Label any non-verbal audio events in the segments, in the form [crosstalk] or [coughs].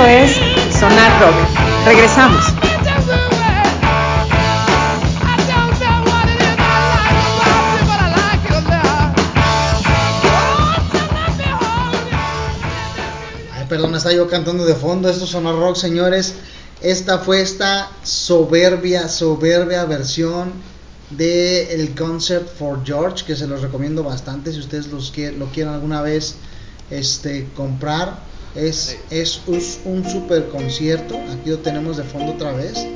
Esto es Sonar Rock. Regresamos. Ay, perdón, estaba yo cantando de fondo. Esto es Sonar Rock, señores. Esta fue esta soberbia, soberbia versión de el Concert for George, que se los recomiendo bastante si ustedes los lo quieren alguna vez este, comprar. Es, es un, un super concierto. Aquí lo tenemos de fondo otra vez.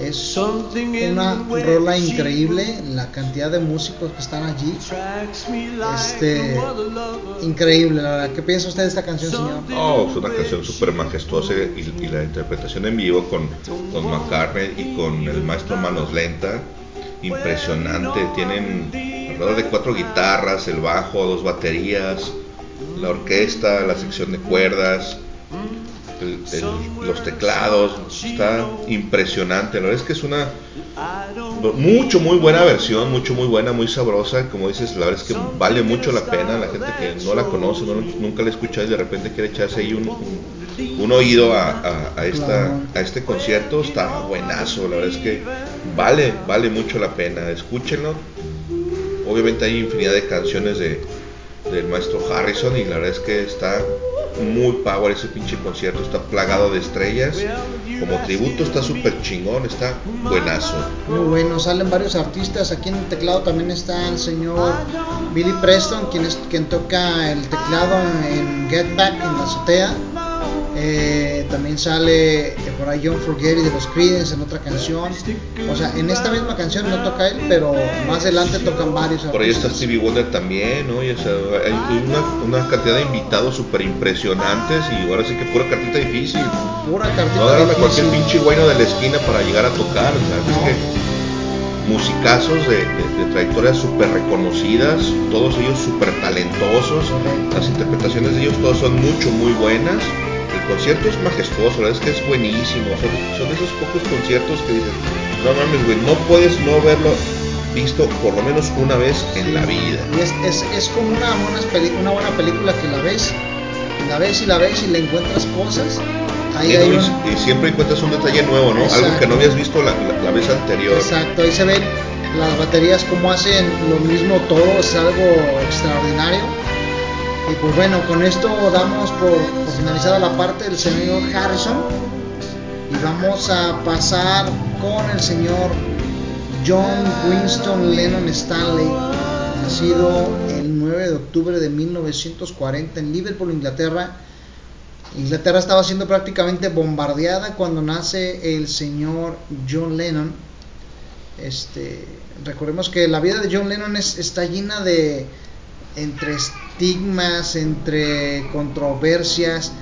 Es una rola increíble. La cantidad de músicos que están allí. Este, increíble, la verdad. ¿Qué piensa usted de esta canción, señor? Oh, es una canción súper majestuosa y, y, la interpretación en vivo con, con McCartney y con el maestro Manos Lenta, impresionante. Tienen alrededor de cuatro guitarras, el bajo, dos baterías, la orquesta, la sección de cuerdas, el, el, los teclados, está impresionante. La verdad es que es una mucho, muy buena versión, mucho, muy buena, muy sabrosa. Como dices, la verdad es que vale mucho la pena. La gente que no la conoce, no, nunca la ha escuchado y de repente quiere echarse ahí un, un, un oído a, a, a, esta, a este concierto, está buenazo. La verdad es que vale, vale mucho la pena. Escúchenlo. Obviamente hay infinidad de canciones de, del maestro Harrison y la verdad es que está muy power ese pinche concierto, está plagado de estrellas, como tributo está súper chingón, está buenazo. Muy bueno, salen varios artistas, aquí en el teclado también está el señor Billy Preston, quien, es, quien toca el teclado en Get Back en la azotea. Eh, también sale eh, por ahí John Forgetty de los Creedence en otra canción. O sea, en esta misma canción no toca él, pero más adelante tocan varios. Por ahí está Stevie Wonder también, ¿no? Y, o sea, hay una, una, cantidad de invitados súper impresionantes y ahora sí que pura cartita difícil. Pura cartita no agarran a cualquier pinche bueno de la esquina para llegar a tocar. O sea, no. es que musicazos de, de, de trayectorias súper reconocidas, todos ellos súper talentosos. Las interpretaciones de ellos todas son mucho, muy buenas el concierto es majestuoso, la verdad es que es buenísimo. Son, son esos pocos conciertos que dices, no mames, güey, no puedes no verlo visto por lo menos una vez en la vida. Y es, es, es como una, una, una, buena película que la ves, la ves y la ves y le encuentras cosas. Ahí y, hay un... y siempre encuentras un detalle nuevo, ¿no? Exacto. Algo que no habías visto la, la, la, vez anterior. Exacto, ahí se ven las baterías como hacen lo mismo todo, es algo extraordinario. Y pues bueno, con esto damos por, por, finalizada la parte del señor Harrison y vamos a pasar con el señor John Winston Lennon Stanley, nacido el 9 de octubre de 1940 en Liverpool, Inglaterra. Inglaterra estaba siendo prácticamente bombardeada cuando nace el señor John Lennon. Este, recordemos que la vida de John Lennon es, está llena de entre estigmas, entre controversias,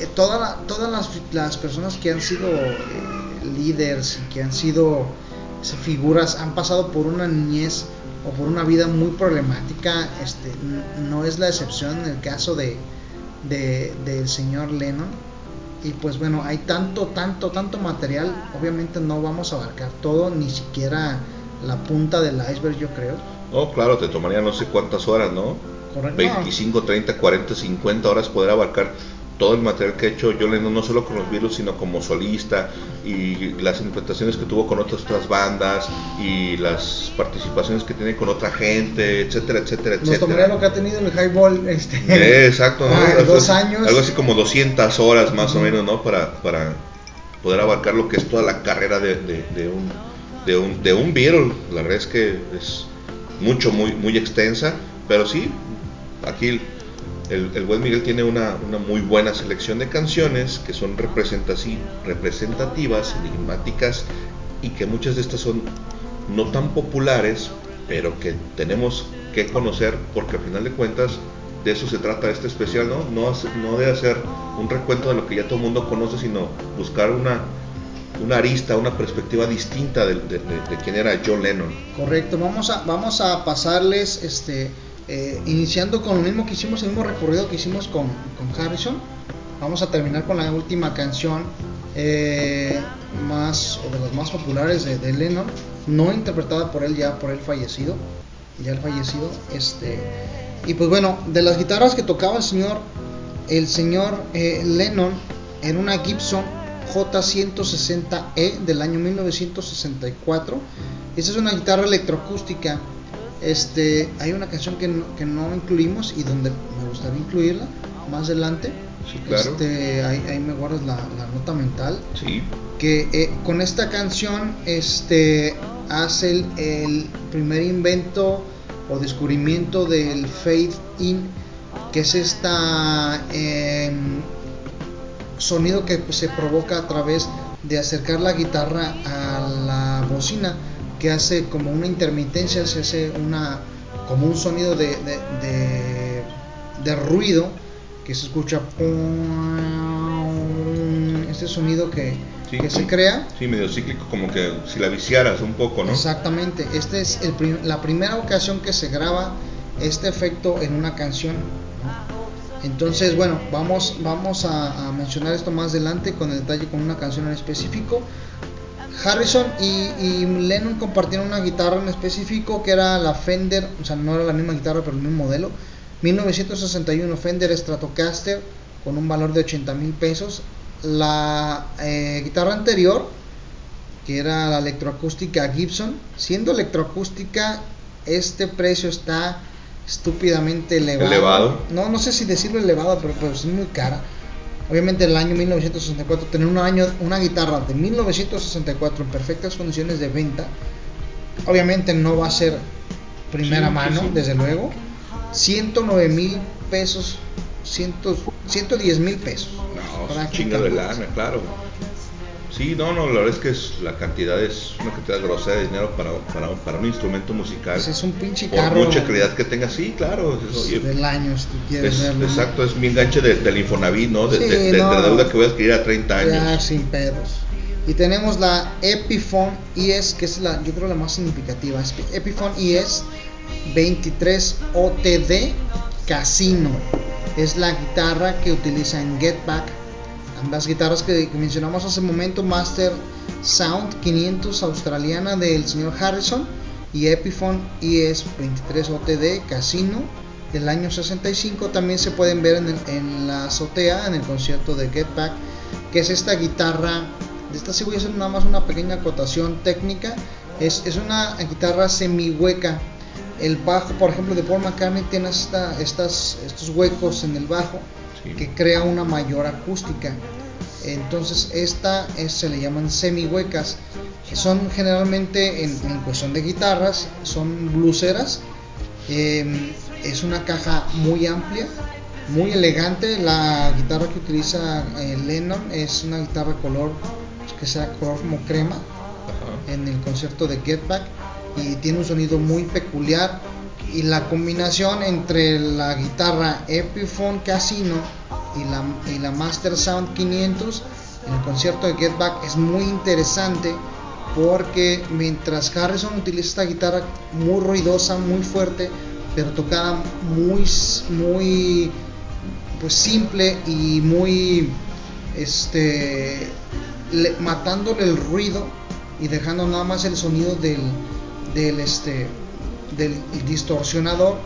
eh, toda la, todas las, las, personas que han sido eh, líderes y que han sido figuras han pasado por una niñez o por una vida muy problemática, este, no es la excepción en el caso de, de, del señor Lennon. Y pues bueno, hay tanto, tanto, tanto material, obviamente no vamos a abarcar todo, ni siquiera la punta del iceberg yo creo. Oh, claro, te tomaría no sé cuántas horas, ¿no? Correcto. 25, 30, 40, 50 horas poder abarcar todo el material que ha hecho John Lennon, no solo con los Beatles, sino como solista, y las interpretaciones que tuvo con otras, otras bandas, y las participaciones que tiene con otra gente, etcétera, etcétera, Nos etcétera. tomaría lo que ha tenido en el highball, este... [laughs] Exacto, ¿no? [laughs] ah, dos años. Algo así como 200 horas más o menos, ¿no? Para, para poder abarcar lo que es toda la carrera de, de, de un, de, un, de un Beatle. La verdad es que es mucho, muy, muy extensa, pero sí, aquí el, el, buen Miguel tiene una, una, muy buena selección de canciones que son representativas, enigmáticas y que muchas de estas son no tan populares, pero que tenemos que conocer porque al final de cuentas de eso se trata este especial, ¿no? No, no de hacer un recuento de lo que ya todo el mundo conoce, sino buscar una, una arista, una perspectiva distinta de, de, de, de, quién era John Lennon. Correcto, vamos a, vamos a pasarles este eh, iniciando con lo mismo que hicimos, el mismo recorrido que hicimos con, con Harrison. Vamos a terminar con la última canción eh, más o de las más populares de, Lennon, no interpretada por él ya por él fallecido, ya el fallecido. Este y pues bueno, de las guitarras que tocaba el señor, el señor eh, Lennon, en una Gibson J160E del año 1964. Esa es una guitarra electroacústica. Este, hay una canción que no, que no incluimos y donde me gustaría incluirla más adelante. Sí, claro. Este, ahí, ahí me guardas la, la nota mental. Sí. Que eh, con esta canción este, hace el, el primer invento o descubrimiento del fade in, que es esta em, sonido que se provoca a través de acercar la guitarra a la bocina, que hace como una intermitencia, se hace una como un sonido de, de, de, de ruido que se escucha este sonido que, Sí, que sí. se crea Sí, medio cíclico, como que si la viciaras un poco, ¿no? Exactamente, esta es el prim- la primera ocasión que se graba este efecto en una canción. Entonces, bueno, vamos, vamos a, a mencionar esto más adelante con el detalle con una canción en específico. Harrison y, y Lennon compartieron una guitarra en específico que era la Fender, o sea, no era la misma guitarra, pero el mismo modelo. 1961 Fender Stratocaster con un valor de 80 mil pesos. La eh, guitarra anterior que era la electroacústica Gibson. Siendo electroacústica, este precio está estúpidamente elevado. Elevado. No, no sé si decirlo elevado, pero, pero es muy cara. Obviamente el año 1964, tener un año, una guitarra de 1964 en perfectas condiciones de venta, obviamente no va a ser primera Sí, mano, sí. desde luego. 109 mil pesos, 100, 110 mil pesos. No, es un chingo de lana, claro. Sí, no, no, la verdad es que es, la cantidad es una cantidad grosera de dinero para, para, para un instrumento musical. Pues es un pinche Por carro mucha calidad que tenga, sí, claro. es eso, del año, si tú quieres es- verlo. ¿no? exacto, es mi enganche de- del Infonavit, ¿no? De, Sí, de- de- de la deuda que voy a adquirir a 30 Ya años. sin pedos. Y tenemos la Epiphone ES, que es la, yo creo la más significativa. Es Epiphone ES 23 OTD Casino. Es la guitarra que utiliza en Get Back. Ambas guitarras que, que mencionamos hace momento, Master Sound 500 australiana del señor Harrison y Epiphone ES 23 OTD Casino del año 65 también se pueden ver en, la azotea en el concierto de Get Back que es esta guitarra. De esta sí voy a hacer nada más una pequeña acotación técnica. Es, una guitarra semi hueca el bajo por ejemplo de Paul McCartney tiene esta, estos huecos en el bajo Sí. que crea una mayor acústica entonces esta es- se le llaman semi huecas son generalmente en, en cuestión de guitarras son bluseras eh, es una caja muy amplia, muy elegante. La guitarra que utiliza eh, Lennon es una guitarra color que sea color como crema en el concierto de Get Back y tiene un sonido muy peculiar y la combinación entre la guitarra Epiphone Casino y la, y la Master Sound 500 en el concierto de Get Back es muy interesante porque mientras Harrison utiliza esta guitarra muy ruidosa, muy fuerte, pero tocada muy, muy pues simple y muy este le- matándole el ruido y dejando nada más el sonido del del este del distorsionador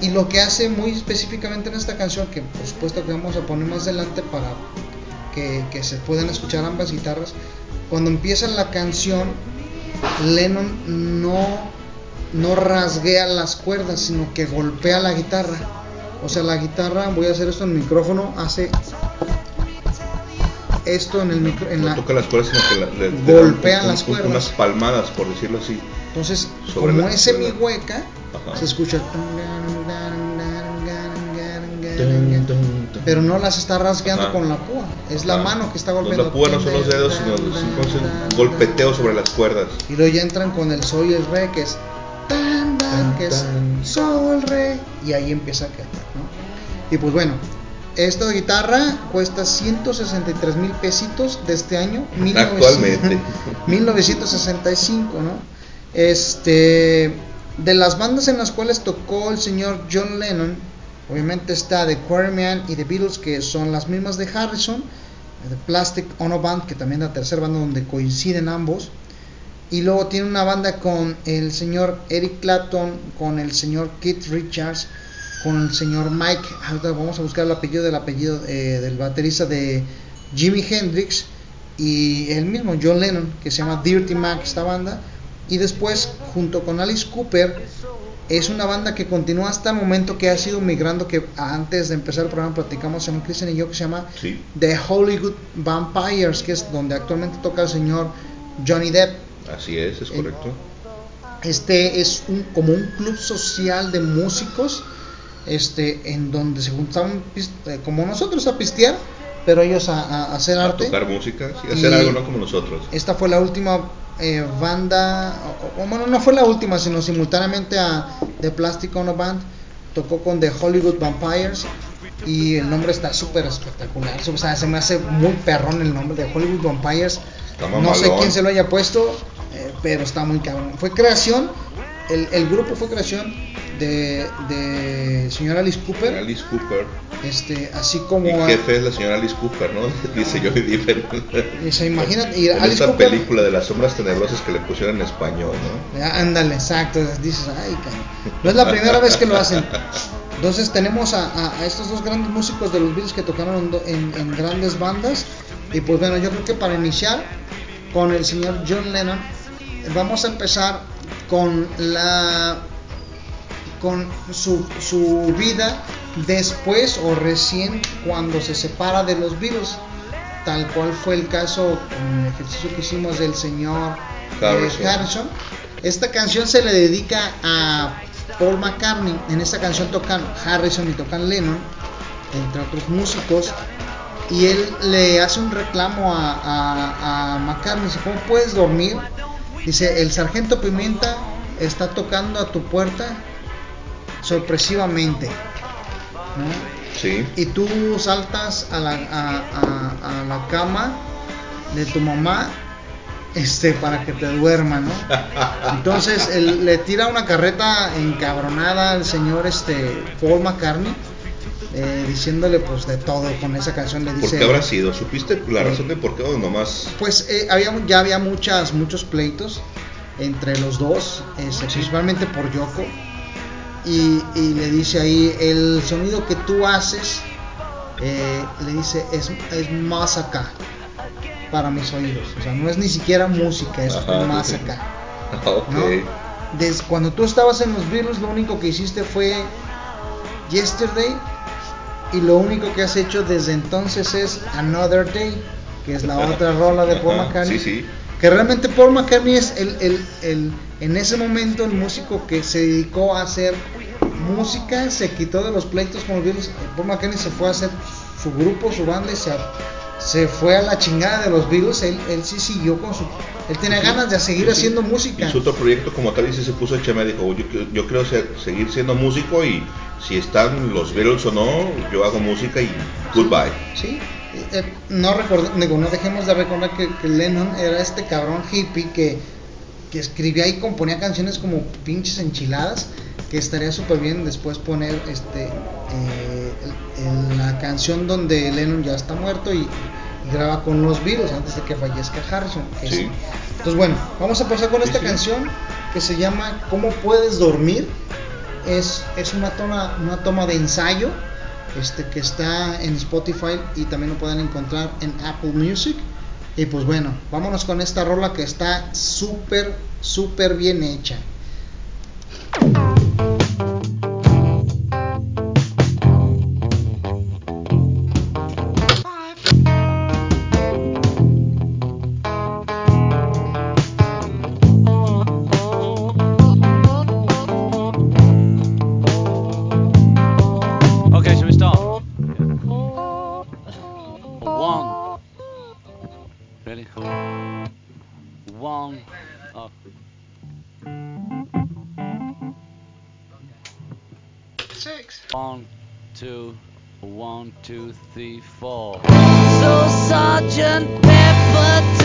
y lo que hace muy específicamente en esta canción que por supuesto que vamos a poner más adelante para que, que se puedan escuchar ambas guitarras cuando empieza la canción Lennon no no rasguea las cuerdas sino que golpea la guitarra o sea la guitarra voy a hacer esto en el micrófono hace esto en el micro en No la toca las cuerdas, sino que la- le, le da Golpean un- las cuerdas. unas palmadas, por decirlo así. Entonces Sobre como es semihueca se escucha pero no las está rasgueando Ajá. con la púa. Es la mano que está golpeando. La púa no son los dedos, sino un golpeteo sobre las cuerdas. y luego ya entran con el sol y el re que es tan, tan, que es sol re y ahí empieza a cantar ¿no? y pues bueno esta guitarra cuesta 163 mil pesitos de este año 1900 Actualmente. [laughs] 1965 no este de las bandas en las cuales tocó el señor John Lennon obviamente está The Quarrymen y The Beatles que son las mismas de Harrison The Plastic Ono Band que también es la tercera banda donde coinciden ambos y luego tiene una banda con el señor Eric Clapton, con el señor Keith Richards, con el señor Mike. Ahorita vamos a buscar el apellido del apellido eh, del baterista de Jimi Hendrix y el mismo John Lennon, que se llama Dirty Mac, esta banda. Y después, junto con Alice Cooper, es una banda que continúa hasta el momento que ha sido migrando, que antes de empezar el programa platicamos en Christian y yo, que se llama Sí. The Hollywood Vampires, que es donde actualmente toca el señor Johnny Depp. Así es, es correcto. Este es un, como un club social de músicos, este, en donde se juntaban eh, como nosotros a pistear, pero ellos a, a- a hacer A arte. tocar música, sí, hacer Y- algo no como nosotros. Esta fue la última eh, banda, o- o, bueno, no fue la última, sino simultáneamente a The Plastic Ono Band. Tocó con The Hollywood Vampires y el nombre está súper espectacular. O sea, se me hace muy perrón el nombre de Hollywood Vampires. No sé quién se lo haya puesto, eh, pero está muy cabrón. Fue creación, el, el grupo fue creación de, de señora Alice Cooper. Alice Cooper. Este, así como. Y jefe es la señora Alice Cooper, ¿no? [laughs] Dice Johnny Depp. Dice, imagínate, y En Alice esta Cooper. película de las sombras tenebrosas que le pusieron en español, ¿no? Ya, Ándale, exacto. Dices, ay, cabrón. No es la primera vez que lo hacen. Entonces tenemos a, a- a estos dos grandes músicos de los Beatles que tocaron en- en grandes bandas. Y pues bueno, yo creo que para iniciar con el señor John Lennon, vamos a empezar con la con su, su vida después o recién cuando se separa de los Beatles, tal cual fue el caso con el ejercicio que hicimos del señor eh, Harrison. Harrison. Esta canción se le dedica a Paul McCartney. En esta canción tocan Harrison y tocan Lennon, entre otros músicos. Y él le hace un reclamo a, a, a McCartney. Dice, ¿cómo puedes dormir? Dice, el sargento Pimienta está tocando a tu puerta sorpresivamente. ¿no? Sí. Y tú saltas a la, a, a- a la cama de tu mamá este, para que te duerma, ¿no? Entonces él le tira una carreta encabronada al señor este, Paul McCartney, eh, diciéndole pues de todo con esa canción. Le ¿Por dice, qué habrá sido? ¿Supiste la razón de por qué o nomás? pues eh, había, ya había muchas, muchos pleitos entre los dos, este, principalmente por Yoko. Y, y le dice ahí, el sonido que tú haces, eh, le dice, es, es más acá para mis oídos. O sea, no es ni siquiera música, es Ajá. más acá. [laughs] Ok. ¿no? Desde cuando tú estabas en los Beatles, lo único que hiciste fue Yesterday. Y lo único que has hecho desde entonces es Another Day, que es la [laughs] otra rola de Paul McCartney. Sí, sí. Que realmente Paul McCartney es el, el, el- en ese momento el músico que se dedicó a hacer música, se quitó de los pleitos con los Beatles. Paul McCartney se fue a hacer su grupo, su banda y se, se fue a la chingada de los Beatles. Él, él sí siguió con su. Él tenía ganas de seguir Sí, haciendo música. Y su otro proyecto, como tal, dice, se puso chema y dijo, yo, yo quiero ser- seguir siendo músico y si están los Beatles o no, yo hago música y goodbye. Sí, eh, no, record- digo, no dejemos de recordar que, que Lennon era este cabrón hippie que, que escribía y componía canciones como pinches enchiladas, que estaría súper bien después poner este eh, el- el- la canción donde Lennon ya está muerto y, y graba con los Beatles antes de que fallezca Harrison. que es-. Entonces bueno, vamos a empezar con Sí, esta sí. canción que se llama ¿Cómo puedes dormir? Es, es una, toma, una toma de ensayo este, que está en Spotify y también lo pueden encontrar en Apple Music. Y pues bueno, vámonos con esta rola que está súper, súper bien hecha. One, two, three, four. So Sergeant Pepper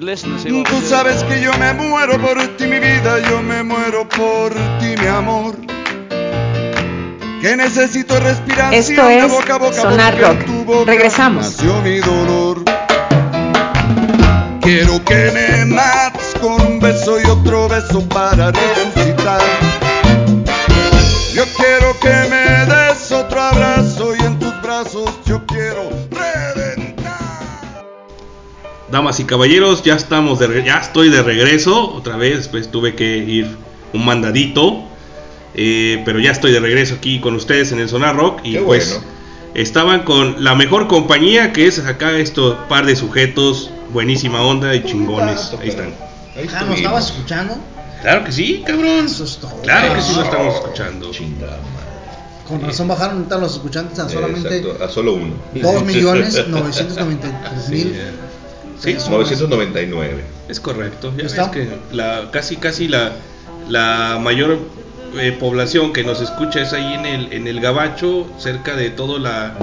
Tú sabes que yo me muero por ti, mi vida, yo me muero por ti, mi amor. Que necesito respiración Esto de es boca a boca Sonar Rock. tu boca Regresamos. Nació mi dolor. Quiero que me mates con un beso y otro beso para resucitar. Damas y caballeros, ya estamos de ya estoy de regreso otra vez, después tuve que ir un mandadito, eh, pero ya estoy de regreso aquí con ustedes en el Sonar Rock y Qué pues bueno. estaban con la mejor compañía que es acá estos par de sujetos, buenísima onda y chingones. Ahí están. Ahí Ah, ¿nos estuvimos. estabas escuchando? Claro que sí, cabrón. Eso es todo. Claro que sí lo estamos escuchando. Chingada. Con razón bajaron los escuchantes a solamente Exacto, a solo uno. 2 [laughs] millones 993 mil. Sí, Sí, personas. 999. Es correcto. Ya ves ¿Está? que la, casi casi la, la mayor eh, población que nos escucha es ahí en el, en el Gabacho, cerca de toda la,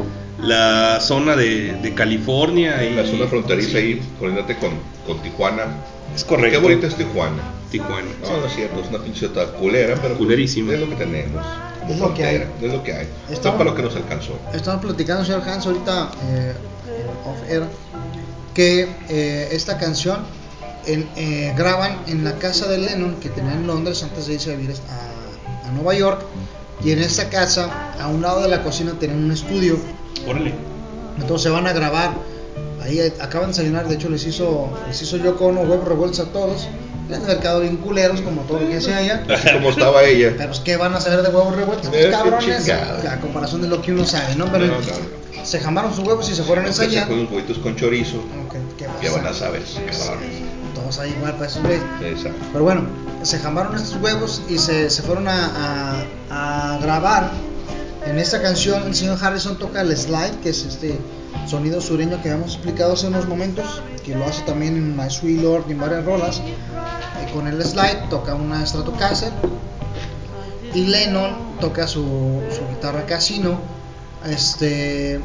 la zona de, de California. En y, la zona fronteriza sí, ahí, colindante con, con Tijuana. Es correcto. Qué bonita es Tijuana. Tijuana. No, no es cierto, es una pinche ciudad culera, pero Culerísima. es lo que tenemos. Es lo que hay. frontera, Es lo que hay. Estamos- es para lo que nos alcanzó. Estamos platicando, señor Hans, ahorita eh, off air, que eh, esta canción en- eh, graban en la casa de Lennon que tenía en Londres antes de irse a vivir a, a Nueva York. Y en esta casa, a un lado de la cocina, tenían un estudio. Órale. Entonces se van a grabar. Ahí eh, acaban de desayunar, de hecho les hizo, les hizo yo con huevos revueltos a todos. Les han mercado bien culeros como todo lo que hacía. Así [laughs] como estaba ella. Pero es que van a saber de huevos revueltos, cabrones, a comparación de lo que uno sabe, ¿no? Pero No, no. Se jamaron sus huevos y se fueron a Se ensayar. con unos huevitos con chorizo. ¿qué Ya van a saber, cabrones. Todos ahí igual para esos güeyes. Exacto. Pero bueno, se jamaron estos huevos y se, se fueron a, a- a grabar. En esta canción el señor Harrison toca el slide, que es este sonido sureño que habíamos explicado hace unos momentos, que lo hace también en My Sweet Lord y en varias rolas. Con el slide toca una Stratocaster y Lennon toca su, su guitarra casino este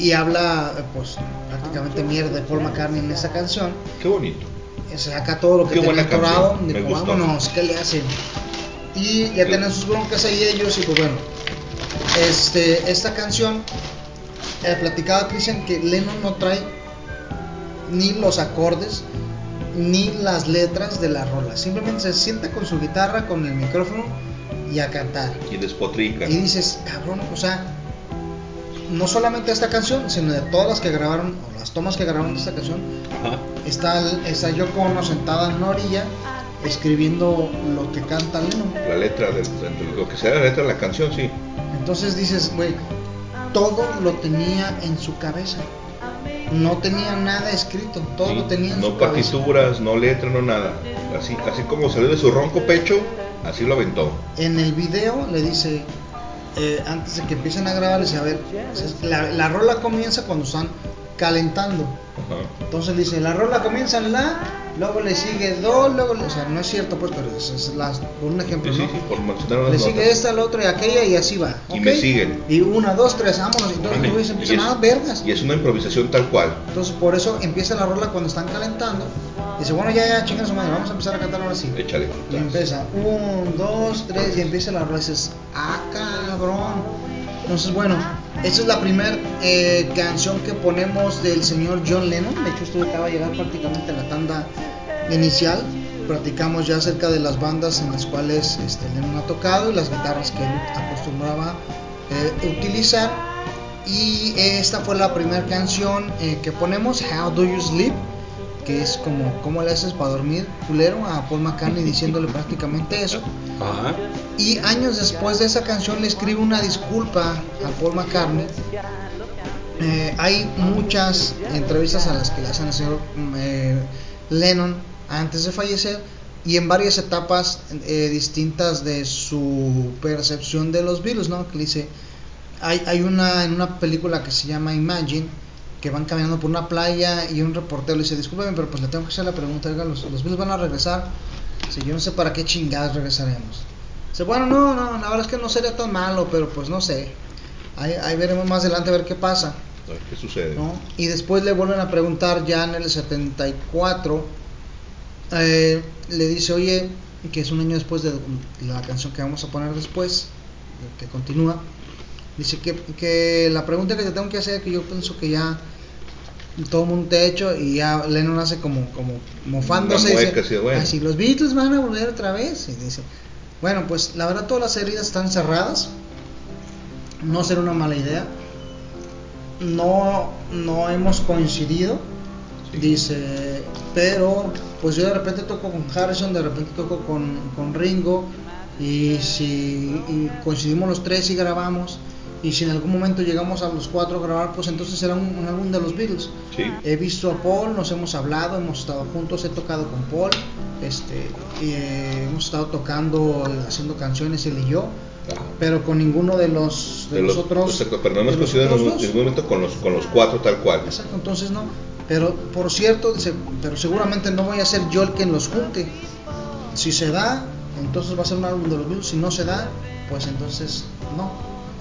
y habla pues prácticamente mierda de Paul McCartney en esa canción Qué bonito. saca todo lo que Qué tenía atorado, dijo, vámonos, ¿qué le hacen? Y ya Qué- tienen sus broncas ahí ellos y pues bueno, este, esta canción, eh, platicaba Christian que Lennon no trae ni los acordes ni las letras de la rola, simplemente se sienta con su guitarra, con el micrófono y a cantar. Y despotrica. Y dices, cabrón, o sea, no solamente esta canción, sino de todas las que grabaron, o las tomas que grabaron de esta canción, Ajá. está, está Yoko Ono sentada en una orilla escribiendo lo que canta Lennon. La letra, de, de lo que sea la letra de la canción, sí. Entonces dices, güey, todo lo tenía en su cabeza. No tenía nada escrito, todo Sí, lo tenía en no su cabeza. partituras, no letra, no nada. Así, así como salió de su ronco pecho, así lo aventó. En el video le dice, eh, antes de que empiecen a grabar, le dice, a ver, la rola comienza cuando están calentando. Entonces dice, la rola comienza en la, luego le sigue do, luego le, o sea, no es cierto pues, pero es, es las- por un ejemplo, Sí, ¿no? sí, por mencionar Le notas. sigue esta, la otra y aquella y así va. Y ¿ok? me siguen. Y una, dos, tres, vámonos. Entonces Órale. tú dices, empiezan a vergas. Y es una improvisación tal cual. Entonces por eso empieza la rola cuando están calentando. Dice, bueno, ya, ya, chingan su madre, vamos a empezar a cantar ahora sí. Échale. Y empieza, un, dos, tres, y empieza la rola. Y dices, ah, cabrón. Entonces, bueno, esta es la primera canción que ponemos del señor John Lennon. De hecho, esto acaba de llegar prácticamente a la tanda inicial. Platicamos ya acerca de las bandas en las cuales este, Lennon ha tocado y las guitarras que él acostumbraba eh, utilizar. Y esta fue la primera canción eh, que ponemos, How Do You Sleep? Que es como, ¿cómo le haces para dormir, culero? A Paul McCartney diciéndole prácticamente eso. Ajá. Y años después de esa canción le escribe una disculpa a Paul McCartney. Eh, hay muchas entrevistas a las que le hacen al señor mm, eh, Lennon antes de fallecer y en varias etapas eh, distintas de su percepción de los virus, ¿no? Que dice, hay, hay una en una película que se llama Imagine que van caminando por una playa y un reportero le dice, discúlpeme, pero pues le tengo que hacer la pregunta, oiga, los, los Beatles van a regresar. Dice, yo no sé para qué chingadas regresaremos. Dice, bueno, no, no, la verdad es que no sería tan malo, pero pues no sé. Ahí, ahí veremos más adelante a ver qué pasa. A ver qué sucede. ¿no? Y después le vuelven a preguntar ya en el 74, eh, le dice, oye, que es un año después de la canción que vamos a poner después, que continúa, dice que, que la pregunta que te tengo que hacer, que yo pienso que ya todo el mundo te ha hecho y ya Lennon hace como, como mofándose, dice, de, bueno. así los Beatles van a volver otra vez, y dice, bueno, pues la verdad todas las heridas están cerradas, no será una mala idea, no, no hemos coincidido, dice, pero pues yo de repente toco con Harrison, de repente toco con, con Ringo, y si y coincidimos los tres y grabamos, y si en algún momento llegamos a los cuatro a grabar, pues entonces será un, un álbum de los Beatles. Sí. He visto a Paul, nos hemos hablado, hemos estado juntos, he tocado con Paul, este, eh, hemos estado tocando, haciendo canciones él y yo, Ajá. pero con ninguno de los, de De los los- otros. exacto, pero no hemos coincidido en ningún momento con los, con los cuatro tal cual. Exacto, entonces no. Pero por cierto, dice, pero seguramente no voy a ser yo el que los junte. Si se da, entonces va a ser un álbum de los Beatles. Si no se da, pues entonces no.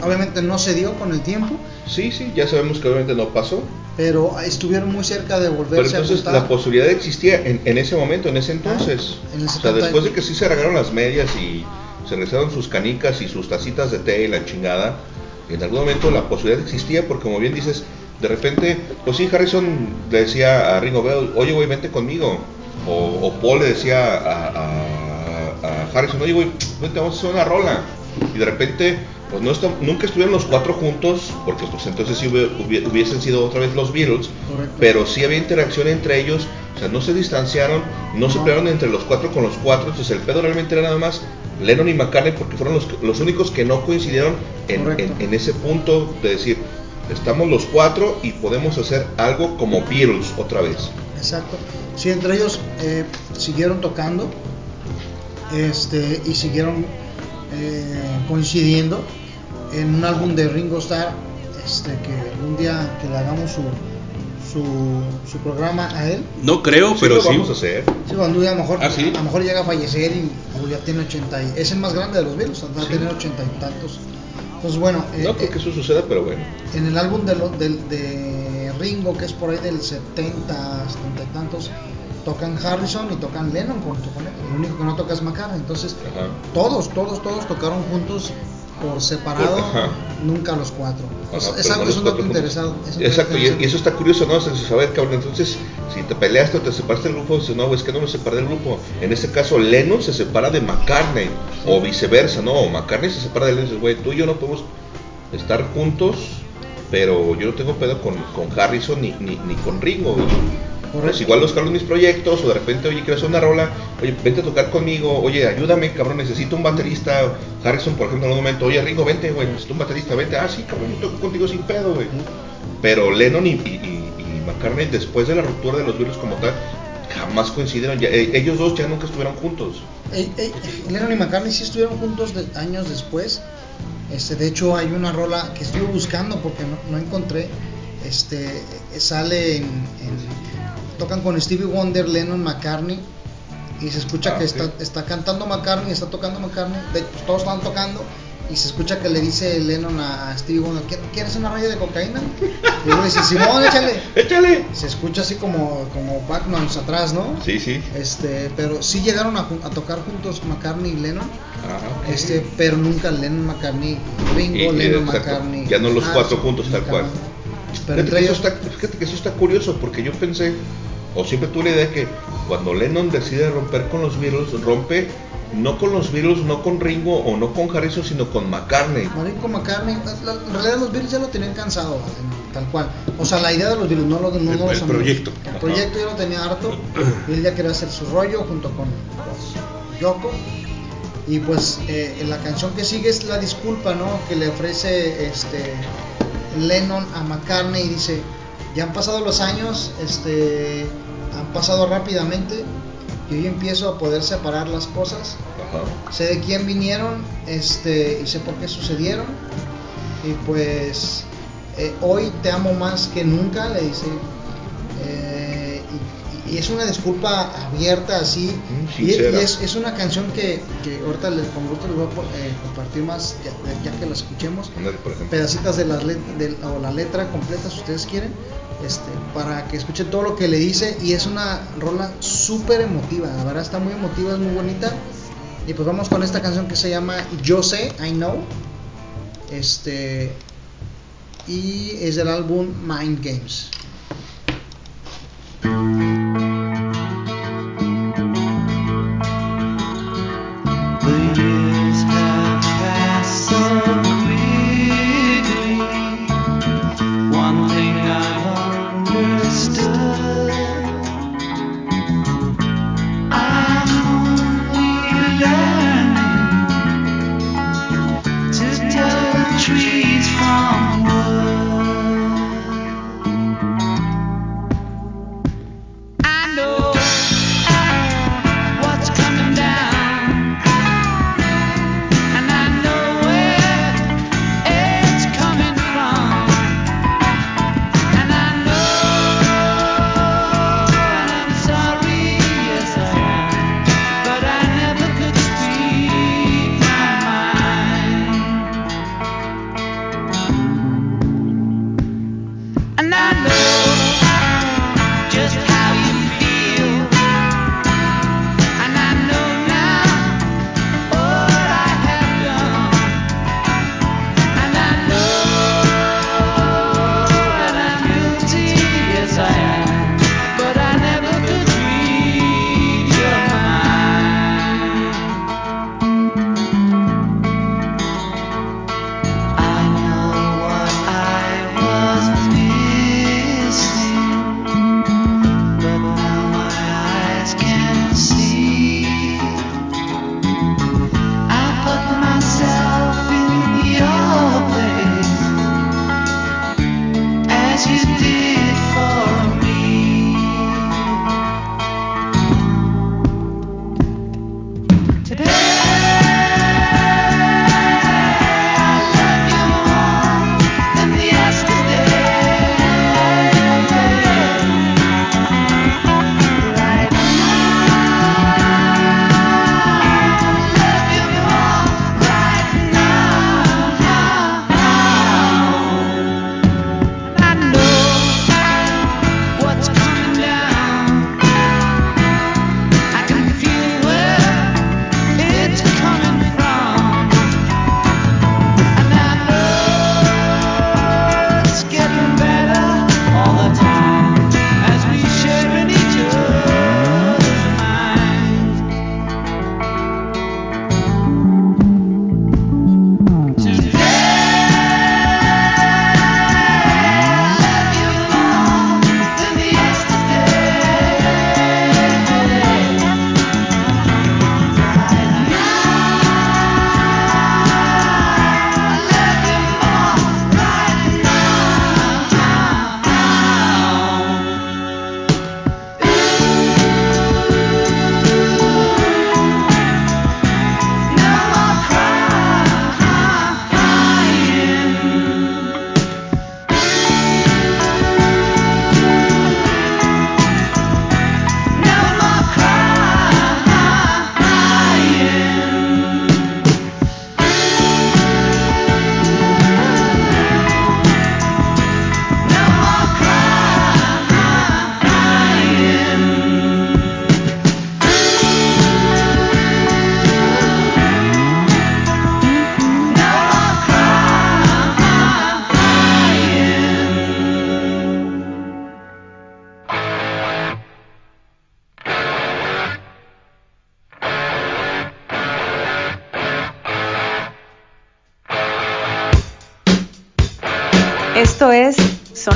Obviamente no se dio con el tiempo, Sí, sí, ya sabemos que obviamente no pasó. pero estuvieron muy cerca de Pero volverse a entonces juntar. la posibilidad existía en, en ese momento, en ese entonces. Ah, en el o sea, 70. después de que sí se regalaron las medias y se regresaron sus canicas y sus tacitas de té y la chingada, en algún momento la posibilidad existía porque como bien dices, de repente, pues sí, Harrison le decía a Ringo Bell, oye, güey, vente conmigo. O, o Paul le decía a, a- a Harrison, oye, güey, vente, vamos a hacer una rola. Y de repente, pues no está- nunca estuvieron los cuatro juntos, porque pues entonces sí hubie- hubie- hubiesen sido otra vez los Beatles, Correcto. pero sí había interacción entre ellos, o sea, no se distanciaron, no, se pelearon entre los cuatro con los cuatro, entonces el pedo realmente era nada más Lennon y McCartney porque fueron los, los únicos que no coincidieron en, Correcto. en- en ese punto de decir, estamos los cuatro y podemos hacer algo como Beatles otra vez. Exacto. Sí, entre ellos eh, siguieron tocando este, y siguieron eh, coincidiendo en un álbum de Ringo Starr este, que algún día que le hagamos su, su, su programa a él. No creo, Sí pero lo sí. vamos a hacer. Sí, cuando a lo mejor, Ah, ¿sí? a lo mejor llega a fallecer y o ya tiene 80 y es el más grande de los Beatles, va a tener 80 y tantos. Entonces bueno, eh, No creo que eso suceda, pero bueno. en el álbum de, lo- del- de Ringo, que es por ahí del 70, 70 y tantos, tocan Harrison y tocan Lennon con él. El único que no toca es McCartney. Entonces, Ajá. todos, todos, todos tocaron juntos por separado, Ajá. nunca los cuatro. Es, Ajá, es algo, no es un dato cuatro juntos. interesado. Exacto, y, eso está curioso, ¿no? Ver, cabrón, entonces, si te peleaste o te separaste del grupo, dices, no, es que no me separé del grupo. En este caso, Lennon se separa de McCartney, o viceversa, ¿no? O McCartney se separa de Lennon dices, güey, tú y yo no podemos estar juntos, pero yo no tengo pedo con, con Harrison ni, ni, ni con Ringo, güey. Pues igual los jalo mis proyectos, o de repente, oye, quiero hacer una rola, oye, vente a tocar conmigo, oye, ayúdame, cabrón, necesito un baterista. Harrison, por ejemplo, en algún momento, oye, Ringo, vente, güey, necesito un baterista, vente, ah, sí, cabrón, yo toco contigo sin pedo, güey. Pero Lennon y, y, y- McCartney, después de la ruptura de los Beatles como tal, jamás coincidieron, eh, ellos dos ya nunca estuvieron juntos. Lennon y McCartney sí estuvieron juntos años después. Este, de hecho, hay una rola que estuve buscando porque no, encontré. Este, sale en- tocan con Stevie Wonder, Lennon, McCartney y se escucha Ah, que está, está cantando McCartney, está tocando McCartney. De pues, todos están tocando y se escucha que le dice Lennon a Stevie Wonder, "¿Qui- ¿quieres una raya de cocaína? Y luego dice, Simón, échale. ¡Échale! Se escucha así como, como backnoise atrás, ¿no? Sí, sí. Este, pero sí llegaron a, tocar juntos McCartney y Lennon. Ah, ok. Este, pero nunca Lennon McCartney, Ringo, Y- Lennon exacto. McCartney. Ya no los Harrison, cuatro juntos, tal cual. Pero Fíjate entre que, ellos, eso está, fíjate que eso está curioso porque yo pensé, o siempre tuve la idea que cuando Lennon decide romper con los Beatles, rompe no con los Beatles, no con Ringo o no con Harrison, sino con McCartney. Marinko McCartney, la- en realidad los Beatles ya lo tenían cansado, en- tal cual. O sea, la idea de los Beatles, no, lo, no, El- no los el amigos. proyecto. El Ajá. proyecto ya lo tenía harto y él ya quería hacer su rollo junto con pues, Yoko. Y pues eh, la canción que sigue es la disculpa, ¿no? Que le ofrece este Lennon a McCartney y dice, ya han pasado los años, este, han pasado rápidamente. y hoy empiezo a poder separar las cosas. Sé de quién vinieron este, y sé por qué sucedieron. Y pues eh, hoy te amo más que nunca, le dice. Eh, y, es una disculpa abierta así. Y, y es, una canción que, ahorita les, con gusto les voy a eh, compartir más ya, que la escuchemos. Pedacitas de la, letra, de, o la letra completa si ustedes quieren. Este, para que escuche todo lo que le dice y es una rola súper emotiva, la verdad está muy emotiva, es muy bonita. Y pues vamos con esta canción que se llama Yo sé, I know. Este y es del álbum Mind Games.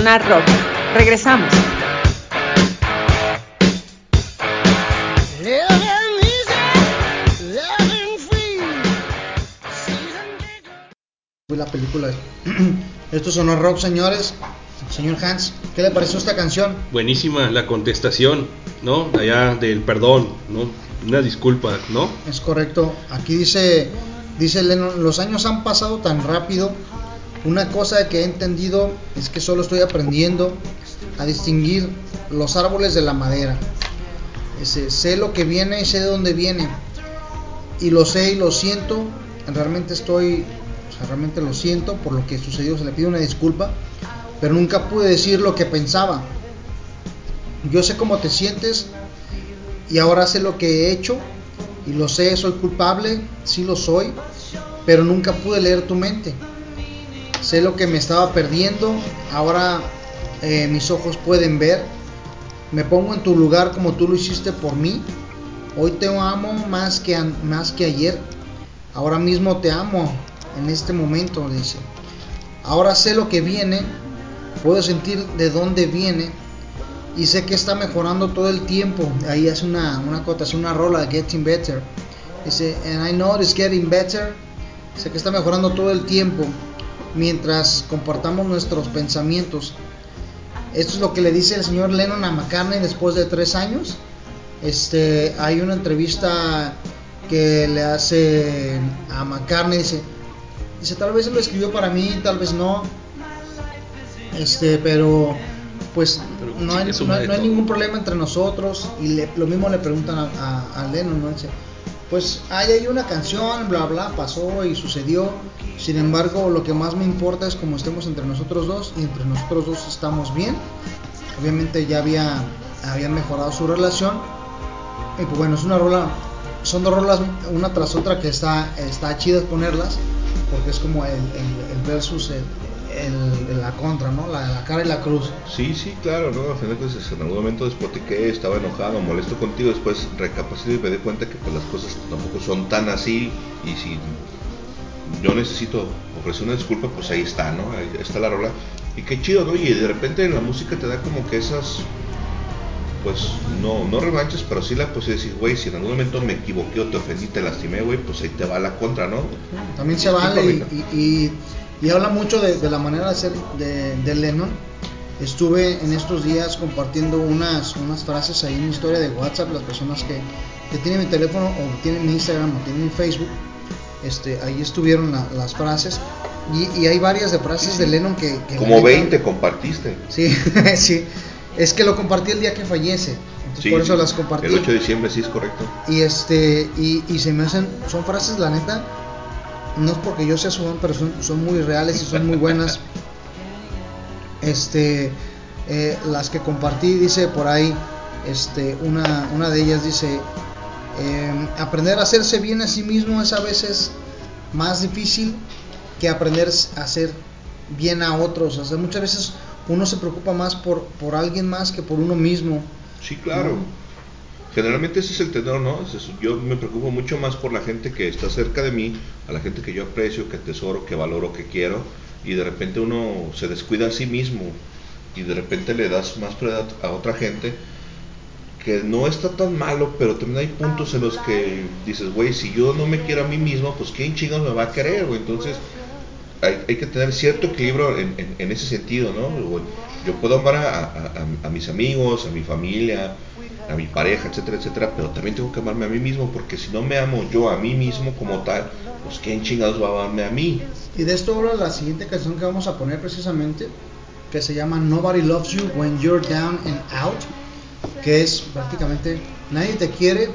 Sonar Rock. Regresamos. La película. [clears throat] Esto sonó rock, señores. Señor Hans, ¿qué le pareció esta canción? Buenísima la contestación, ¿no? Allá del perdón, ¿no? Una disculpa, ¿no? Es correcto. Aquí dice, dice Lennon, los años han pasado tan rápido una cosa que he entendido es que solo estoy aprendiendo a distinguir los árboles de la madera. Sé lo que viene y sé de dónde viene. Y lo sé y lo siento. Realmente estoy, o sea, realmente lo siento por lo que sucedió. Se le pido una disculpa. Pero nunca pude decir lo que pensaba. Yo sé cómo te sientes y ahora sé lo que he hecho. Y lo sé, soy culpable, sí lo soy. Pero nunca pude leer tu mente Sé lo que me estaba perdiendo, ahora eh, mis ojos pueden ver. Me pongo en tu lugar como tú lo hiciste por mí. Hoy te amo más que, más que ayer. Ahora mismo te amo en este momento, dice. Ahora sé lo que viene, puedo sentir de dónde viene y sé que está mejorando todo el tiempo. Ahí hace una, una acotación, una rola, Getting Better. Dice, and I know it's getting better. Sé que está mejorando todo el tiempo mientras compartamos nuestros pensamientos. Esto es lo que le dice el señor Lennon a McCartney después de tres años. Este, hay una entrevista que le hace a McCartney. Dice, dice tal vez él lo escribió para mí, tal vez no. Este, pero pues Pero no, hay, no, hay ningún problema entre nosotros. Y le- lo mismo le preguntan a, a- a Lennon, ¿no? Dice, pues hay ahí una canción, bla, bla, pasó y sucedió. Sin embargo, lo que más me importa es como estemos entre nosotros dos y entre nosotros dos estamos bien. Obviamente ya había, habían mejorado su relación. Y pues bueno, es una rola, son dos rolas una tras otra que está, está chidas ponerlas, porque es como el, el- el versus, el, el- la contra, ¿no? La, la cara y la cruz. Sí, sí, claro, ¿no? A final cuentas, en algún momento despotiqué, estaba enojado, molesto contigo, después recapacité y me di cuenta que pues las cosas tampoco son tan así y si yo necesito ofrecer una disculpa, pues ahí está, ¿no? Ahí está la rola. Y qué chido, ¿no? Y de repente la música te da como que esas, pues, no, no revanches, pero sí la posibilidad de decir, güey, si en algún momento me equivoqué o te ofendí, te lastimé, güey, pues ahí te va la contra, ¿no? También se vale y, y- y- habla mucho de, de la manera de ser de, de Lennon. Estuve en estos días compartiendo unas, unas frases ahí en mi historia de WhatsApp, las personas que, que tienen mi teléfono o tienen Instagram o tienen Facebook, este, ahí estuvieron la- las frases y, y hay varias de frases de Lennon que... Como neta- 20 compartiste. Sí, [laughs] sí. Es que lo compartí el día que fallece. Entonces Sí, por eso sí. las compartí. El 8 de diciembre, sí es correcto. Y este, y, y se me hacen, son frases, la neta, no es porque yo sea su fan, pero son, son muy reales y son muy buenas. Este, eh, las que compartí, dice por ahí, este, una, una de ellas dice, eh, aprender a hacerse bien a sí mismo es a veces más difícil que aprender a hacer bien a otros. O sea, muchas veces uno se preocupa más por, por alguien más que por uno mismo. Sí, claro. ¿no? Generalmente ese es el tenor, ¿no? Yo me preocupo mucho más por la gente que está cerca de mí, a la gente que yo aprecio, que tesoro, que valoro, que quiero, y de repente uno se descuida a sí mismo y de repente le das más prioridad a otra gente que no está tan malo, pero también hay puntos en los que dices, güey, si yo no me quiero a mí mismo, pues quién chingados me va a querer, güey. Entonces hay, hay que tener cierto equilibrio en, ese sentido, ¿no? Yo puedo amar a- a- a mis amigos, a mi familia, a mi pareja, etcétera, etcétera, pero también tengo que amarme a mí mismo, porque si no me amo yo a mí mismo como tal, pues quién chingados va a amarme a mí. Y de esto habla la siguiente canción que vamos a poner precisamente, que se llama Nobody Loves You When You're Down and Out, que es prácticamente nadie te quiere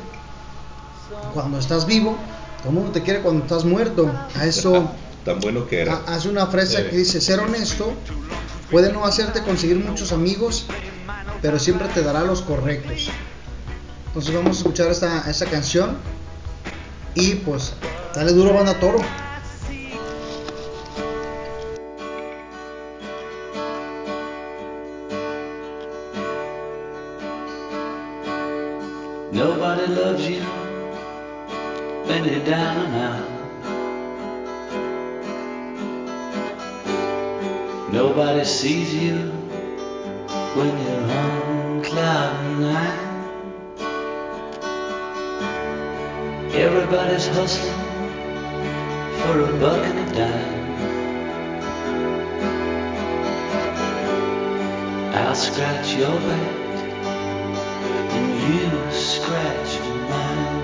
cuando estás vivo, todo el mundo te quiere cuando estás muerto. A eso [laughs] Tan bueno que era. ha- hace una frase Sí. que dice, ser honesto puede no hacerte conseguir muchos amigos, pero siempre te dará los correctos. Entonces vamos a escuchar esta, esta canción y pues dale duro banda toro. Nobody loves you when you're down and out. Nobody sees you when you're on cloud nine. Everybody's hustling for a buck and a dime. I'll scratch your back and you scratch mine.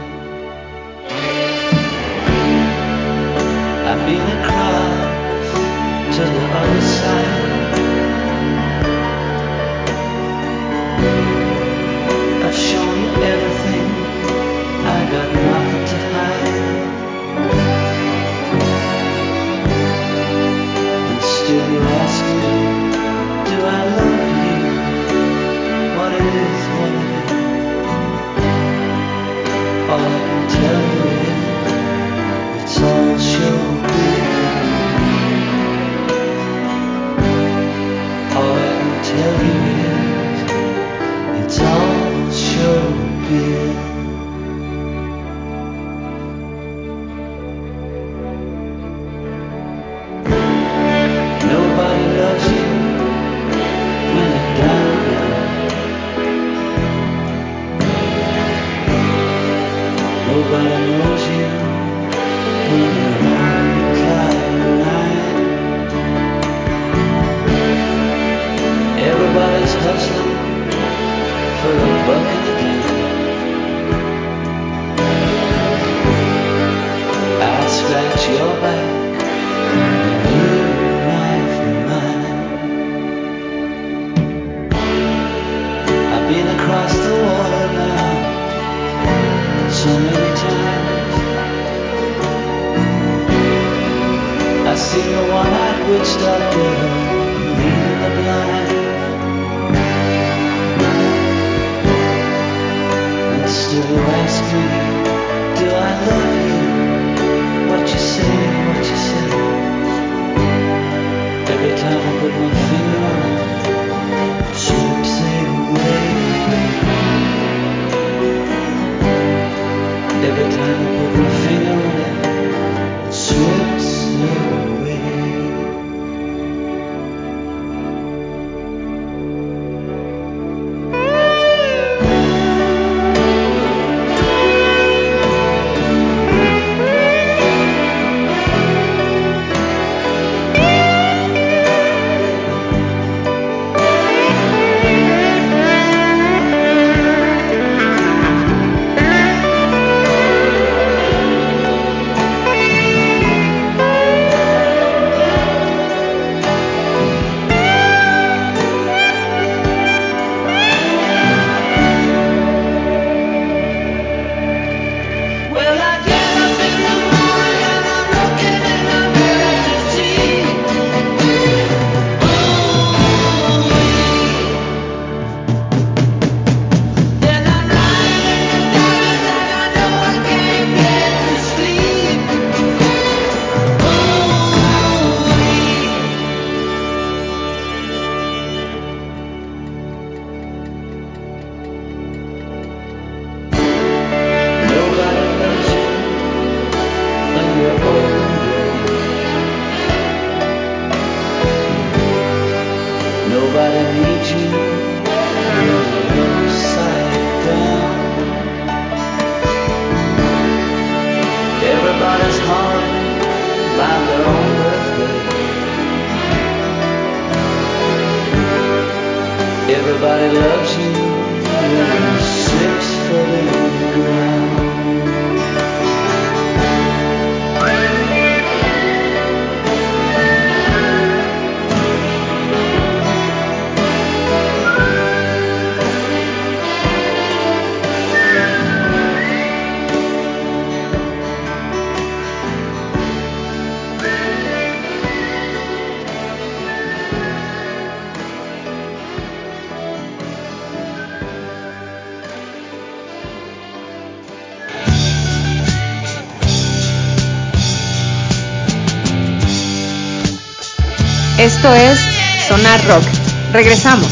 Regresamos.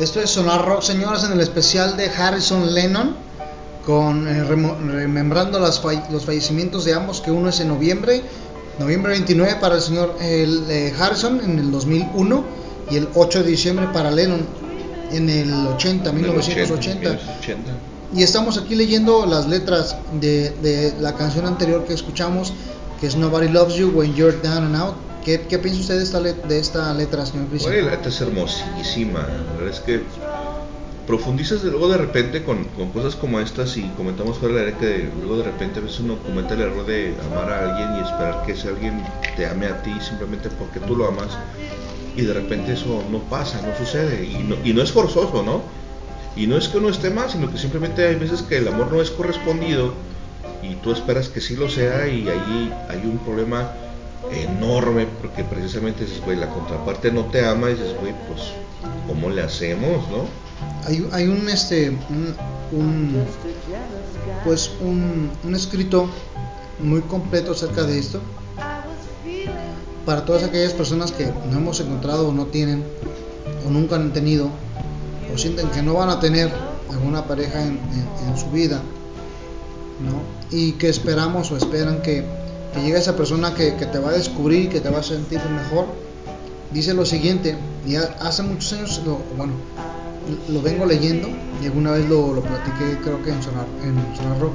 Esto es Sonar Rock, señores, en el especial de Harrison Lennon, con eh, remembrando las los fallecimientos de ambos, que uno es en noviembre, noviembre 29 para el señor el, eh, Harrison en el 2001 y el 8 de diciembre para Lennon en el 80, En el 1980. 1980. Y estamos aquí leyendo las letras de, de la canción anterior que escuchamos, que es Nobody Loves You When You're Down and Out. ¿Qué, qué piensa usted de esta, let- de esta letra, señor? Oye, la neta es hermosísima. La verdad es que profundizas de luego de repente con, con cosas como estas y comentamos fuera del aire que luego de repente a veces uno comete el error de amar a alguien y esperar que ese alguien te ame a ti simplemente porque tú lo amas y de repente eso no pasa, no sucede y no, y no es forzoso, ¿no? Y no es que uno esté mal, sino que simplemente hay veces que el amor no es correspondido y tú esperas que sí lo sea y ahí hay un problema enorme porque precisamente dices, güey, la contraparte no te ama y dices, güey, pues, ¿cómo le hacemos, no? Hay, hay un este un, un- pues un, un escrito muy completo acerca de esto para todas aquellas personas que no hemos encontrado o no tienen o nunca han tenido o sienten que no van a tener alguna pareja en, su vida ¿no? y que esperamos o esperan que, llegue esa persona que, te va a descubrir que te va a sentir mejor dice lo siguiente y ha- hace muchos años lo, bueno lo vengo leyendo y alguna vez lo, platiqué creo que en Sonar, en Sonar Rock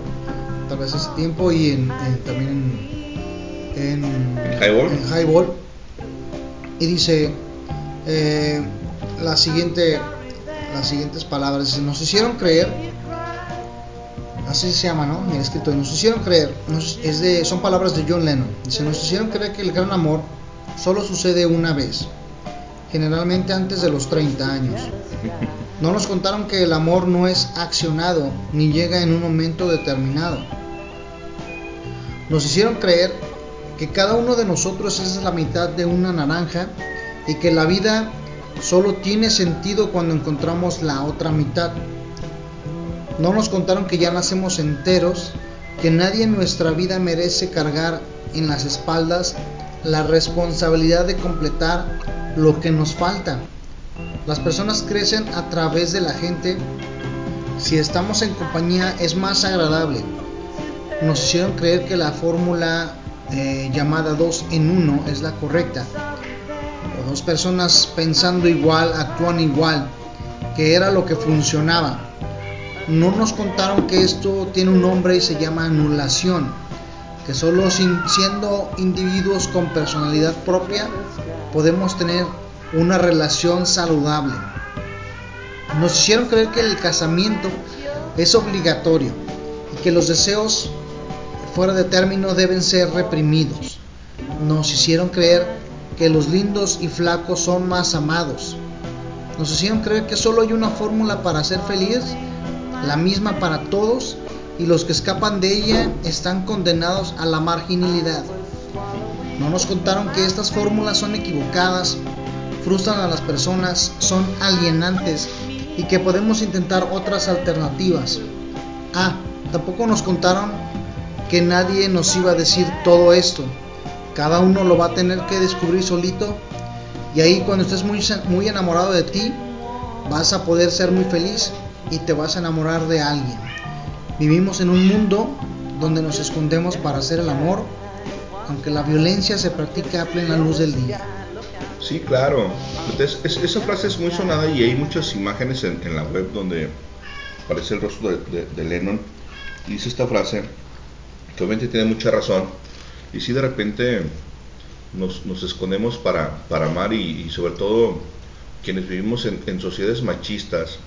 tal vez hace tiempo y en- también en en, ¿En Highball? en Highball. y dice eh, la siguiente las siguientes palabras dice, nos hicieron creer así se llama no el escrito nos hicieron creer nos- es de, son palabras de John Lennon dice nos hicieron creer que el gran amor solo sucede una vez generalmente antes de los 30 años No nos contaron que el amor no es accionado ni llega en un momento determinado. Nos hicieron creer que cada uno de nosotros es la mitad de una naranja y que la vida solo tiene sentido cuando encontramos la otra mitad. No nos contaron que ya nacemos enteros, que nadie en nuestra vida merece cargar en las espaldas la responsabilidad de completar lo que nos falta. Las personas crecen a través de la gente. Si estamos en compañía es más agradable. Nos hicieron creer que la fórmula eh, llamada 2 en 1 es la correcta. O dos personas pensando igual actúan igual, que era lo que funcionaba. No nos contaron que esto tiene un nombre y se llama anulación, que solo siendo individuos con personalidad propia podemos tener una relación saludable. Nos hicieron creer que el casamiento es obligatorio y que los deseos fuera de término deben ser reprimidos. Nos hicieron creer que los lindos y flacos son más amados. Nos hicieron creer que solo hay una fórmula para ser feliz, la misma para todos, y los que escapan de ella están condenados a la marginalidad. No nos contaron que estas fórmulas son equivocadas, frustran a las personas, son alienantes y que podemos intentar otras alternativas. Ah, tampoco nos contaron que nadie nos iba a decir todo esto. Cada uno lo va a tener que descubrir solito y ahí cuando estés muy, muy enamorado de ti, vas a poder ser muy feliz y te vas a enamorar de alguien. Vivimos en un mundo donde nos escondemos para hacer el amor, aunque la violencia se practica a plena luz del día. Sí, claro. Entonces, es- esa frase es muy sonada y hay muchas imágenes en, la web donde aparece el rostro de- de Lennon. Y dice esta frase, obviamente tiene mucha razón. Y si de repente nos, nos escondemos para, para amar y, y sobre todo quienes vivimos en, en sociedades machistas,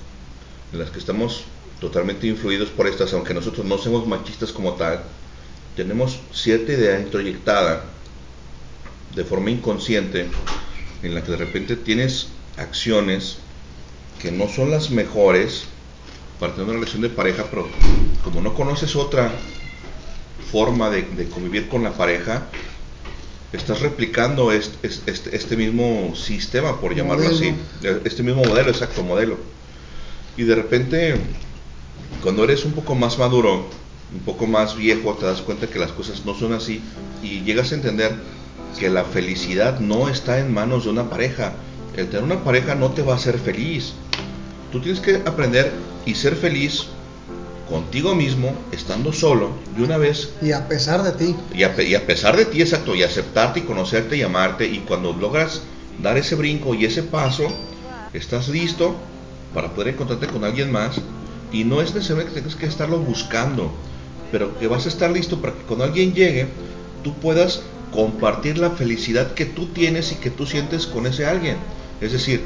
en las que estamos totalmente influidos por estas, aunque nosotros no somos machistas como tal, tenemos cierta idea introyectada de forma inconsciente en la que de repente tienes acciones que no son las mejores para tener una relación de pareja, pero como no conoces otra forma de, de convivir con la pareja, estás replicando este, este, este mismo sistema, por llamarlo Modelo. así, este mismo modelo, exacto, modelo. Y de repente, cuando eres un poco más maduro, un poco más viejo, te das cuenta que las cosas no son así y llegas a entender que la felicidad no está en manos de una pareja. El tener una pareja no te va a hacer feliz. Tú tienes que aprender y ser feliz contigo mismo, estando solo, y una vez, Y a pesar de ti, y a, y a pesar de ti, exacto, y aceptarte y conocerte y amarte, y cuando logras dar ese brinco y ese paso, estás listo para poder encontrarte con alguien más, y no es necesario que tengas que estarlo buscando, pero que vas a estar listo para que cuando alguien llegue, tú puedas compartir la felicidad que tú tienes y que tú sientes con ese alguien. Es decir,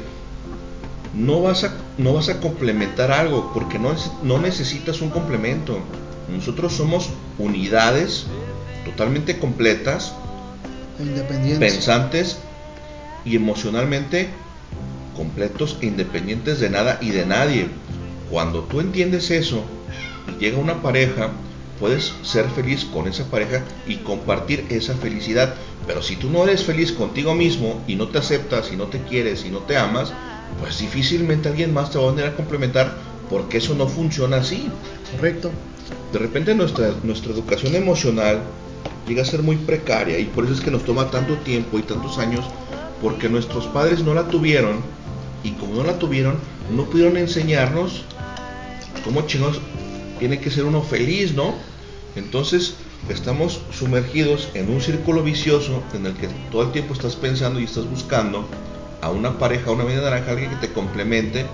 no vas a, no vas a complementar algo porque no, no necesitas un complemento. Nosotros somos unidades totalmente completas, independiente. pensantes y emocionalmente completos e independientes de nada y de nadie. Cuando tú entiendes eso y llega una pareja, puedes ser feliz con esa pareja y compartir esa felicidad. Pero si tú no eres feliz contigo mismo y no te aceptas y no te quieres y no te amas, pues difícilmente alguien más te va a venir a complementar porque eso no funciona así. Correcto. De repente nuestra, nuestra educación emocional llega a ser muy precaria y por eso es que nos toma tanto tiempo y tantos años porque nuestros padres no la tuvieron y como no la tuvieron no pudieron enseñarnos cómo chingados tiene que ser uno feliz, ¿no? Entonces estamos sumergidos en un círculo vicioso en el que todo el tiempo estás pensando y estás buscando a una pareja, a una media naranja, alguien que te complemente,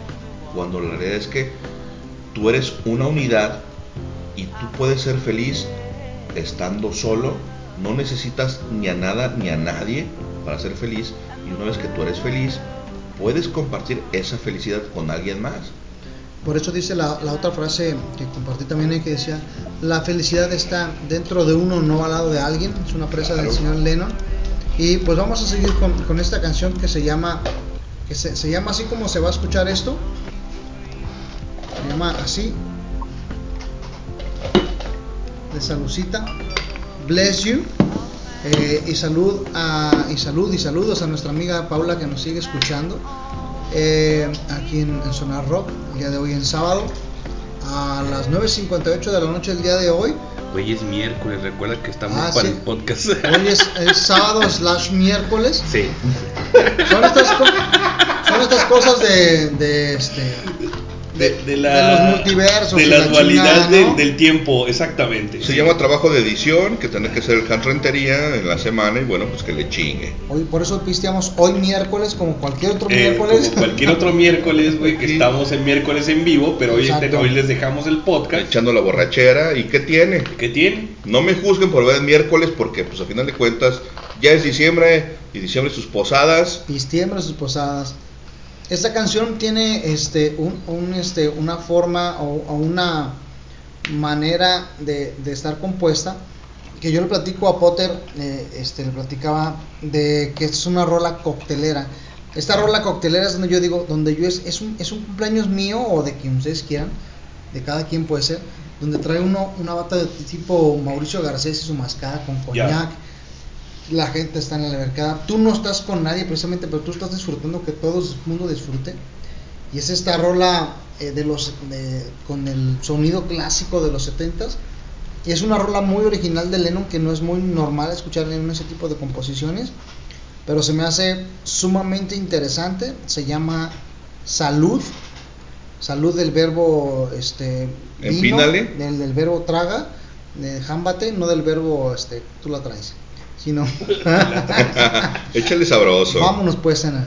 cuando la realidad es que tú eres una unidad y tú puedes ser feliz estando solo, no necesitas ni a nada ni a nadie para ser feliz y una vez que tú eres feliz, puedes compartir esa felicidad con alguien más. Por eso dice la, la otra frase que compartí también que decía, la felicidad está dentro de uno, no al lado de alguien. Es una frase del señor Lennon. Y pues vamos a seguir con, con esta canción que se llama, que se, se llama así como se va a escuchar esto, Se llama así. De saludcita. Bless you. Eh, y salud a, y salud y saludos a nuestra amiga Paula que nos sigue escuchando eh, aquí en, en Sonar Rock el día de hoy en sábado a las 9.58 de la noche el día de hoy Hoy es miércoles, recuerda que estamos Ah, para sí. el podcast. hoy es, [laughs] es sábado slash miércoles Sí. son estas, son estas cosas de, de este De, de la, de los multiversos De la, la dualidad del- ¿no? del tiempo, exactamente. Se llama trabajo de edición, que tiene que hacer el Hans Rentería en la semana y bueno, pues que le chingue. hoy por eso pisteamos hoy miércoles como cualquier otro Eh, miércoles como cualquier otro miércoles, güey, que Sí. estamos en miércoles en vivo, pero hoy, Exacto. hoy les dejamos el podcast. Echando la borrachera, ¿y qué tiene? ¿Qué tiene? No me juzguen por ver el miércoles porque pues a final de cuentas ya es diciembre y diciembre sus posadas. Pistiembre sus posadas. Esta canción tiene este, un, un, este, una forma o, o una manera de, de estar compuesta que yo le platico a Potter, eh, este, le platicaba de que es una rola coctelera. Esta rola coctelera es donde yo digo, donde yo es, es, un, es un cumpleaños mío o de quien ustedes quieran, de cada quien puede ser, donde trae uno una bata de tipo Mauricio Garcés y su mascada con coñac la gente está en la albercada, tú no estás con nadie precisamente, pero tú estás disfrutando que todo el mundo disfrute. Y es esta rola eh, de los de- con el sonido clásico de los 70s. Y es una rola muy original de Lennon que no es muy normal escuchar en ese tipo de composiciones, pero se me hace sumamente interesante. Se llama Salud. Salud del verbo este vino, del verbo traga, de jámbate, no del verbo este tú la traes, sino [laughs] Échale sabroso. Vámonos pues, Ana.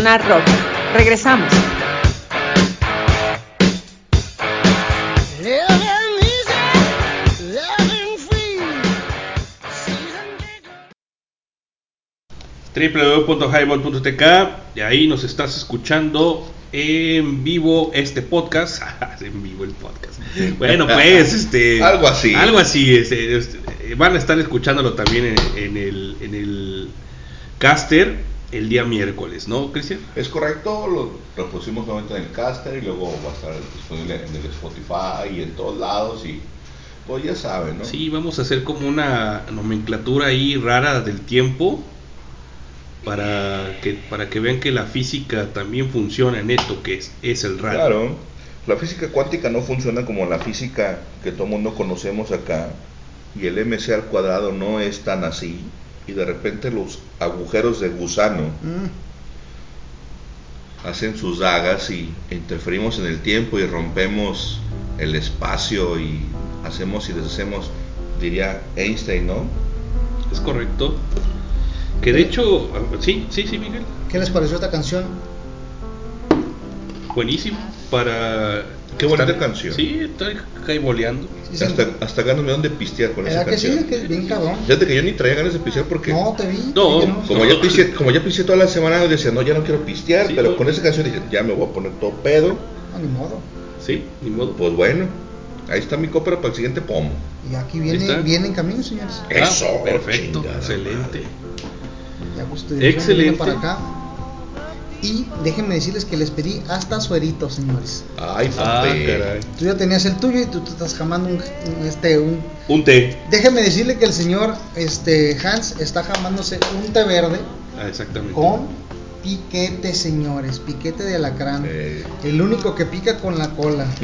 Sonar Rock. Regresamos. www.highball.tk y ahí nos estás escuchando en vivo este podcast [laughs] en vivo el podcast bueno pues [laughs] este Algo así. algo así este, este, van a estar escuchándolo también en, en el en el caster el día miércoles no Cristian Es correcto, lo repusimos nuevamente en el caster y luego va a estar disponible en el Spotify y en todos lados y pues ya saben, ¿no? sí vamos a hacer como una nomenclatura ahí rara del tiempo para que para que vean que la física también funciona en esto que es, es el radio. Claro, la física cuántica no funciona como la física que todo mundo conocemos acá y el MC al cuadrado no es tan así y de repente los agujeros de gusano Mm, hacen sus dagas y interferimos en el tiempo y rompemos el espacio y hacemos y deshacemos, diría Einstein, ¿no? Es correcto. Que de hecho, sí, sí, sí, Miguel. ¿Qué les pareció esta canción? Buenísimo. Para. Qué bonita canción. Sí, está caiboleando. Sí, sí. Hasta, hasta ganas me dan de pistear con esa ¿Verdad que sí? canción. Que es bien cabrón. Fíjate que yo ni traía ganas de pistear porque No, te vi. No, te vi que como, ya pisteé, como ya pisteé toda la semana, decía, no, ya no quiero pistear, Sí, pero no. con esa canción dije, ya me voy a poner todo pedo. No, ni modo. Sí, ni modo. Pues bueno, ahí está mi copra para el siguiente pomo. Y aquí viene, viene en camino, señores. Ah, Eso, perfecto, chingada excelente. Ya gusto Excelente. para acá. Y déjenme decirles que les pedí hasta suerito, señores. Ay, Ah, caray. Tú ya tenías el tuyo y tú te estás jamando un, un- este un Un té. Déjenme decirle que el señor este Hans está jamándose un té verde Ah, exactamente. con piquete, señores, piquete de alacrán. Eh. El único que pica con la cola. [laughs]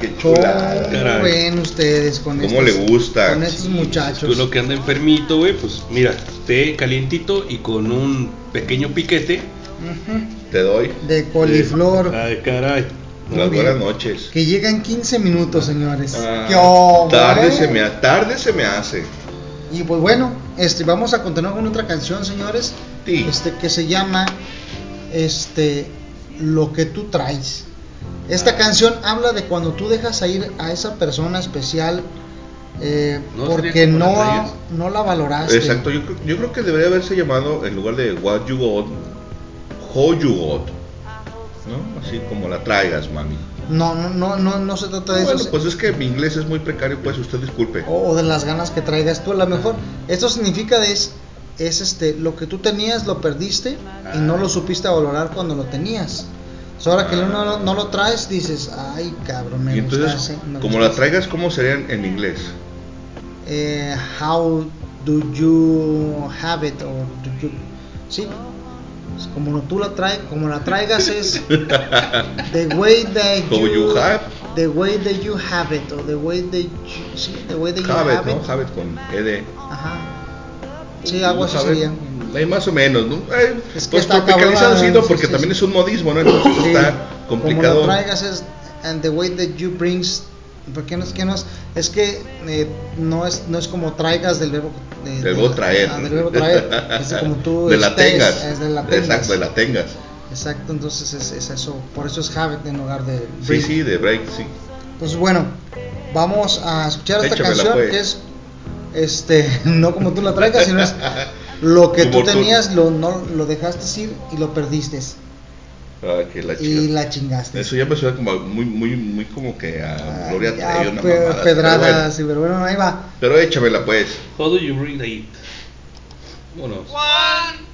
Qué ¿Cómo chulada. Caray. ven ustedes con ¿Cómo estos, le gusta? con estos Sí, muchachos? Uno que anda enfermito, güey, pues mira, té calientito y con un pequeño piquete. Te doy De coliflor. Ay, caray. Muy las bien. buenas noches. Que llega en 15 minutos, señores. Ah, ¡Qué hubo, tarde, se me, tarde se me hace. Y pues bueno, este, vamos a continuar con otra canción, señores. Sí. Este, que se llama este, Lo que tú traes. Esta Ah. canción habla de cuando tú dejas a ir a esa persona especial eh, No porque no, no la valoraste. Exacto, yo, creo- yo creo que debería haberse llamado en lugar de What You Got, How You Got. ¿No? Así como la traigas, mami. No, no, no, no, no se trata de Bueno, eso. pues es que mi inglés es muy precario, pues usted disculpe. o, o de las ganas que traigas tú a lo mejor. Esto significa es, es este lo que tú tenías lo perdiste y no lo supiste valorar cuando lo tenías. So, ahora que no, no, no lo traes dices, ay cabrón, me Y entonces, gustas, me como la gustas". traigas, ¿cómo sería en, en inglés? Eh, how do you have it or do you sí Es como no tú la traes como la traigas es the way that [laughs] How you have. the way that you have it or the way that you, sí, the way that you Have it, have it ¿no? Have it con ED. ajá sí algo así Have it, sería Ahí más o menos, ¿no? Eh, Es que pues tropicalizado sí, ¿no? Porque sí, también sí. es un modismo, ¿no? Entonces Sí, está como complicado. lo traigas es and the way that you brings porque no es que no es es que eh, no es no es como traigas del verbo de- Del de verbo traer. ah, del verbo traer [laughs] es como tú de la tengas. es de la tengas Exacto, de la tengas. Exacto, entonces es, es eso por eso es have it en lugar de Sí, bring. sí, de break, sí. Entonces bueno, vamos a escuchar esta Échamela, canción pues. que es este [laughs] no como tú la traigas, sino es [laughs] lo que Como tú. tenías lo no lo dejaste ir y lo perdiste Ah, que la y la chingaste. Eso ya me suena como muy, muy, muy como que a Ah, Gloria ya, Trevi, una pe- mamada. así, pedradas, Pero bueno, sí, pero bueno, ahí va. pero échamela pues. How do you bring it? Vámonos. Don't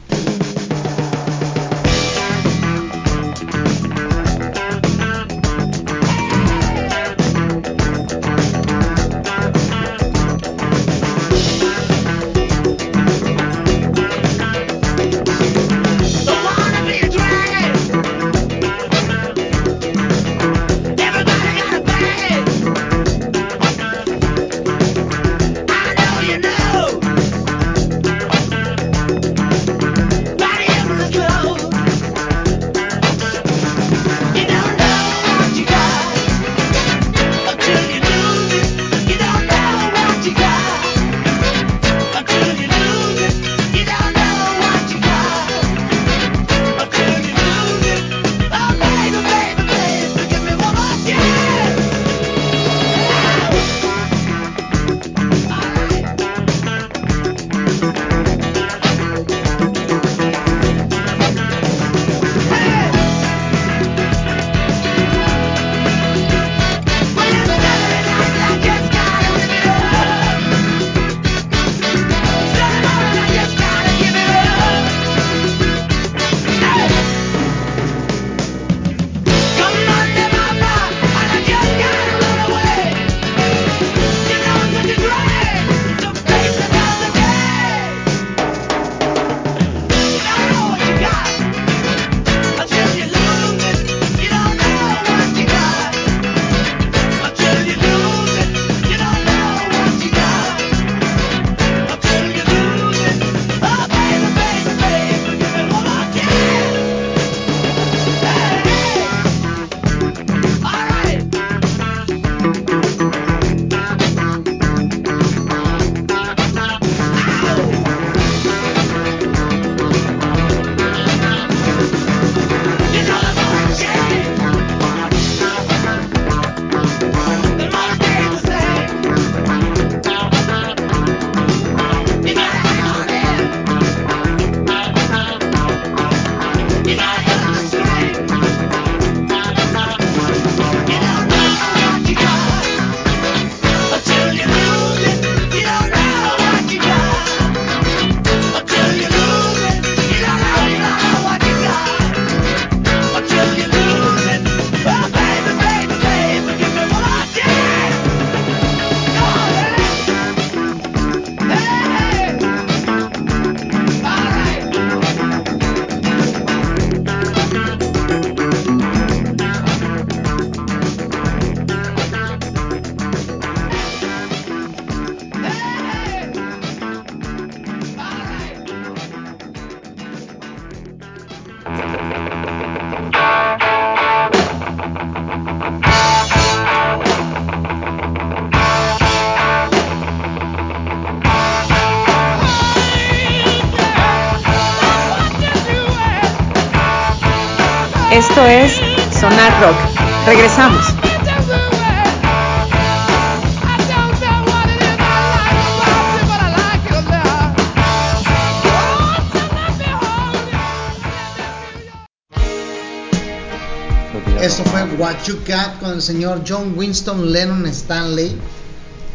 el señor John Winston Lennon Stanley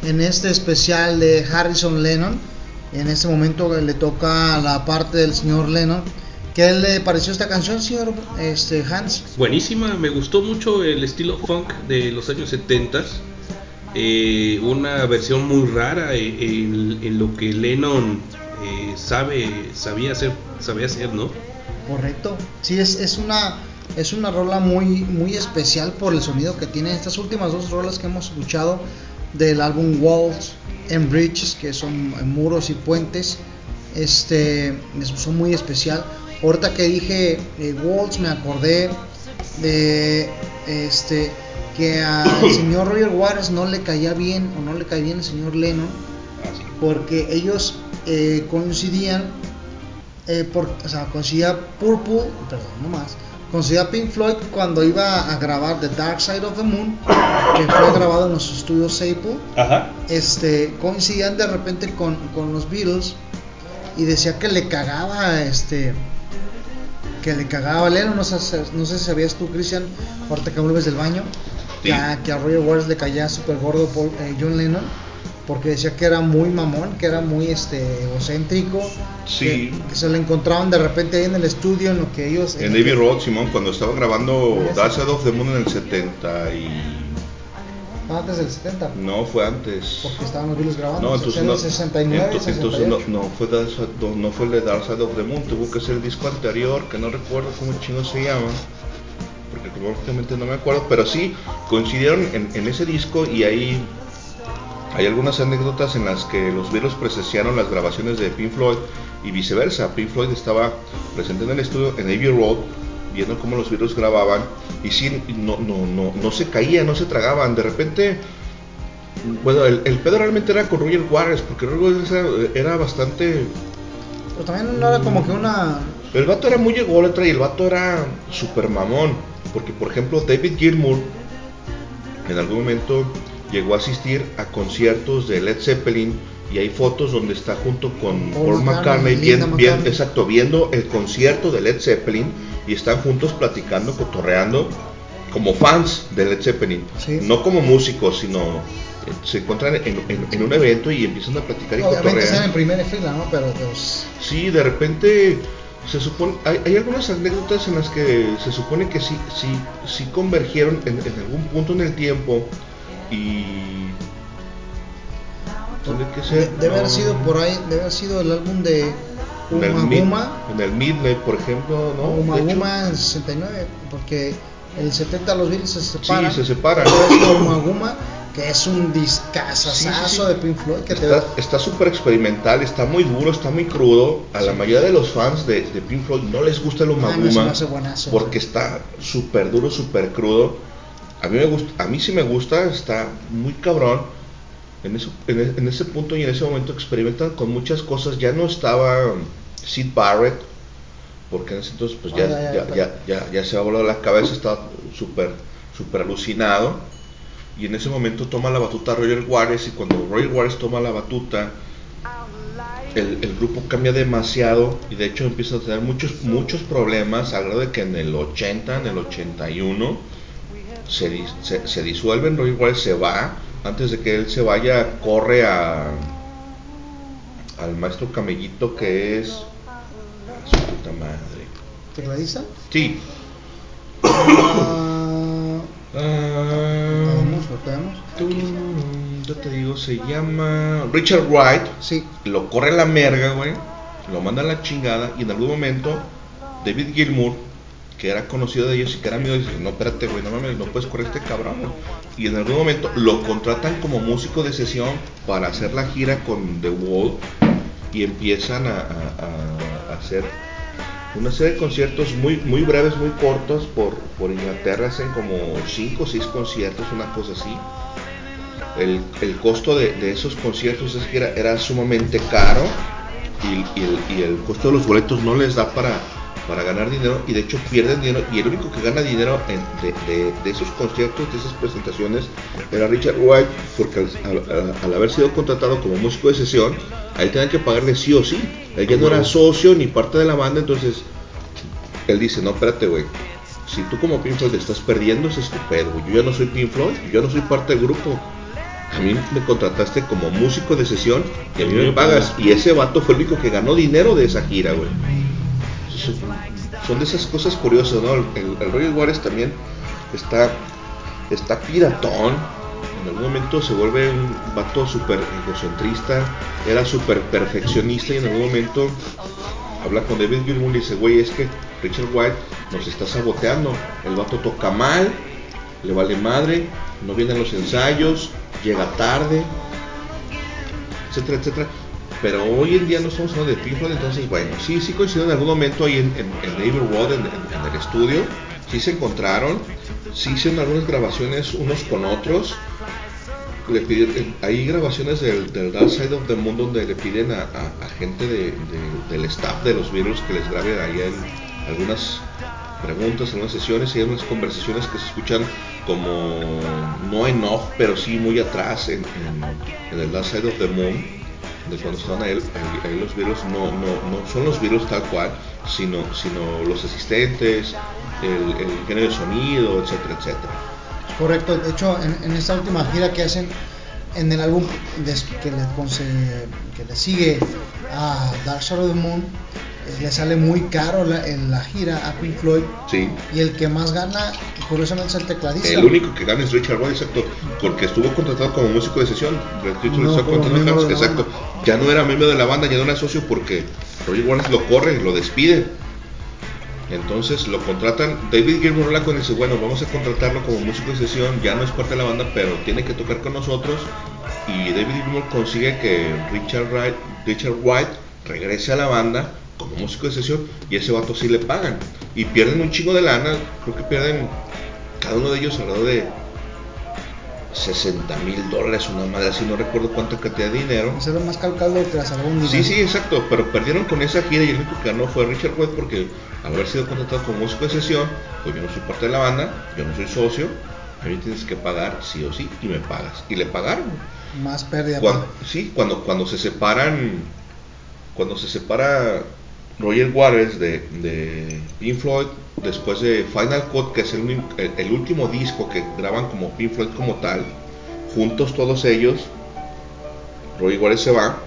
en este especial de Harrison Lennon. En este momento le toca la parte del señor Lennon. ¿Qué le pareció esta canción, señor este, Hans? Buenísima, me gustó mucho el estilo funk de los años 70 eh, una versión muy rara en, en- en lo que Lennon eh, sabe, sabía hacer, sabía hacer, ¿no? Correcto. Sí, es, es una es una rola muy muy especial por el sonido que tiene estas últimas dos rolas que hemos escuchado del álbum Walls and Bridges, que son muros y puentes. Este es- son muy especial. Ahorita que dije eh, Walls me acordé de este que al [coughs] señor Roger Waters no le caía bien o no le caía bien el señor Lennon Así. porque ellos eh, coincidían, eh, por, o sea, coincidía Purple, perdón, no más, coincidía Pink Floyd cuando iba a grabar The Dark Side of the Moon, que fue grabado en los estudios Ajá. este, coincidían de repente con, con los Beatles y decía que le cagaba, este, que le cagaba a Lennon, no sé, no sé si sabías tú, Cristian, ahorita que vuelves del baño, que, a, que a Roger Waters le caía súper gordo Paul- eh, John Lennon, porque decía que era muy mamón, que era muy este egocéntrico, Sí. que, que se lo encontraban de repente ahí en el estudio en lo que ellos... En Abbey Road, Simón, cuando estaba grabando Dark Side of the Moon en el 70 y... Antes del 70, No, fue antes. porque estaban los Beatles grabando, No, en entonces el no, 69, ento- entonces no, 68. no fue Dark Side- no, no fue el de Dark Side of the Moon, tuvo que ser el disco anterior, que no recuerdo cómo chingo se llama, porque cronológicamente no me acuerdo, pero sí coincidieron en, en ese disco y ahí hay algunas anécdotas en las que los Beatles presenciaron las grabaciones de Pink Floyd y viceversa. Pink Floyd estaba presente en el estudio en Abbey Road viendo cómo los Beatles grababan y sí, no, no, no, no se caían, no se tragaban. De repente, bueno, el, el pedo realmente era con Roger Waters, porque Roger Waters era, bastante... Pero también no era como que una... El vato era muy ególatra y el vato era super mamón, porque por ejemplo David Gilmour en algún momento llegó a asistir a conciertos de Led Zeppelin y hay fotos donde está junto con Paul Paul, McCartney, bien- bien- exacto, viendo el concierto de Led Zeppelin y están juntos platicando, cotorreando como fans de Led Zeppelin, Sí. no como músicos, sino eh, se encuentran en, en- en un evento y empiezan a platicar y Obviamente están en primera fila, ¿no? Pero pues... Sí, de repente se supone, hay, hay algunas anécdotas en las que se supone que sí, sí, sí convergieron en, en algún punto en el tiempo y tiene que ser. debe haber no, sido por ahí, debe haber sido el álbum de en el, Uma mid- Guma, en el Midnight, por ejemplo, ¿no? Uma De Guma en el 69, porque el 70 los Beatles se separan. se separan. Uma Guma, que es un discazazazo Sí, sí, sí. de Pink Floyd, que Está súper experimental, está muy duro, está muy crudo. A la mayoría de los fans de, de Pink Floyd no les gusta el Ah, no, se Umaguma me hace buenazo. porque está súper duro, súper crudo. A mí, me gusta, a mí sí me gusta, está muy cabrón. En, eso, en, e- en ese punto y en ese momento experimentan con muchas cosas. Ya no estaba Sid Barrett, porque en ese entonces pues ya, Ah, ya, ya, ya, ya. se ha volado la cabeza, estaba súper súper alucinado. Y en ese momento toma la batuta Roger Waters y cuando Roger Waters toma la batuta, el, el grupo cambia demasiado y de hecho empieza a tener muchos muchos problemas al grado de que en el 80, en el 81 se, se, se disuelven, Roger Waters se va, antes de que él se vaya corre a al maestro Camellito que es a su puta madre. Sí. [coughs] Ah, Ah, tenemos. tú- yo te digo, se llama Richard Wright. Sí, lo corre a la merga, güey, lo manda a la chingada y en algún momento David Gilmour, que era conocido de ellos y que era amigo, dice, no, espérate, güey, no mames, no puedes correr este cabrón. güey". Y en algún momento lo contratan como músico de sesión para hacer la gira con The Wall y empiezan a, a- a- hacer una serie de conciertos muy, muy breves, muy cortos por, por Inglaterra, hacen como 5 o 6 conciertos, una cosa así el, el costo de, de esos conciertos es que era, era sumamente caro y el, y el costo de los boletos no les da para, para ganar dinero y de hecho pierden dinero y el único que gana dinero en- de, de- de esos conciertos, de esas presentaciones era Richard White porque al, al- al haber sido contratado como músico de sesión, a él tenían que pagarle sí o sí. Él ya no era socio ni parte de la banda, entonces él dice, no, espérate, güey. Si tú como Pink Floyd te estás perdiendo, ese es güey. Yo ya no soy Pink Floyd, yo no soy parte del grupo. A mí me contrataste como músico de sesión y a mí me pagas. Y ese vato fue el único que ganó dinero de esa gira, güey. Son- de esas cosas curiosas, ¿no? El, el, Roger Waters también está, está piratón. En algún momento se vuelve un vato súper egocentrista, era súper perfeccionista y en algún momento habla con David Gilmour y dice, güey, es que Richard White nos está saboteando. El vato toca mal, le vale madre, no viene a los ensayos, llega tarde, etcétera, etcétera. Pero hoy en día no estamos hablando de Pink entonces bueno, sí, sí coincidió en algún momento ahí en, en, en Road, en, el estudio, sí se encontraron, sí hicieron algunas grabaciones unos con otros. Le piden, hay grabaciones del, del Dark Side of the Moon donde le piden a, gente de- de- del staff de los Beatles que les grabe ahí en algunas preguntas, algunas sesiones y hay unas conversaciones que se escuchan como no en off, pero sí muy atrás en- en el Dark Side of the Moon de cuando ahí- ahí los virus no, no, no son los virus tal cual, sino, sino los asistentes, el, el ingeniero de sonido, etcétera, etcétera. Correcto, de hecho en, en esta última gira que hacen en el álbum que, le, que le sigue a Dark Side of the Moon, le sale muy caro la, en la gira a Pink Floyd Sí. y el que más gana curiosamente es el tecladista. El único que gana es Richard White, exacto, porque estuvo contratado como músico de sesión. No exacto. Ya no era miembro de la banda, ya no era socio porque Roger Waters lo corre, lo despide. Entonces lo contratan. David Gilmour y dice: Bueno, vamos a contratarlo como músico de sesión. Ya no es parte de la banda, pero tiene que tocar con nosotros. Y David Gilmour consigue que Richard, Wright- Richard White regrese a la banda como músico de sesión. Y a ese vato sí le pagan. Y pierden un chingo de lana. Creo que pierden cada uno de ellos alrededor de 60 mil dólares, una madre así, no recuerdo cuánta cantidad de dinero. Era más calcado salvó un Sí, sí, exacto, pero perdieron con esa gira y el único que ganó fue Richard White porque al haber sido contratado como músico de sesión, pues yo no soy parte de la banda, yo no soy socio, a mí tienes que pagar sí o sí y me pagas. Y le pagaron. Más pérdida. Cuando, sí, cuando, cuando se separan, cuando se separa Roger Waters de, de Pink Floyd, después de Final Cut, que es el, el- último disco que graban como Pink Floyd como tal, juntos todos ellos, Roger Waters se va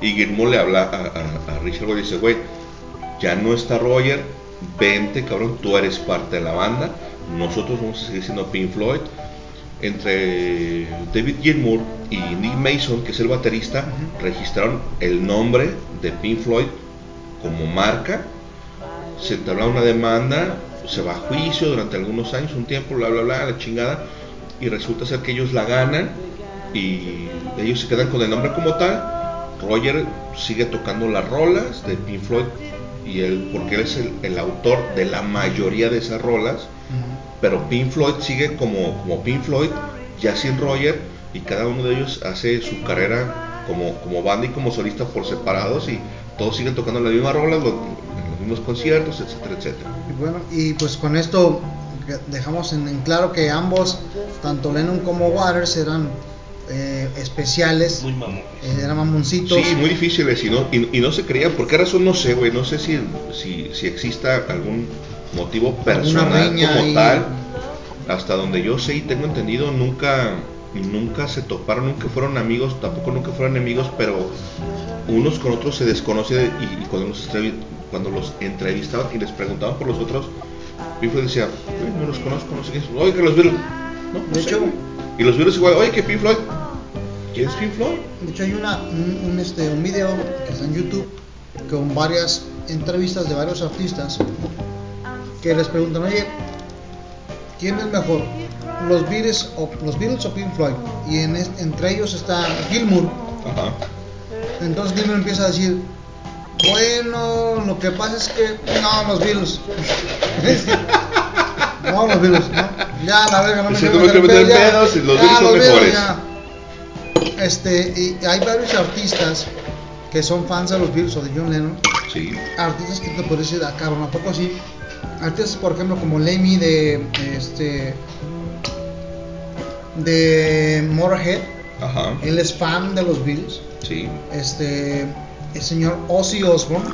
y Gilmour le habla a, a- a Richard y dice, güey, ya no está Roger, vente cabrón, tú eres parte de la banda, nosotros vamos a seguir siendo Pink Floyd. Entre David Gilmour y Nick Mason, que es el baterista, registraron el nombre de Pink Floyd como marca. Se entabla una demanda, se va a juicio durante algunos años, un tiempo, bla, bla, bla, la chingada. Y resulta ser que ellos la ganan y ellos se quedan con el nombre como tal. Roger sigue tocando las rolas de Pink Floyd y él, porque él es el, el autor de la mayoría de esas rolas pero Pink Floyd sigue como, como Pink Floyd, ya sin Roger, y cada uno de ellos hace su carrera como, como banda y como solista por separados, y todos siguen tocando las mismas rolas, los, mismos conciertos, etcétera, etcétera. Y bueno, y pues con esto dejamos en, en claro que ambos, tanto Lennon como Waters, eran eh, especiales, Muy mamón. eh, eran mamoncitos. Sí, muy difíciles, y no, y, y no se creían, ¿por qué razón? No sé, güey, no sé si, si, si exista algún motivo personal como tal, hasta donde yo sé y tengo entendido, nunca, nunca se toparon, nunca fueron amigos, tampoco nunca fueron enemigos, pero unos con otros se desconocen y, y cuando, los cuando los entrevistaban y les preguntaban por los otros, Pink Floyd decía, "Güey, no los conozco, no sé quién oye, que los Beatles, no, no De sé, hecho- güey". y los Beatles igual, oye, que Pink Floyd, ¿quién es Pink Floyd? De hecho hay una, un, un, este, un video que está en YouTube con varias entrevistas de varios artistas que les preguntan, oye, ¿quién es mejor? ¿Los Beatles o, los Beatles o Pink Floyd? Y en entre ellos está Gilmour. Ajá. Entonces Gilmour empieza a decir, bueno, lo que pasa es que no, los Beatles. [laughs] no, los Beatles, ¿no? Ya, la verga, no me no me meter en ya. los Ya, Beatles son Beatles, mejores. ya. Este, y hay varios artistas que son fans de los Beatles o de John Lennon Sí. artistas que te puedes decir, ah, cabrón, ¿a poco sí? Artistas, por ejemplo, como Lemmy de este de Motorhead, Ajá. es fan de los Beatles. Sí. Este, el señor Ozzy Osbourne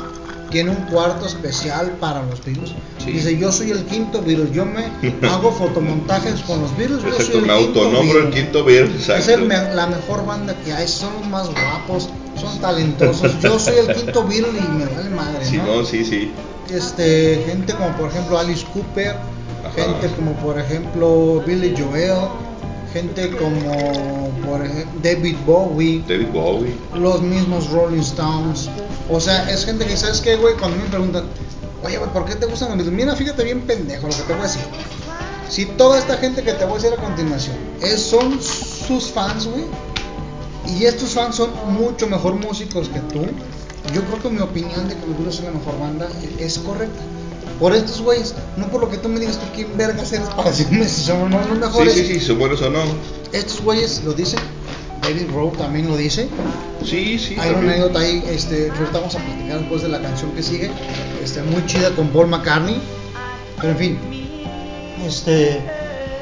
tiene un cuarto especial para los Beatles. Sí. Dice, yo soy el quinto Beatles, yo me [laughs] hago fotomontajes con los Beatles, yo soy el me quinto autonombro el Beatle". quinto Es exacto. el me- la mejor banda que hay, son los más guapos, son talentosos. Yo soy el quinto Beatle y me vale madre, Sí, ¿no? no, sí, sí. Este, gente como por ejemplo Alice Cooper, Ajá. gente como por ejemplo Billy Joel, gente como por ejemplo David Bowie, David Bowie. los mismos Rolling Stones. O sea, es gente que, ¿sabes qué, güey? Cuando me preguntan, oye, güey, ¿por qué te gustan los Beatles? Mira, fíjate bien pendejo lo que te voy a decir. Si toda esta gente que te voy a decir a continuación es, son sus fans, güey, y estos fans son mucho mejor músicos que tú, yo creo que mi opinión de que los Beatles son la mejor banda es correcta. Por estos güeyes, no por lo que tú me digas tú quién vergas eres para decirme si son o no los Sí, mejores. sí, sí, son buenos o no. Estos güeyes lo dicen, David Rowe también lo dice. Sí, sí. Hay una también. anécdota ahí este, ahorita vamos a platicar después de la canción que sigue, este, muy chida con Paul McCartney. Pero en fin, este,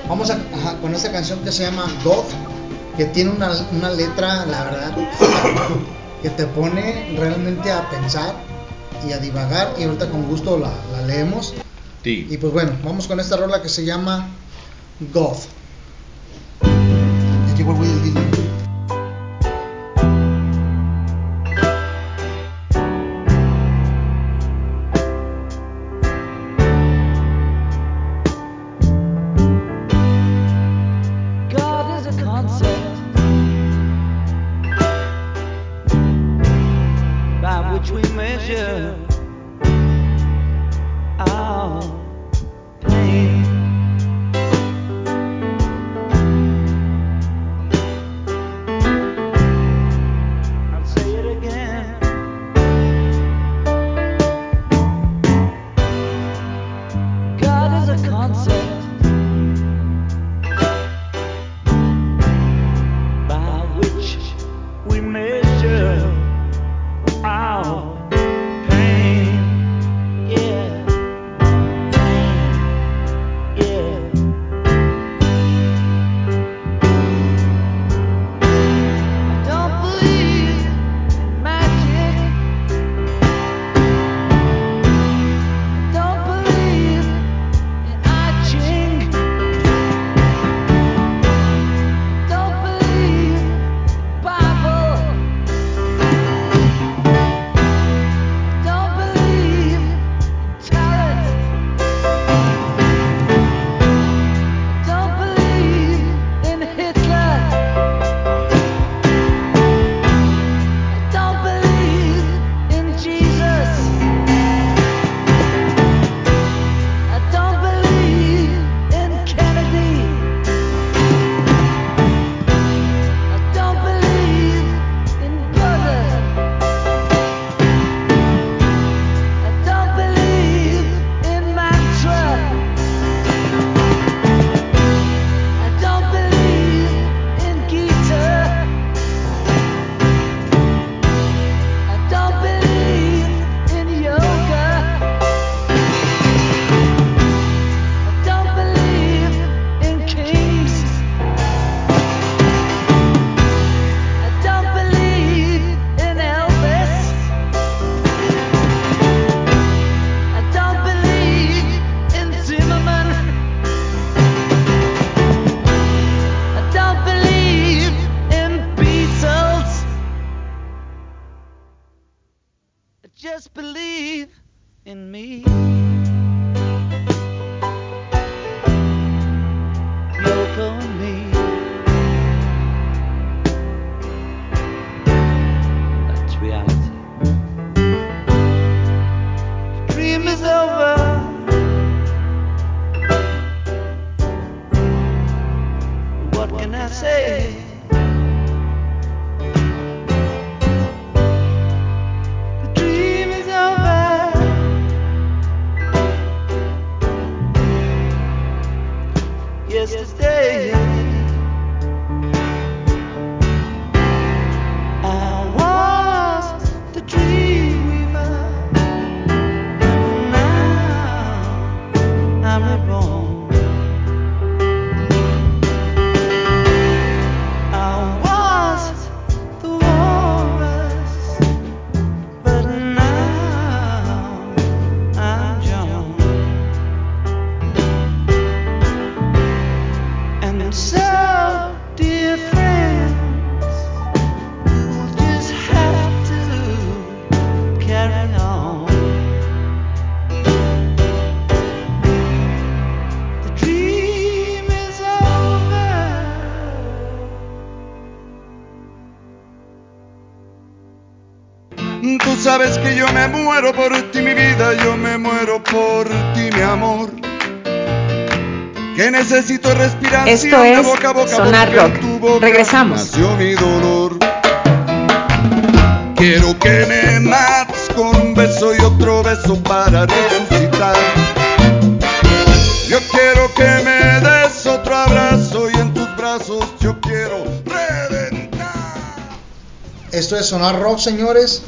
vamos a, ajá, con esta canción que se llama God, que tiene una, una letra, la verdad, [coughs] que te pone realmente a pensar y a divagar. Y ahorita con gusto la, la leemos. Sí. Y pues bueno, vamos con esta rola que se llama God. Muero por ti, mi vida, yo me muero por ti, mi amor. Que necesito respiración Esto de es boca a boca Sonar Rock. tu boca Regresamos. Nació mi dolor. Quiero que me mates con un beso y otro beso para resucitar. Yo quiero que me des otro abrazo y en tus brazos yo quiero reventar. Esto es Sonar Rock, señores.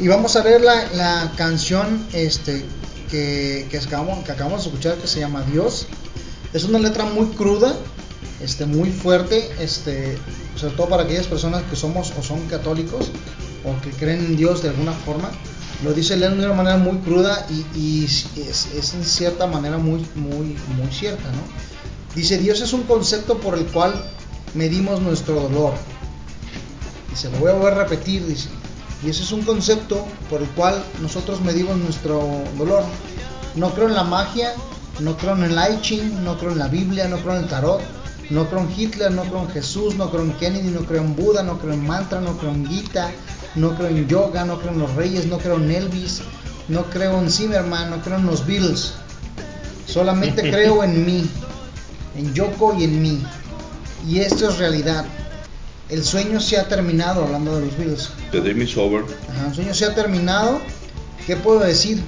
Y vamos a ver la, canción este, que, acabamos, de escuchar que se llama Dios. Es una letra muy cruda, este, muy fuerte, este, sobre todo para aquellas personas que somos o son católicos o que creen en Dios de alguna forma. Lo dice Lennon de una manera muy cruda y, es, en cierta manera muy, muy, muy cierta. ¿no? Dice, Dios es un concepto por el cual medimos nuestro dolor. Y se lo voy a volver a repetir, dice. Y ese es un concepto por el cual nosotros medimos nuestro dolor. No creo en la magia, no creo en el I Ching, no creo en la Biblia, no creo en el tarot, no creo en Hitler, no creo en Jesús, no creo en Kennedy, no creo en Buda, no creo en mantra, no creo en Gita, no creo en yoga, no creo en los reyes, no creo en Elvis, no creo en Zimmerman, no creo en los Beatles. Solamente creo en mí, en Yoko y en mí. Y esto es realidad. El sueño se ha terminado, hablando de los Beatles. The Dream is over. Ajá, el sueño se ha terminado. ¿Qué puedo decir?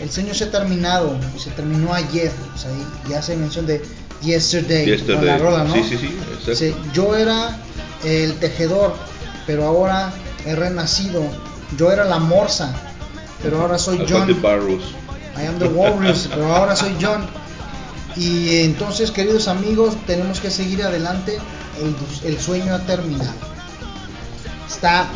El sueño se ha terminado, se terminó ayer. O sea, ya se mencionó de Yesterday, Yesterday. con la rola, ¿no? Sí, sí, sí, exacto. Yo era el tejedor, pero ahora he renacido. Yo era la morsa, pero ahora soy I John. the. I am the walrus, [laughs] pero ahora soy John. Y entonces, queridos amigos, tenemos que seguir adelante. El, el sueño ha terminado. Está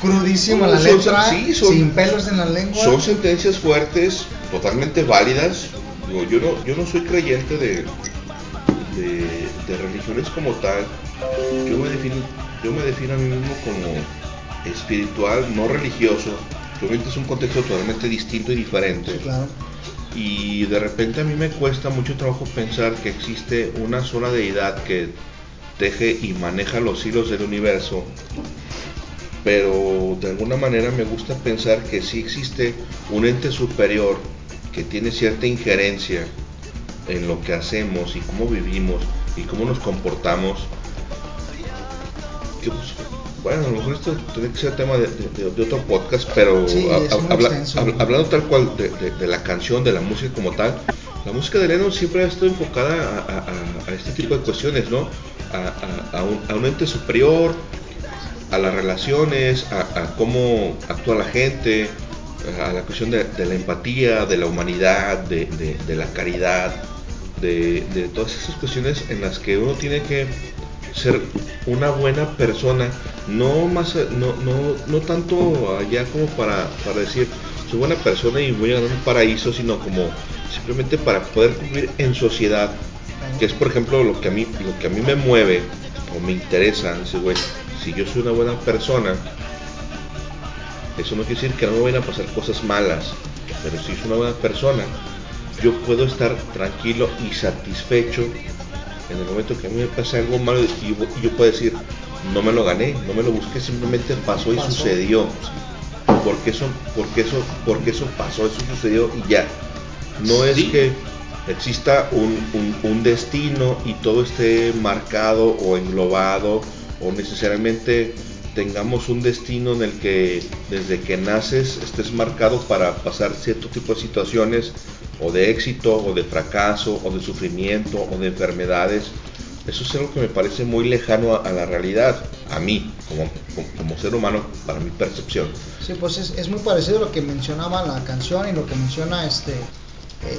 crudísima la Son- letra, sí, son- sin pelos en la lengua. Son sentencias fuertes, totalmente válidas. Digo, yo no, yo no soy creyente de, de, de religiones como tal. Yo me defino, yo me defino a mí mismo como espiritual, no religioso. Obviamente es un contexto totalmente distinto y diferente. Sí, claro. Y de repente a mí me cuesta mucho trabajo pensar que existe una sola deidad que teje y maneja los hilos del universo. Pero de alguna manera me gusta pensar que sí existe un ente superior que tiene cierta injerencia en lo que hacemos y cómo vivimos y cómo nos comportamos. Que, pues, bueno, a lo mejor esto tiene que ser tema de, de- de otro podcast, pero Sí, a- habla- hab- hablando tal cual de, la canción, de la música como tal, la música de Lennon siempre ha estado enfocada a- a este tipo de cuestiones, ¿no? A, a- un, a un ente superior, a las relaciones, a, cómo actúa la gente, a la cuestión de, la empatía, de la humanidad, de, de- la caridad, de, de todas esas cuestiones en las que uno tiene que ser una buena persona, no más, no, no, no tanto allá como para, para decir soy buena persona y voy a ganar un paraíso, sino como simplemente para poder cumplir en sociedad, que es por ejemplo lo que a mí, lo que a mí me mueve o me interesa, dice güey, si yo soy una buena persona, eso no quiere decir que no me vayan a pasar cosas malas, pero si soy una buena persona, yo puedo estar tranquilo y satisfecho en el momento que a mí me pasa algo malo y yo, y yo puedo decir, no me lo gané, no me lo busqué, simplemente pasó y Pasó. sucedió. Porque eso, porque eso, porque eso pasó, eso sucedió y ya. No es que exista un, un- destino y todo esté marcado o englobado o necesariamente tengamos un destino en el que desde que naces estés marcado para pasar cierto tipo de situaciones o de éxito o de fracaso o de sufrimiento o de enfermedades. Eso es algo que me parece muy lejano a, la realidad, a mí, como, como, como ser humano, para mi percepción. Sí, pues es, es muy parecido a lo que mencionaba la canción y lo que menciona este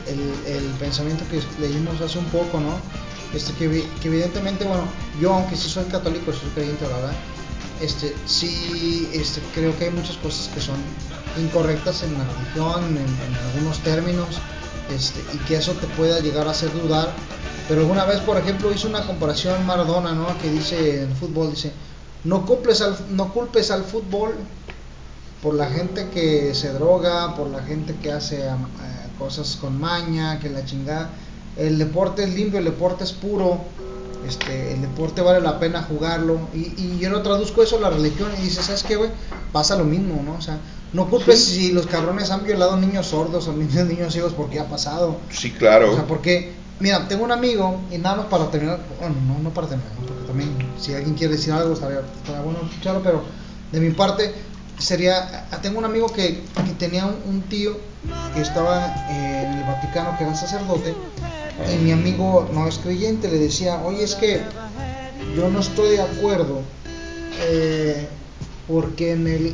el, el pensamiento que leímos hace un poco, ¿no? Este que, que evidentemente, bueno, yo aunque sí soy católico, soy creyente, la verdad, este sí este, creo que hay muchas cosas que son incorrectas en la religión, en, en algunos términos, este, y que eso te pueda llegar a hacer dudar. Pero alguna vez, por ejemplo, hizo una comparación Maradona, ¿no? Que dice en fútbol, dice, no culpes al, no culpes al fútbol por la gente que se droga, por la gente que hace eh, cosas con maña, que la chingada. El deporte es limpio, el deporte es puro, este, el deporte vale la pena jugarlo. Y, y yo no traduzco eso a la religión y dices, ¿sabes qué, güey? Pasa lo mismo, ¿no? O sea, No culpes si los cabrones han violado niños sordos o niños, [laughs] niños ciegos porque ha pasado. Sí, claro. O sea, porque, mira, tengo un amigo, y nada más para terminar, bueno, no, no para terminar, porque también si alguien quiere decir algo estaría, estaría bueno escucharlo, pero de mi parte sería, ah, tengo un amigo que, que tenía un, un tío que estaba eh, en el Vaticano, que era sacerdote, y mi amigo no es creyente, le decía, oye, es que yo no estoy de acuerdo, eh, porque en, el,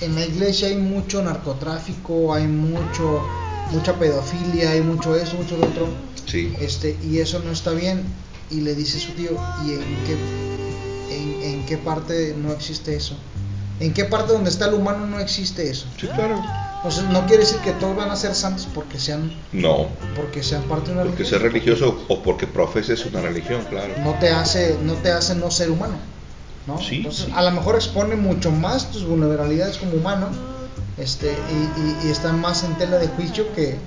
en la iglesia hay mucho narcotráfico, hay mucho mucha pedofilia, hay mucho eso, mucho lo otro, Sí. este, y eso no está bien. Y le dice su tío, ¿y en qué, en, en qué parte no existe eso? ¿En qué parte donde está el humano no existe eso? Sí, claro. Entonces no quiere decir que todos van a ser santos porque sean, No, porque sean parte de una porque religión. ser religioso o porque profeses una religión, claro. no te hace no te hace no ser humano ¿no? Sí, entonces sí. a lo mejor expone mucho más tus vulnerabilidades como humano este y, y- y está más en tela de juicio que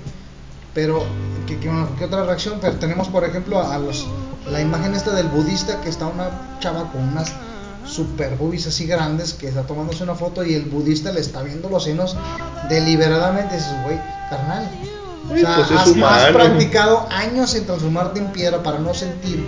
pero que, que, que otra reacción pero tenemos por ejemplo a los la imagen esta del budista que está una chava con unas super boobies así grandes que está tomándose una foto y el budista le está viendo los senos deliberadamente y dices güey carnal o sea, pues es has, practicado años en transformarte en piedra para no sentir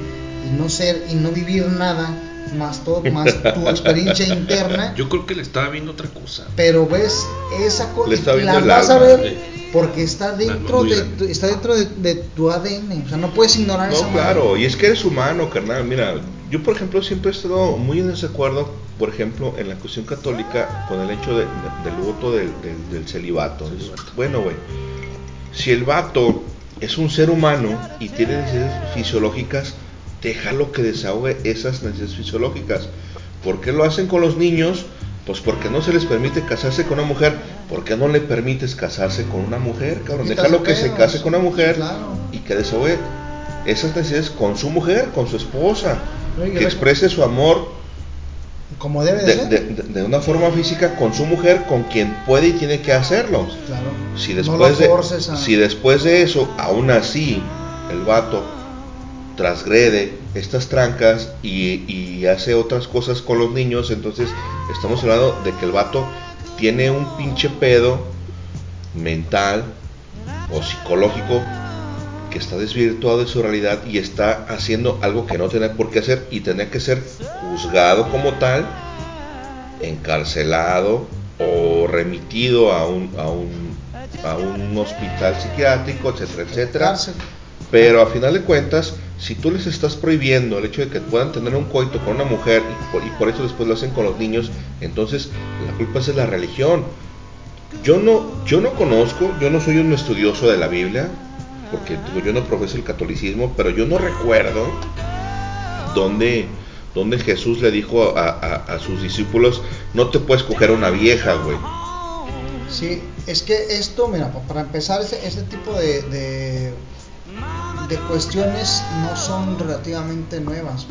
y no ser y no vivir nada más todo más tu [laughs] experiencia interna Yo creo que le estaba viendo otra cosa. pero ves esa cosa la vas a ver porque está dentro de tu, está dentro de, de tu ADN o sea no puedes ignorar esa No, madre. claro, y es que eres humano, carnal. Mira, yo por ejemplo siempre he estado muy en desacuerdo, por ejemplo, en la cuestión católica con el hecho de- de- del voto del, celibato. Celibato. Bueno, güey, si el vato es un ser humano y tiene necesidades fisiológicas, déjalo que desahogue esas necesidades fisiológicas. ¿Por qué lo hacen con los niños? Pues porque no se les permite casarse con una mujer. ¿Por qué no le permites casarse con una mujer, cabrón? Déjalo que se case con una mujer Claro. y que desahogue esas necesidades con su mujer, con su esposa. Que exprese su amor como debe de, de, ser de- de- de una forma física con su mujer, con quien puede y tiene que hacerlo. claro Si después, de, a- si después de eso, aún así, el vato transgrede estas trancas y, y hace otras cosas con los niños, entonces estamos hablando de que el vato tiene un pinche pedo mental o psicológico que está desvirtuado de su realidad y está haciendo algo que no tenía por qué hacer y tenía que ser juzgado como tal, encarcelado o remitido a un, a un, a un hospital psiquiátrico, etcétera, etcétera. Pero a final de cuentas, si tú les estás prohibiendo el hecho de que puedan tener un coito con una mujer y por, y por eso después lo hacen con los niños, entonces la culpa es de la religión. Yo no, yo no conozco, yo no soy un estudioso de la Biblia, porque digo, yo no profeso el catolicismo, pero yo no recuerdo donde, donde Jesús le dijo a, a- a sus discípulos, no te puedes coger una vieja, güey. Sí, es que esto, mira, pa- para empezar, este, este tipo de, de, de cuestiones no son relativamente nuevas.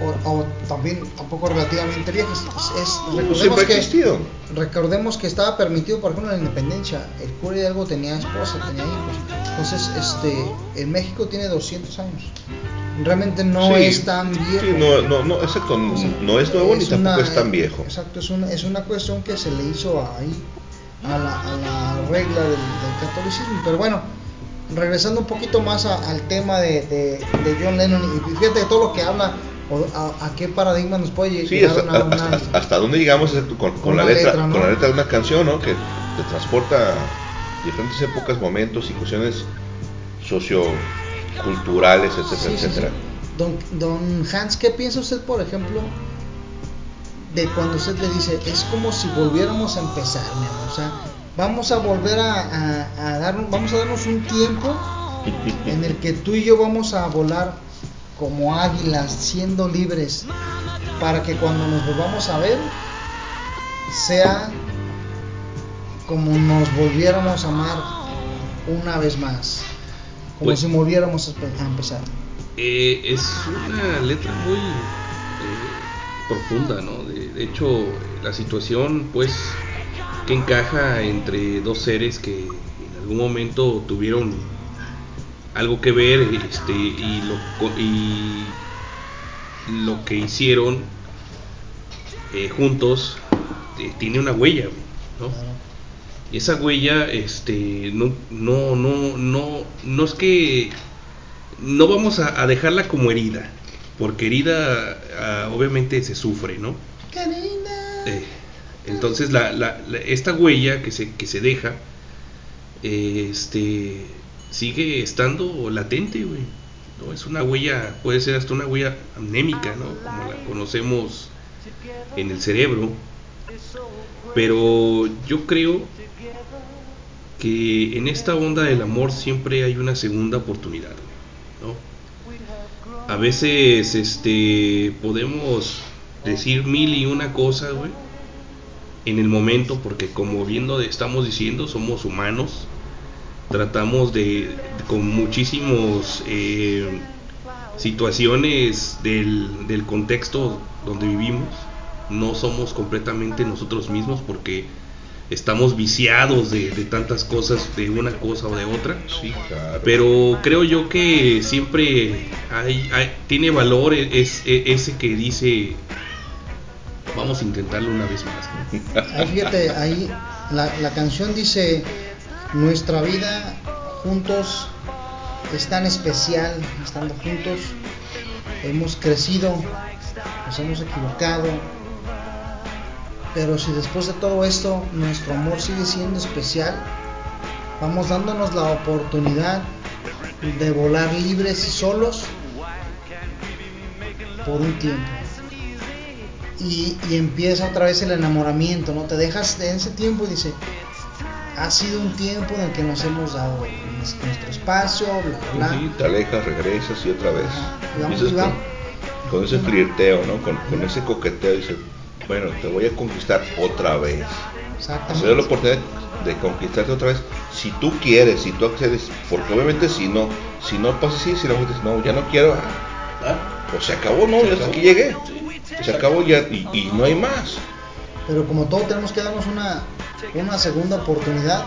O, o también tampoco relativamente viejas. Es, es- recordemos, que, recordemos que estaba permitido, por ejemplo, la independencia. El cura Hidalgo tenía esposa, tenía hijos. Entonces, este, en México tiene 200 años. Realmente no Sí, es tan viejo. sí, no, no, no, exacto, no, es nuevo ni tampoco una- es tan viejo. Exacto, es una, es una cuestión que se le hizo ahí a la, a la regla del, del catolicismo. Pero bueno, regresando un poquito más a- al tema de, de- de John Lennon, y fíjate de todo lo que habla, o a, a qué paradigma nos puede Sí, llegar hasta, una- una- hasta- hasta dónde llegamos con, con la letra, letra, ¿no? con la letra de una canción, ¿no? Que te transporta a diferentes épocas, momentos y cuestiones socioculturales, etcétera, Sí, sí, sí. etcétera. Don, don Hans, ¿qué piensa usted, por ejemplo, de cuando usted le dice, es como si volviéramos a empezar, mi amor? O sea, vamos a volver a, a, a dar, un- vamos a darnos un tiempo en el que tú y yo vamos a volar como águilas, siendo libres, para que cuando nos volvamos a ver, sea como nos volviéramos a amar una vez más, como Pues- si volviéramos a empe- a empezar. Eh, es una letra muy eh, profunda, ¿no? De, de hecho, la situación, pues, que encaja entre dos seres que en algún momento tuvieron algo que ver este, y, lo, co- y lo que hicieron eh, juntos eh, tiene una huella. ¿no? Y esa huella, este, no, no, no, no, no es que no vamos a, a dejarla como herida, porque herida ah, obviamente se sufre, ¿no? Eh, entonces la, la- la- esta huella que se, que se deja, eh, este, sigue estando latente, güey. ¿no? Es una huella, puede ser hasta una huella amnémica, ¿no? Como la conocemos en el cerebro. Pero yo creo que en esta onda del amor siempre hay una segunda oportunidad, ¿no? A veces este podemos decir mil y una cosas, güey, en el momento porque como viendo estamos diciendo somos humanos, tratamos de, con muchísimos eh, situaciones del, del contexto donde vivimos, no somos completamente nosotros mismos porque estamos viciados de, de tantas cosas, de una cosa o de otra. Sí, claro. Pero creo yo que siempre hay, hay- tiene valor e- es, e- ese que dice vamos a intentarlo una vez más. ¿no? Ahí fíjate, ahí la, la canción dice, nuestra vida juntos es tan especial, estando juntos, hemos crecido, nos hemos equivocado, pero si después de todo esto nuestro amor sigue siendo especial, vamos dándonos la oportunidad de volar libres y solos por un tiempo y, empieza otra vez el enamoramiento, ¿no? Te dejas de ese tiempo y dice, ha sido un tiempo en el que nos hemos dado nues- nuestro espacio, bla, bla, bla. Sí, te alejas, regresas y otra vez. Y vamos, y con, vamos. con ese flirteo, ¿no? Con, con ese coqueteo, dices, bueno, te voy a conquistar otra vez. Se da la Exactamente. oportunidad de conquistarte otra vez. Si tú quieres, si tú accedes, porque obviamente si no, si no pasa así, si la mujer dice, no, ya no quiero, ah, pues se acabó, no, Se ya hasta aquí llegué. Sí, Se acabó ya y, y no hay más. Pero como todo tenemos que darnos una, una segunda oportunidad,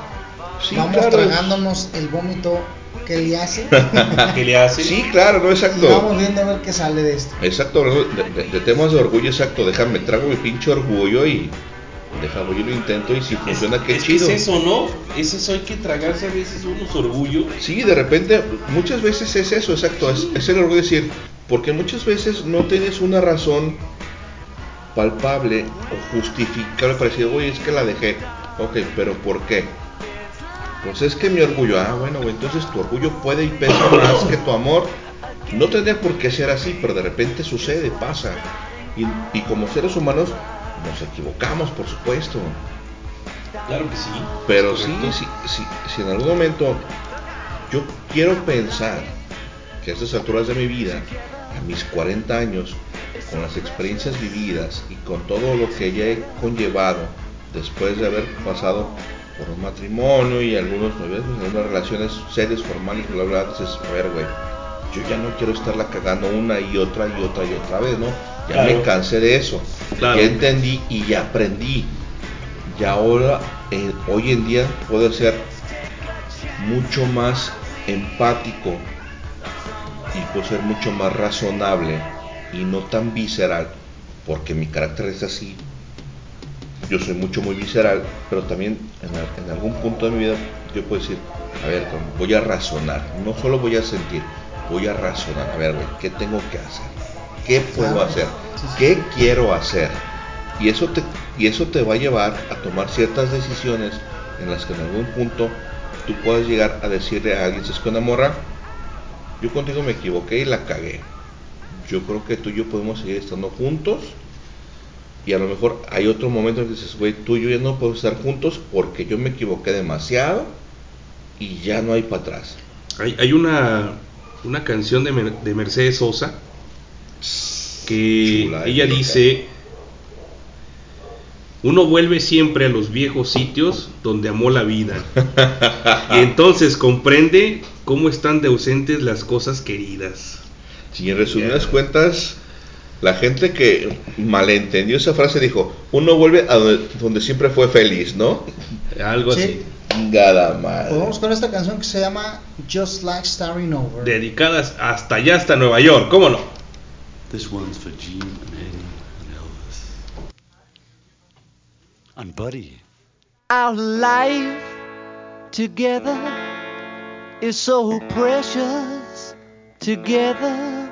Sí, vamos claro. tragándonos el vómito que le hace [laughs] ¿Qué le hace? Sí, claro, no, y exacto. vamos viendo a ver qué sale de esto. Exacto, de, de- de temas de orgullo, exacto. Déjame, trago mi pinche orgullo y déjame, yo lo intento y si funciona, qué es que chido. es eso, ¿no? Es eso, hay que tragarse a veces unos orgullos. Sí, de repente, muchas veces es eso, exacto, es, es el orgullo de decir, porque muchas veces no tienes una razón palpable o justificable para decir, oye, es que la dejé. Ok, pero ¿por qué? Pues es que mi orgullo, ah, bueno, güey, entonces tu orgullo puede y pesa [coughs] más que tu amor. No tendría por qué ser así, pero de repente sucede, pasa. Y, y como seres humanos nos equivocamos, por supuesto. Claro que sí. Pero sí, Correcto. sí, sí, si en algún momento yo quiero pensar que a estas alturas de mi vida, a mis 40 años, con las experiencias vividas y con todo lo que ya he conllevado después de haber pasado por un matrimonio y algunos noviazgos, algunas relaciones serias, formales, bla, bla, dices, a ver, güey, yo ya no quiero estarla cagando una y otra y otra y otra vez, ¿no? Ya Claro. me cansé de eso, Claro. ya entendí y ya aprendí. Y ahora, eh, hoy en día, puedo ser mucho más empático y puedo ser mucho más razonable y no tan visceral, porque mi carácter es así. Yo soy mucho muy visceral, pero también en, al- en algún punto de mi vida yo puedo decir, a ver, voy a razonar, no solo voy a sentir, voy a razonar, a ver, güey, ¿qué tengo que hacer? ¿Qué puedo hacer? Sí, sí. ¿Qué quiero hacer? Y eso, te, y eso te va a llevar a tomar ciertas decisiones en las que en algún punto tú puedas llegar a decirle a alguien, es que una morra, yo contigo me equivoqué y la cagué. Yo creo que tú y yo podemos seguir estando juntos. Y a lo mejor hay otro momento en que dices, güey, tú y yo ya no podemos estar juntos porque yo me equivoqué demasiado y ya no hay para atrás. Hay, hay una, una canción de, Mer- de Mercedes Sosa que Chula, ella dice, uno vuelve siempre a los viejos sitios donde amó la vida [laughs] y entonces comprende cómo están de ausentes las cosas queridas. Si en resumidas cuentas, la gente que malentendió esa frase dijo, uno vuelve a donde, donde siempre fue feliz, ¿no? Algo Sí. así. Chingada madre. Pues vamos con esta canción que se llama Just Like Starting Over. Dedicadas hasta allá, hasta Nueva York, ¿cómo no? This one's for Gene and Eddie and Elvis. And Buddy. Our life together is so precious. Together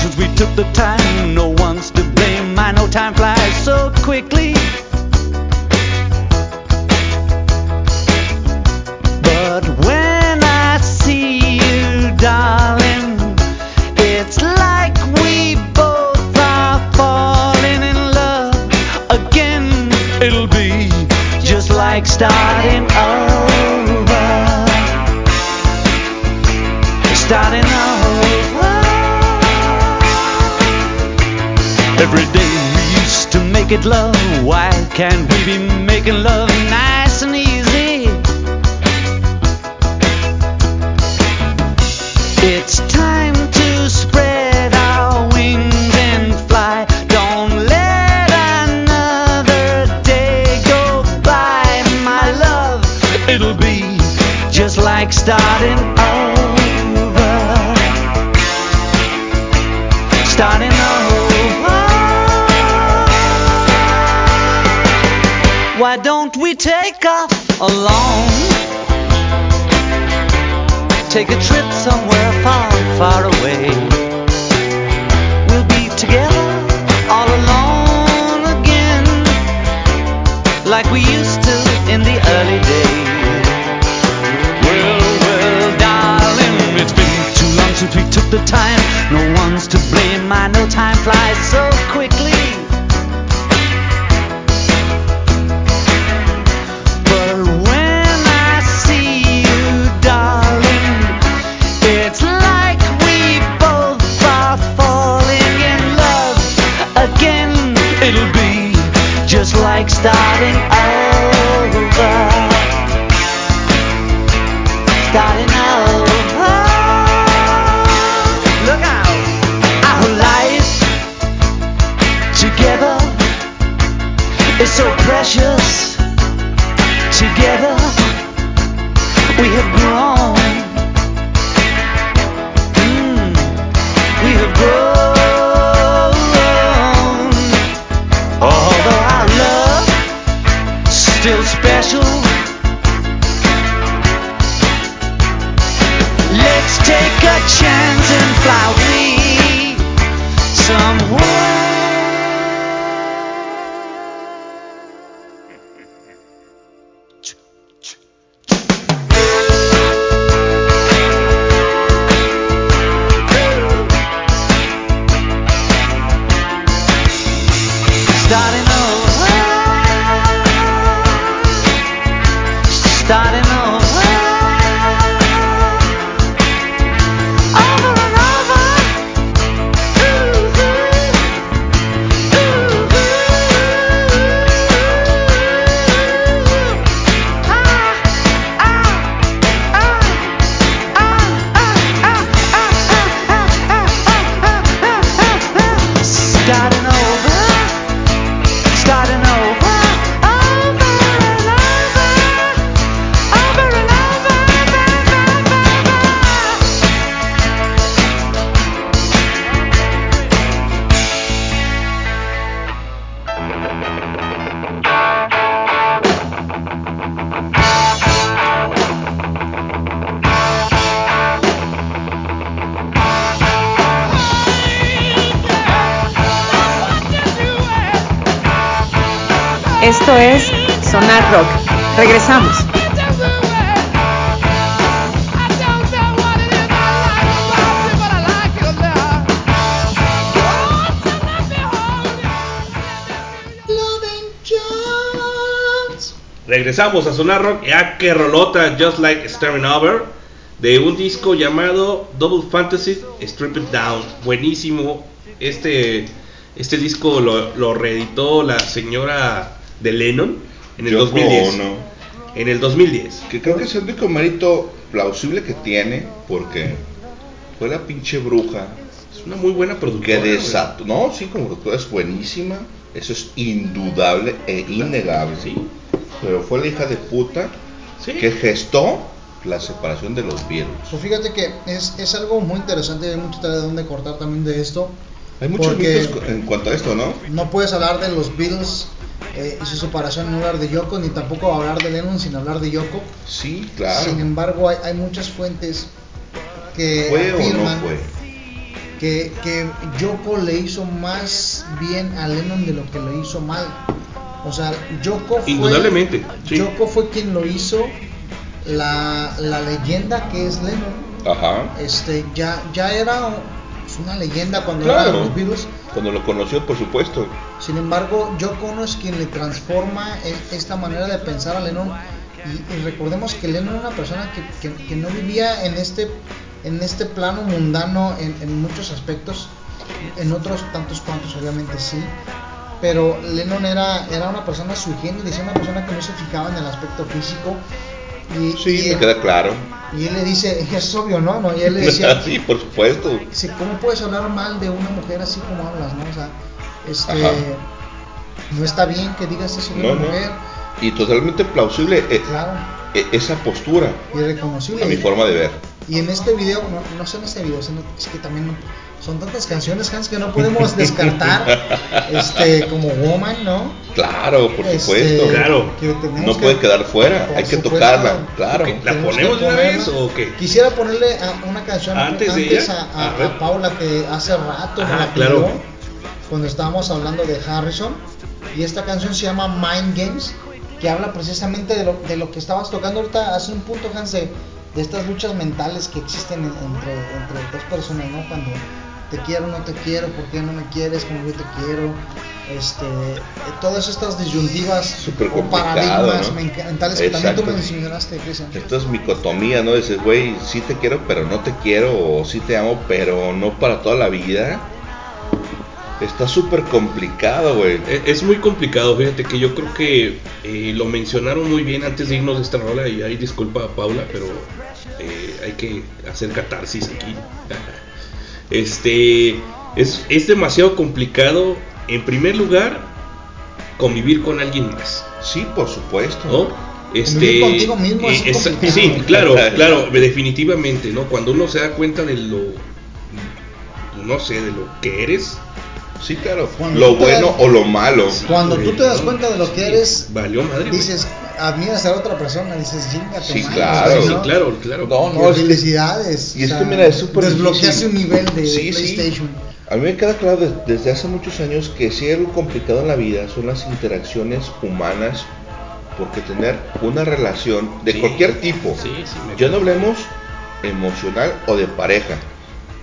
since we took the time. No one's to blame. I know time flies so quickly. But when I see you, darling, it's like we both are falling in love again. It'll be just like starting Every day we used to make it love. Why can't we be making love alone? Take a trip somewhere far, far away. We'll be together all alone again, like we used to in the early days. Well, well, darling, it's been too long since we took the time. No one's to blame. I know Regresamos a Sonar Rock. Ya que rolota Just Like Starting Over. De un disco llamado Double Fantasy Strip It Down. Buenísimo. Este, este disco lo, lo reeditó la señora de Lennon en el Yoko 2010. Ono. en el 2010. Que creo que es el único mérito plausible que tiene, porque fue la pinche bruja Es una muy buena que productora. güey. desató. No, sí, como productora es buenísima, eso es indudable e innegable. Sí. Pero fue la hija de puta Sí. que gestó la separación de los Beatles. Pues fíjate que es, es algo muy interesante y hay mucho de donde cortar también de esto. Hay muchos Porque- mitos en cuanto a esto, ¿no? No puedes hablar de los Beatles eh, y su separación no hablar de Yoko, ni tampoco hablar de Lennon sin hablar de Yoko. Sí, claro. Sin embargo, hay, hay muchas fuentes que ¿Fue o no afirman fue? que, que Yoko le hizo más bien a Lennon de lo que le hizo mal. O sea, Yoko fue, Indudablemente, sí. Yoko fue quien lo hizo la, la leyenda que es Lennon. Ajá. Este, ya, ya era pues, una leyenda cuando Claro. eran los Beatles. Cuando lo conoció, por supuesto. Sin embargo, Yoko Ono es quien le transforma e- esta manera de pensar a Lennon. Y, y recordemos que Lennon era una persona que, que- que no vivía en este, en este plano mundano en, en muchos aspectos. En otros tantos cuantos, obviamente sí. Pero Lennon era, era una persona sui generis, una persona que no se fijaba en el aspecto físico. Y, Sí, y me él, queda claro. y él le dice, [laughs] es obvio, ¿no? no y él le decía, [laughs] sí, por supuesto. ¿cómo puedes hablar mal de una mujer así como hablas, no? O sea, este, Ajá. no está bien que digas eso de No, una no. mujer, Y totalmente plausible eh, claro, eh, esa postura, y reconocible. a mi forma de ver. Y en este video, no, no sé en este video, es que también son tantas canciones, Hans, que no podemos descartar, [laughs] este, como Woman, ¿no? Claro, por Este, supuesto. Claro. que No que- puede quedar fuera, por hay que supuesto. tocarla, claro. Ok, ¿La ponemos que de una vez o qué? Quisiera ponerle a- una canción ¿Antes de ella? a, a- A a Paula que hace rato me Ah, la pidió, claro. cuando estábamos hablando de Harrison. Y esta canción se llama Mind Games, que habla precisamente de lo, de lo que estabas tocando ahorita hace un punto, Hans, de, de estas luchas mentales que existen en- entre, entre dos personas, ¿no? Cuando te quiero, no te quiero, ¿por qué no me quieres como yo te quiero? Este, todas estas disyuntivas o paradigmas ¿no? mentales que también tú Exacto. mencionaste, Cristian. Esto es micotomía, ¿no? Dices, güey, sí te quiero, pero no te quiero, o sí te amo, pero no para toda la vida. Está súper complicado, güey. E- Es muy complicado, fíjate que yo creo que eh, lo mencionaron muy bien antes de irnos de esta rola y ahí disculpa a Paula, pero eh, hay que hacer catarsis aquí. [laughs] Este es, es demasiado complicado, en primer lugar, convivir con alguien más, Sí, por supuesto. ¿no? Este, contigo mismo es eh, complicado. sí, claro, [laughs] claro, definitivamente, ¿no? Cuando uno se da cuenta de lo, no sé, de lo que eres, Sí, claro. Cuando Lo bueno das- o lo malo. Cuando tú te das ¿no? cuenta de lo que Sí, eres, valió madre. güey. dices, admiras a la otra persona, dices, chinga Sí, madre", claro. ¿no? Sí, claro, claro. No, no, es que- felicidades. y es o que mira, es súper Desbloqueaste un nivel de Sí, sí. PlayStation. A mí me queda claro des- desde hace muchos años que si hay algo complicado en la vida son las interacciones humanas, porque tener una relación de Sí. cualquier tipo, Sí, sí, me- ya no hablemos emocional o de pareja,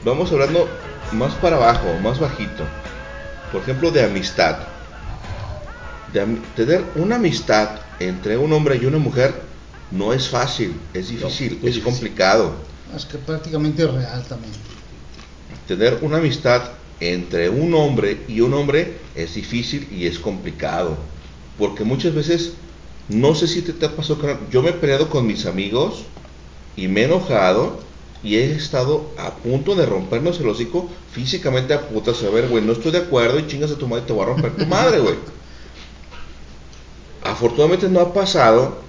vamos hablando más para abajo, más bajito, por ejemplo de amistad. De tener una amistad entre un hombre y una mujer no es fácil, es difícil, es difícil. complicado. Es que prácticamente es real también. Tener una amistad entre un hombre y un hombre es difícil y es complicado. Porque muchas veces, no sé si te, te ha pasado, carnal, yo me he peleado con mis amigos y me he enojado y he estado a punto de rompernos el hocico físicamente a putas. A ver, güey, no estoy de acuerdo y chingas a tu madre y te voy a romper tu madre, güey. [laughs] Afortunadamente no ha pasado,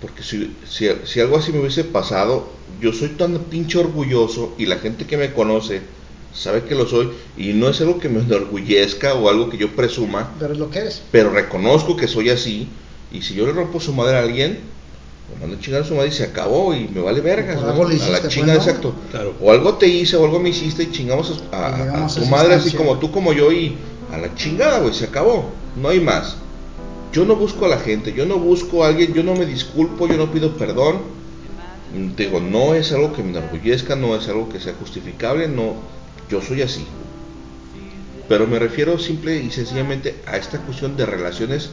porque si, si, si algo así me hubiese pasado, yo soy tan pinche orgulloso y la gente que me conoce sabe que lo soy y no es algo que me enorgullezca o algo que yo presuma, Pero es lo que eres. pero reconozco que soy así y si yo le rompo su madre a alguien, me mando a chingar a su madre y se acabó y me vale verga. Algo le a la pues, chingada, ¿no? exacto. Claro. O algo te hice o algo me hiciste y chingamos a, a- a a tu madre así como tú como yo y a la chingada, güey, se acabó. No hay más. Yo no busco a la gente, yo no busco a alguien, yo no me disculpo, yo no pido perdón. Mm, Digo, no es algo que me enorgullezca, no es algo que sea justificable, no, yo soy así. Pero me refiero simple y sencillamente a esta cuestión de relaciones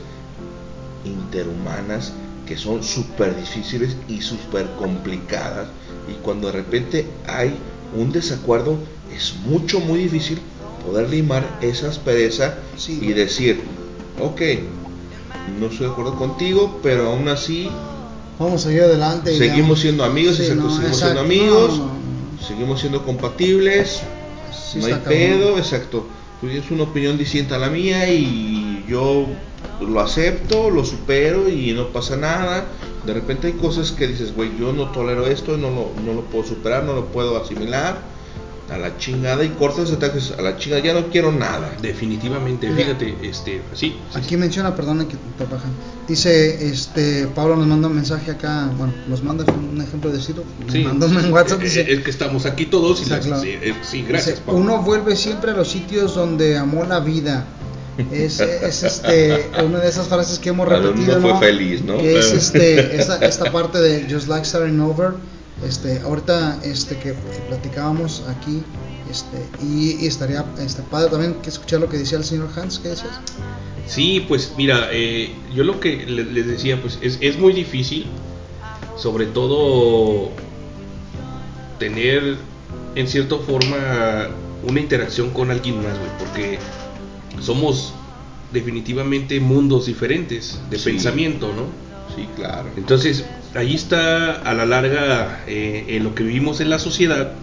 interhumanas que son súper difíciles y súper complicadas. Y cuando de repente hay un desacuerdo, es mucho, muy difícil poder limar esa aspereza Sí, y decir, ok, no estoy de acuerdo contigo, pero aún así vamos a seguir adelante. y Seguimos ya. siendo amigos, Sí, exacto, no, seguimos exacto. siendo amigos, No, no, no. seguimos siendo compatibles, Sí no hay pedo, exacto. Tú tienes una opinión distinta a la mía y yo lo acepto, lo supero y no pasa nada. De repente hay cosas que dices, güey, yo no tolero esto, no lo, no lo puedo superar, no lo puedo asimilar. A la chingada y cortas ataques, a la chingada, ya no quiero nada. Definitivamente, fíjate, este, sí, sí, Aquí menciona, perdona que te bajan. Dice, este, Pablo nos manda un mensaje acá, bueno, nos manda un ejemplo de Ciro, nos sí. mandó en WhatsApp, Eh, dice, es que estamos aquí todos y las- claro. sí, eh, sí, gracias, dice, Pablo. uno vuelve siempre a los sitios donde amó la vida. Es, es este, una de esas frases que hemos repetido, fue ¿no? feliz, ¿no? Que es este, [laughs] esta, esta parte de Just Like Starting Over, este, ahorita este que, que platicábamos aquí, este, y, y estaría este, padre también que escuchar lo que decía el señor Hans, ¿qué decías? Sí, pues mira, eh, yo lo que le- les decía, pues es, es muy difícil, sobre todo tener en cierta forma una interacción con alguien más, güey, porque somos definitivamente mundos diferentes de Sí. pensamiento, ¿no? Sí, claro. Entonces, ahí está a la larga eh, en lo que vivimos en la sociedad,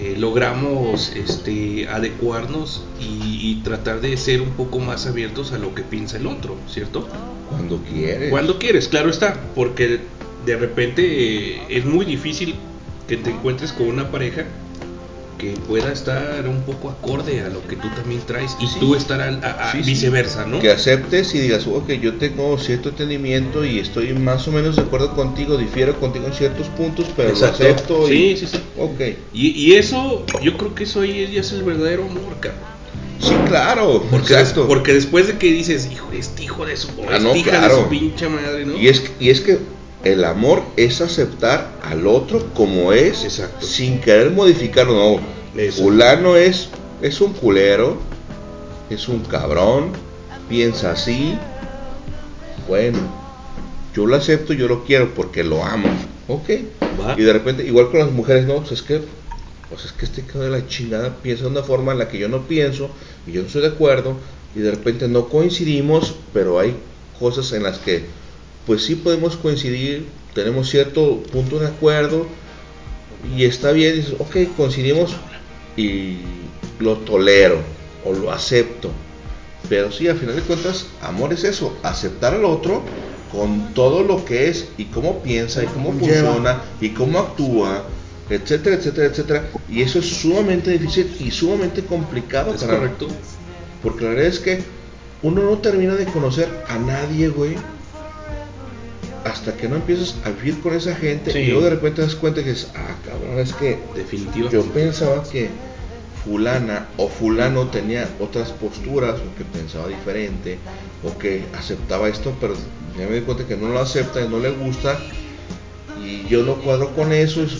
eh, logramos este, adecuarnos y, y tratar de ser un poco más abiertos a lo que piensa el otro, ¿cierto? Cuando quieres. Cuando quieres, claro está, porque de repente eh, es muy difícil que te encuentres con una pareja que pueda estar un poco acorde a lo que tú también traes y Sí. tú estar al- a- a- Sí, sí. viceversa, ¿no? Que aceptes y digas, ok, yo tengo cierto entendimiento y estoy más o menos de acuerdo contigo, difiero contigo en ciertos puntos, pero Exacto. lo acepto. y- Sí, sí, sí. Ok. Y, y eso, yo creo que eso ahí ya es el verdadero amor, cabrón. Sí, claro. Porque, exacto. porque después de que dices, hijo, este hijo de su, Ah, no, hija claro. de su pinche madre, ¿no? Y es, y es que el amor es aceptar al otro como es, Exacto. sin querer modificarlo. No, Eso. fulano es, es un culero, es un cabrón, piensa así. Bueno, yo lo acepto, yo lo quiero porque lo amo. Ok. Va. Y de repente, igual con las mujeres, no, pues es que, pues es que este cabrón de la chingada piensa de una forma en la que yo no pienso y yo no estoy de acuerdo y de repente no coincidimos, pero hay cosas en las que pues sí podemos coincidir, tenemos cierto punto de acuerdo y está bien, dices, ok, coincidimos y lo tolero o lo acepto. Pero sí, al final de cuentas, amor es eso, aceptar al otro con todo lo que es y cómo piensa y cómo Lleva. funciona y cómo actúa, etcétera, etcétera, etcétera. Y eso es sumamente difícil y sumamente complicado, Es correcto. Porque la verdad es que uno no termina de conocer a nadie, güey. Hasta que no empiezas a vivir con esa gente Sí. y luego de repente te das cuenta que es, ah, cabrón, es que Definitivamente. yo pensaba que fulana o fulano tenía otras posturas o que pensaba diferente o que aceptaba esto, pero ya me di cuenta que no lo acepta y no le gusta y yo no cuadro con eso. es,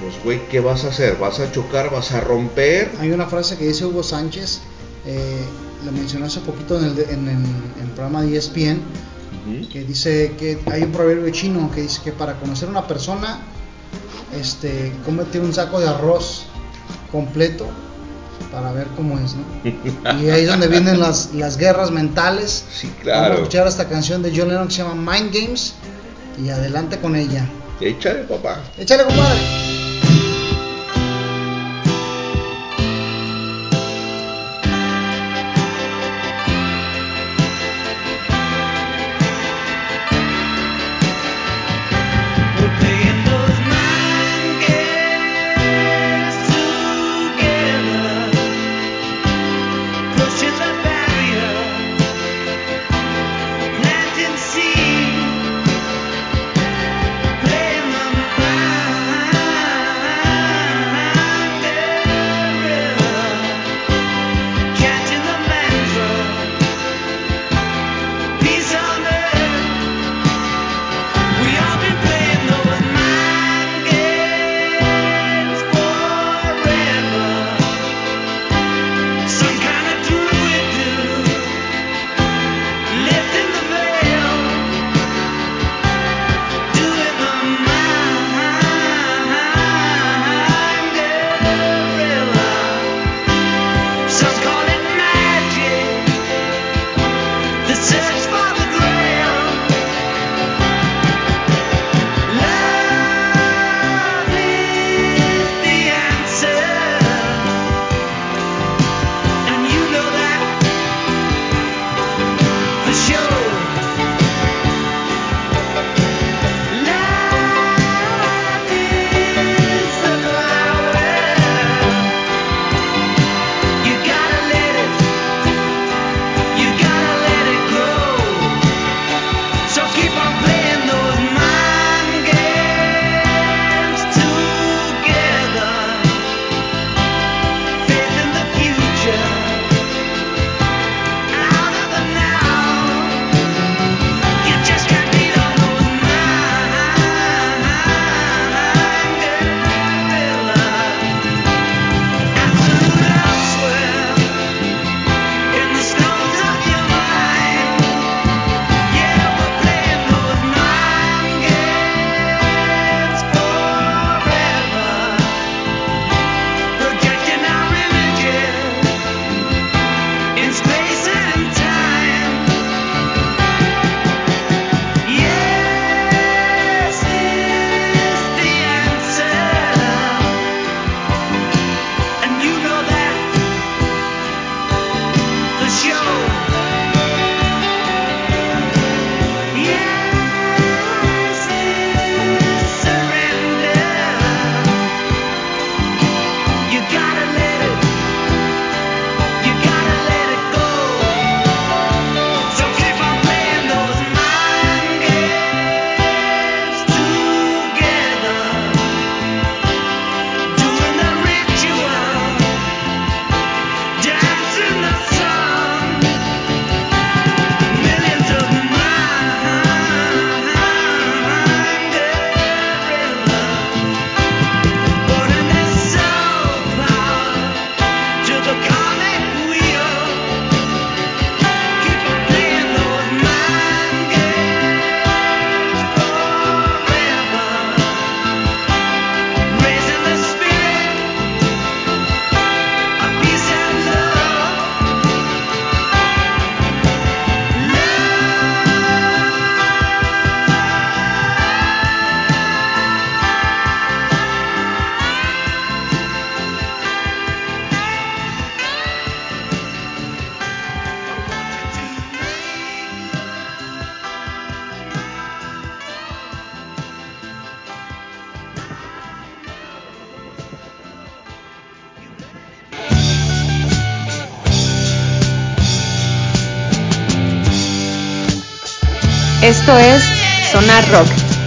pues, güey, ¿qué vas a hacer? ¿Vas a chocar? ¿Vas a romper? Hay una frase que dice Hugo Sánchez, eh, la mencionó hace poquito en el, en, en- en el programa de ESPN, Que dice que hay un proverbio chino que dice que para conocer a una persona, este, cómete un saco de arroz completo para ver cómo es, ¿no? [laughs] Y ahí es donde vienen las, las guerras mentales. Sí, Vamos a claro. escuchar esta canción de John Lennon que se llama Mind Games y adelante con ella. Échale, papá. Échale, compadre.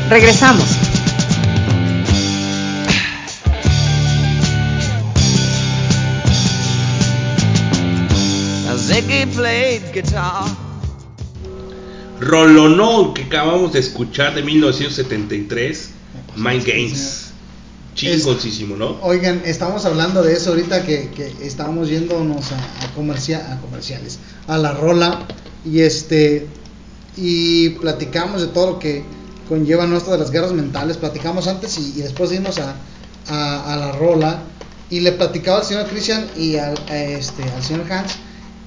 Regresamos. Rolonón que acabamos de escuchar de 1973, Mind Games. Chingoncísimo, ¿no? Oigan, estamos hablando de eso ahorita que, que estábamos yéndonos a, a, comercia- a comerciales, a la rola y este y platicamos de todo lo que conlleva esto de las guerras mentales, platicamos antes y, después dimos a, a, la rola. Y le platicaba al señor Christian y al, a este, al señor Hans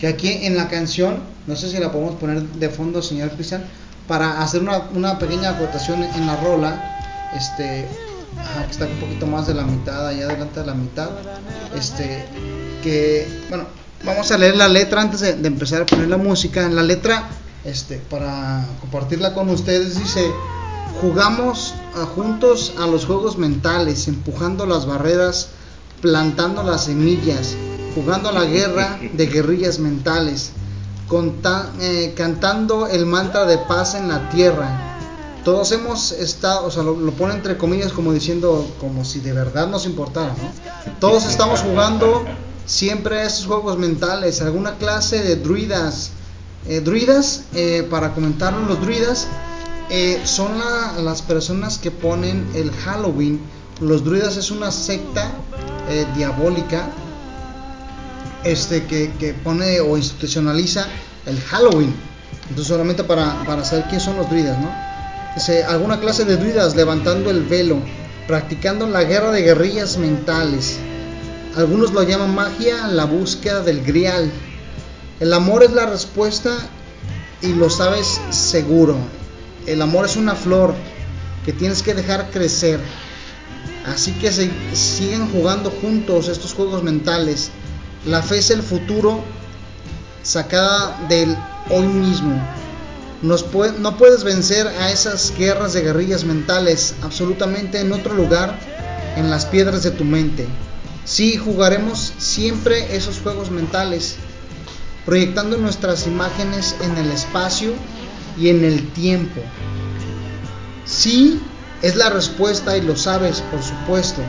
que aquí en la canción, no sé si la podemos poner de fondo, señor Cristian, para hacer una, una pequeña acotación en la rola, este, que está un poquito más de la mitad, allá adelante de la mitad, este, que, bueno, vamos a leer la letra antes de, de empezar a poner la música. En la letra, este, para compartirla con ustedes, dice, jugamos ah, juntos a los juegos mentales, empujando las barreras, plantando las semillas, jugando a la guerra de guerrillas mentales, eh, cantando el mantra de paz en la tierra. Todos hemos estado, o sea, lo, lo pone entre comillas como diciendo, como si de verdad nos importara, ¿no? Todos estamos jugando siempre a esos juegos mentales, alguna clase de druidas. Eh, druidas, eh, para comentarlo, los druidas eh, son la- las personas que ponen el Halloween. Los druidas es una secta eh, diabólica este que, que pone o institucionaliza el Halloween. Entonces solamente para, para saber quiénes son los druidas, ¿no? Dice, alguna clase de druidas levantando el velo, practicando la guerra de guerrillas mentales. Algunos lo llaman magia, la búsqueda del grial. El amor es la respuesta y lo sabes seguro. El amor es una flor que tienes que dejar crecer. Así que se, siguen jugando juntos estos juegos mentales. La fe es el futuro sacada del hoy mismo. No puedes vencer a esas guerras de guerrillas mentales absolutamente en otro lugar en las piedras de tu mente. Sí, jugaremos siempre esos juegos mentales, proyectando nuestras imágenes en el espacio y en el tiempo. Sí es la respuesta y lo sabes, por supuesto.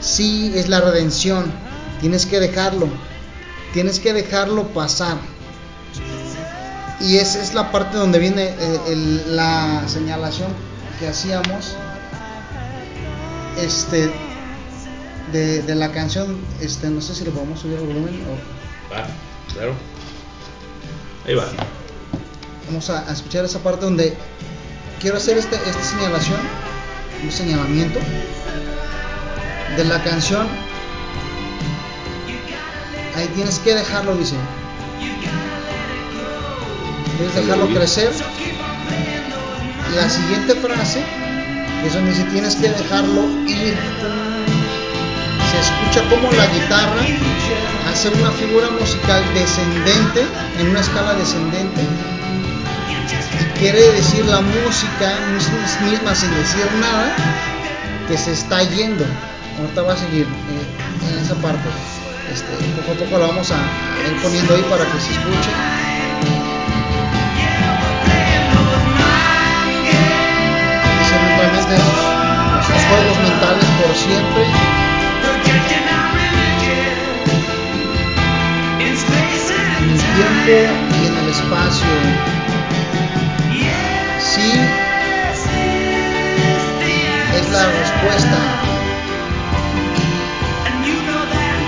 Sí es la redención. Tienes que dejarlo. Tienes que dejarlo pasar. Y esa es la parte donde viene eh, el- la señalación que hacíamos este de, la canción. Este, no sé si le podemos subir el volumen o claro. Ahí va. Vamos a, a escuchar esa parte donde quiero hacer este, esta señalación, un señalamiento de la canción. Ahí tienes que dejarlo, dice. Debes dejarlo crecer. La siguiente frase, que es donde dice tienes que dejarlo ir. Se escucha como la guitarra hace una figura musical descendente, en una escala descendente, quiere decir la música mis- misma sin decir nada que se está yendo. Ahorita va a seguir eh, en esa parte. Este, poco a poco la vamos a, ir poniendo ahí para que se escuche. Juegos mentales por siempre. En el tiempo y en el espacio. La respuesta.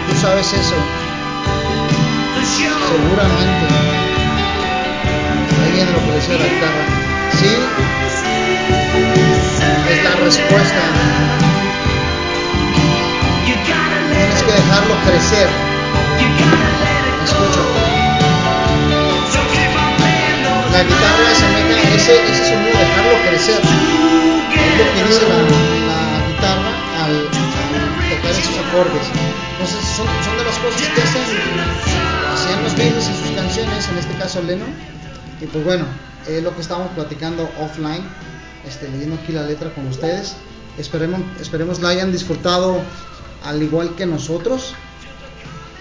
Tú sabes eso. Seguramente. Ahí viene lo que decía la guitarra. Sí es la respuesta. Tienes que dejarlo crecer. Escucha. La guitarra asemeja ese, ese sonido, dejarlo crecer. Es lo que dice al, tocar esos acordes. Entonces son, son de las cosas que hacen, hacían los Beatles en sus canciones, en este caso Lennon. Y pues bueno, es lo que estábamos platicando offline, este, leyendo aquí la letra con ustedes. Esperemos, esperemos la hayan disfrutado al igual que nosotros.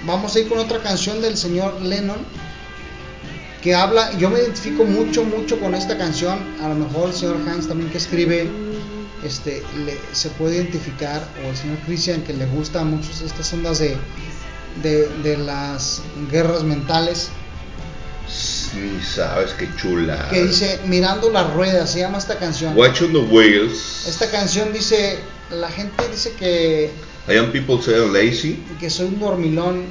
Vamos a ir con otra canción del señor Lennon. que habla, yo me identifico mucho, mucho con esta canción, a lo mejor el señor Hans también que escribe, este, le- se puede identificar, o el señor Christian que le gusta mucho estas ondas de, de, de las guerras mentales, Ni sabes qué chula. que dice Mirando las ruedas, se llama esta canción. Watching the wheels. Esta canción dice, la gente dice que, I am people say lazy. que soy un dormilón.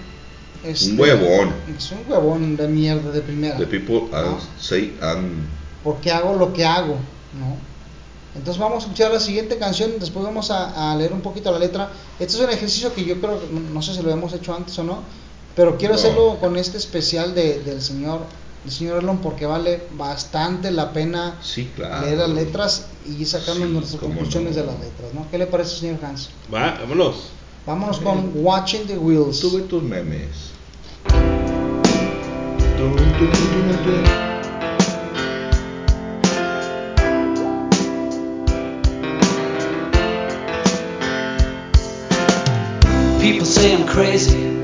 este, Un huevón. Soy un huevón de mierda de primera. The people ¿no? say I'm. Porque hago lo que hago, ¿no? Entonces vamos a escuchar la siguiente canción, después vamos a, a leer un poquito la letra. Este es un ejercicio que yo creo, no sé si lo hemos hecho antes o no, pero quiero No. hacerlo con este especial de, del señor, del señor Elon porque vale bastante la pena Sí, claro. leer las letras y sacarnos Sí, nuestras conclusiones no. de las letras, ¿no? ¿Qué le parece, señor Hans? Va, vámonos. Vámonos con Watching the Wheels. Sube tus memes. People say I'm crazy.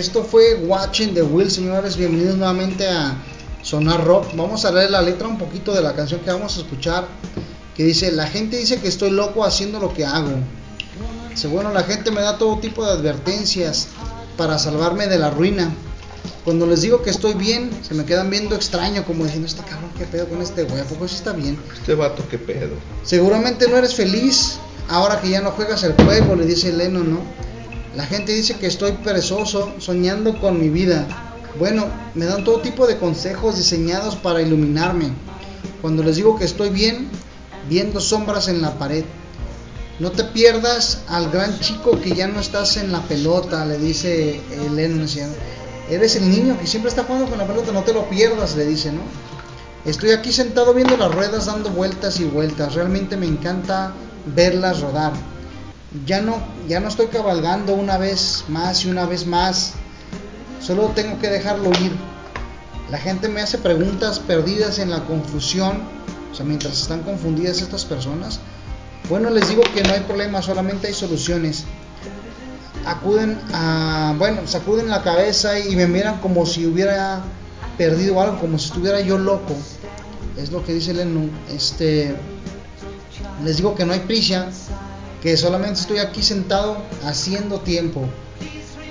Esto fue Watching the Wheel, señores. Bienvenidos nuevamente a Sonar Rock. Vamos a leer la letra un poquito de la canción que vamos a escuchar. Que dice: La gente dice que estoy loco haciendo lo que hago. Dice: Bueno, la gente me da todo tipo de advertencias para salvarme de la ruina. Cuando les digo que estoy bien, se me quedan viendo extraño, como diciendo: Este cabrón, ¿qué pedo con este güey? ¿A poco sí está bien? Este vato, qué pedo. Seguramente no eres feliz ahora que ya no juegas el juego, le dice Leno, ¿no? La gente dice que estoy perezoso, soñando con mi vida. Bueno, me dan todo tipo de consejos diseñados para iluminarme. Cuando les digo que estoy bien, viendo sombras en la pared. No te pierdas al gran chico que ya no estás en la pelota, le dice Leno. Eres el niño que siempre está jugando con la pelota, no te lo pierdas, le dice, ¿no? Estoy aquí sentado viendo las ruedas dando vueltas y vueltas. Realmente me encanta verlas rodar. Ya no, ya no estoy cabalgando una vez más y una vez más. Solo tengo que dejarlo ir. La gente me hace preguntas perdidas en la confusión. O sea, mientras están confundidas estas personas. Bueno, les digo que no hay problema, solamente hay soluciones. Acuden a, bueno, sacuden la cabeza y me miran como si hubiera perdido algo, como si estuviera yo loco. Es lo que dice Lennon. Este, les digo que no hay prisa, que solamente estoy aquí sentado haciendo tiempo.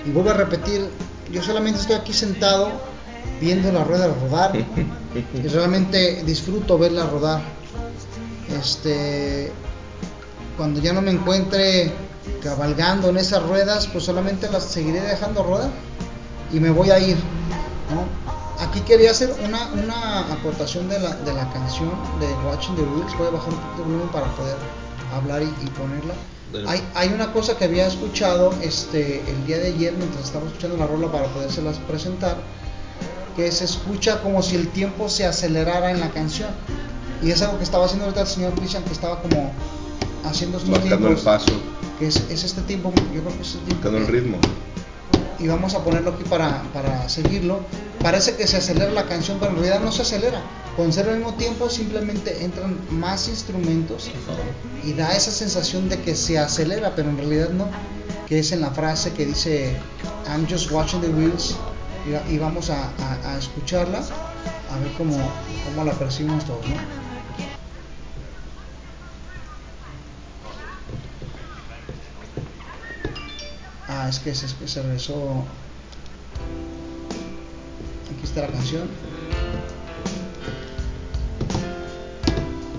Y vuelvo a repetir, yo solamente estoy aquí sentado viendo la rueda rodar [laughs] y realmente disfruto verla rodar. Este, cuando ya no me encuentre cabalgando en esas ruedas, pues solamente las seguiré dejando rodar y me voy a ir. ¿no? Aquí quería hacer una, una aportación de la, de la canción de Watching the Wheels. Voy a bajar un poquito el volumen para poder hablar y, y ponerla. Hay, hay, una cosa que había escuchado este, el día de ayer mientras estaba escuchando la rola para podérselas presentar, que se escucha como si el tiempo se acelerara en la canción. Y es algo que estaba haciendo ahorita el señor Christian, que estaba como haciendo estos Marcando tiempos, el paso, Que es, es este tiempo, yo creo que es este tiempo. marcando el ritmo. Y vamos a ponerlo aquí para, para seguirlo. Parece que se acelera la canción, pero en realidad no se acelera. Con ser al mismo tiempo simplemente entran más instrumentos y da esa sensación de que se acelera, pero en realidad no. Que es en la frase que dice I'm just watching the wheels y, va- y vamos a, a- a escucharla a ver cómo, cómo la percibimos todos, ¿no? Ah, es que es que se regresó. Aquí está la canción.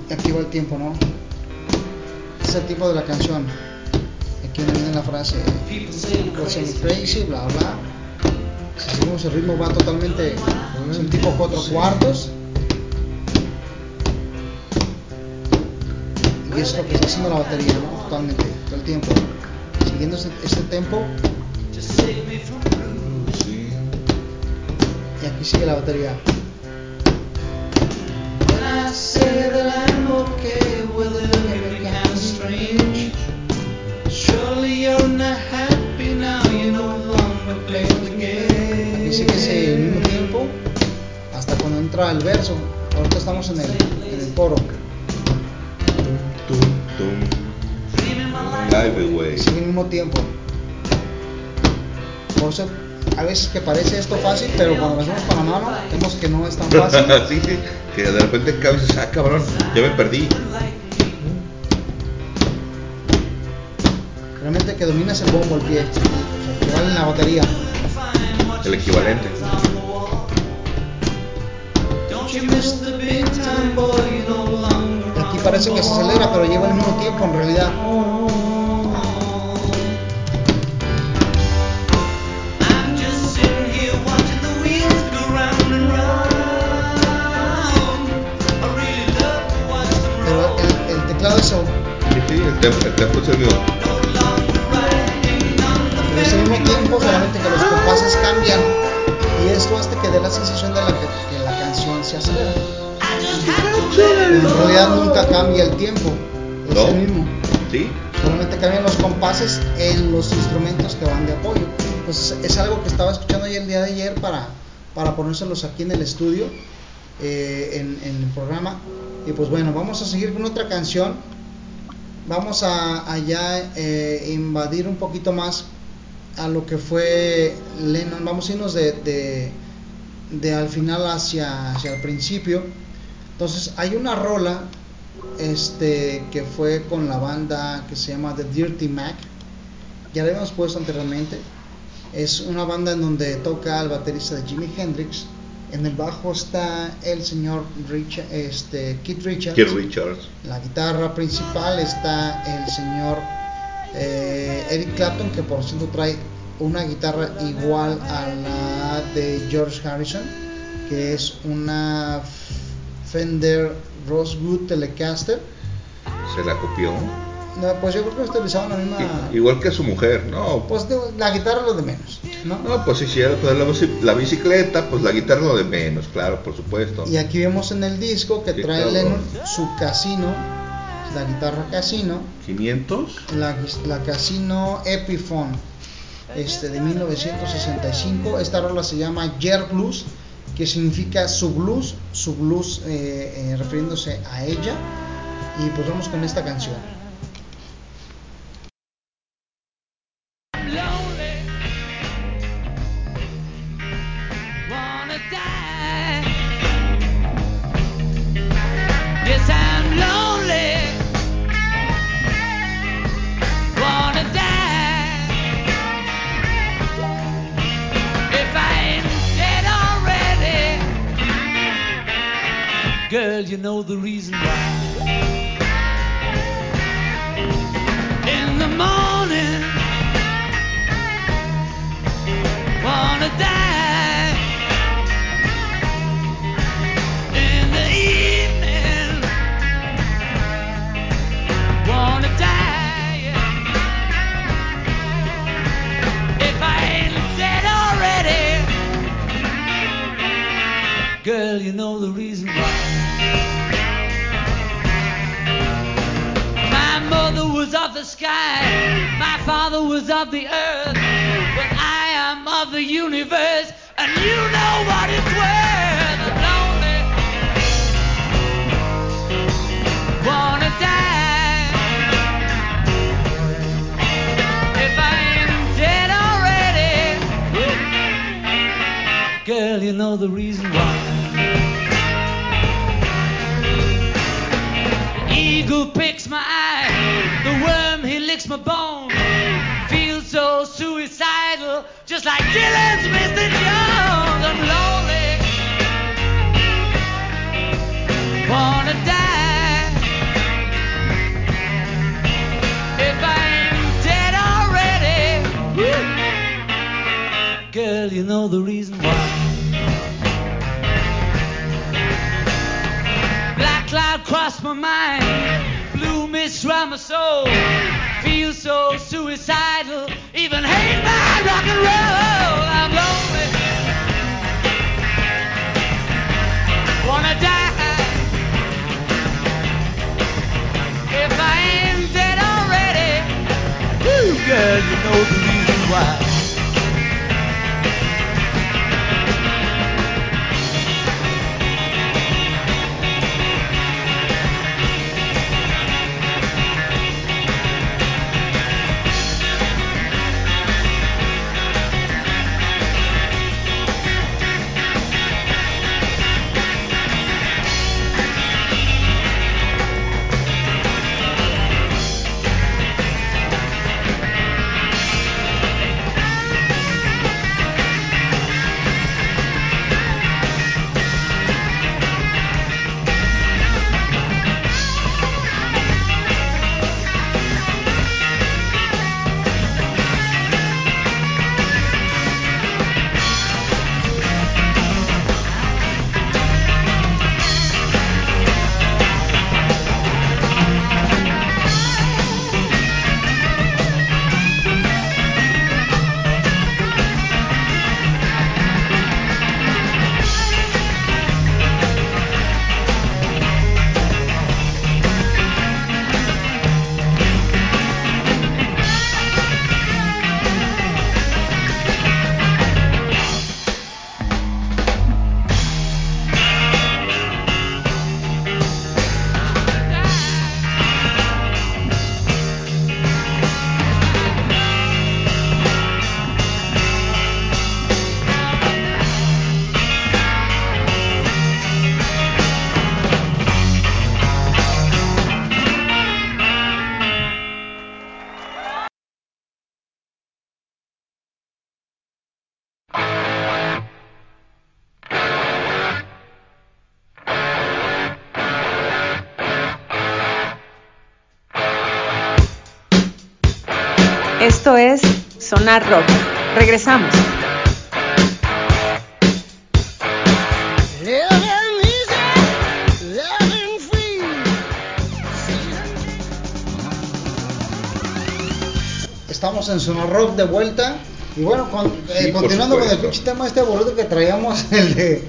Aquí va el tiempo, ¿no? Es el tiempo de la canción. Aquí donde viene la frase. Me crazy, bla bla. Si seguimos el ritmo va totalmente. Es un tipo cuatro cuartos. Y es lo que está haciendo la batería, ¿no? Totalmente, todo el tiempo. Siguiendo este, este tempo. Y aquí sigue la batería. When I say that I'm okay with it, it kind of strange. Surely you're not happy now, you no longer play the game. Aquí sigue ese mismo tiempo hasta cuando entra el verso. Ahorita estamos en el, en el coro. Tum, tum. Sigue el mismo tiempo. Por eso, a veces que parece esto fácil, pero cuando lo hacemos con la mano, vemos que no es tan fácil. [laughs] sí, sí, que de repente cabe y dices, ah, cabrón, ya me perdí. Realmente que dominas el bombo, el pie. O sea, que vale en la batería. El equivalente. Parece que se acelera, pero lleva el mismo tiempo en realidad. Pero el, el teclado es, el- Sí, sí, el tempo, el tempo es el realidad nunca cambia el tiempo. Es No. el mismo. Sí, solamente cambian los compases en los instrumentos que van de apoyo. Entonces es algo que estaba escuchando ayer el día de ayer para, para ponérselos aquí en el estudio, eh, en, en el programa. Y pues bueno, vamos a seguir con otra canción. Vamos a allá eh, invadir un poquito más a lo que fue Lennon. Vamos a irnos de, de, de al final hacia, hacia el principio. Entonces hay una rola este que fue con la banda que se llama The Dirty Mac. Ya la habíamos puesto anteriormente. Es una banda en donde toca el baterista de Jimi Hendrix. En el bajo está el señor Richard, este, Keith Richards. Keith Richards. La guitarra principal está el señor eh, Eric Clapton, que por cierto trae una guitarra igual a la de George Harrison, que es una Fender Rosewood Telecaster. Se la copió. No, pues yo creo que utilizaban la misma. Igual que su mujer, no. Pues la guitarra lo de menos, ¿no? No, pues hiciera pues, la, bici- la bicicleta, pues la guitarra lo de menos, claro, por supuesto. Y aquí vemos en el disco que Sí, trae cabrón. Lennon su casino, la guitarra casino, 500. la, la casino Epiphone este, de 1965. Esta rola se llama Yer Blues, que significa su blues, su blues eh, eh, refiriéndose a ella. Y pues vamos con esta canción. Girl, you know the reason why. In the morning wanna die. In the evening wanna die. If I ain't dead already girl you know the reason why my mother was of the sky my father was of the earth but I am of the universe, and you know what it's worth. I'm lonely. Wanna die. If I ain't dead already. Girl, you know the reason why. Eagle picks my my bone. Feel so suicidal, just like Dylan's Mr. Jones. I'm lonely, wanna die. If I ain't dead already, girl, you know the reason why. Black cloud crossed my mind, blue mist round my soul. Feel so suicidal, even hate my rock and roll. I'm lonely, wanna die. If I ain't dead already, woo, girl, Esto es Sonar Rock. Regresamos. Estamos en Zona Rock de vuelta. Y bueno, con- eh, Sí, por continuando con el pinche tema este aburrido que traíamos, el de...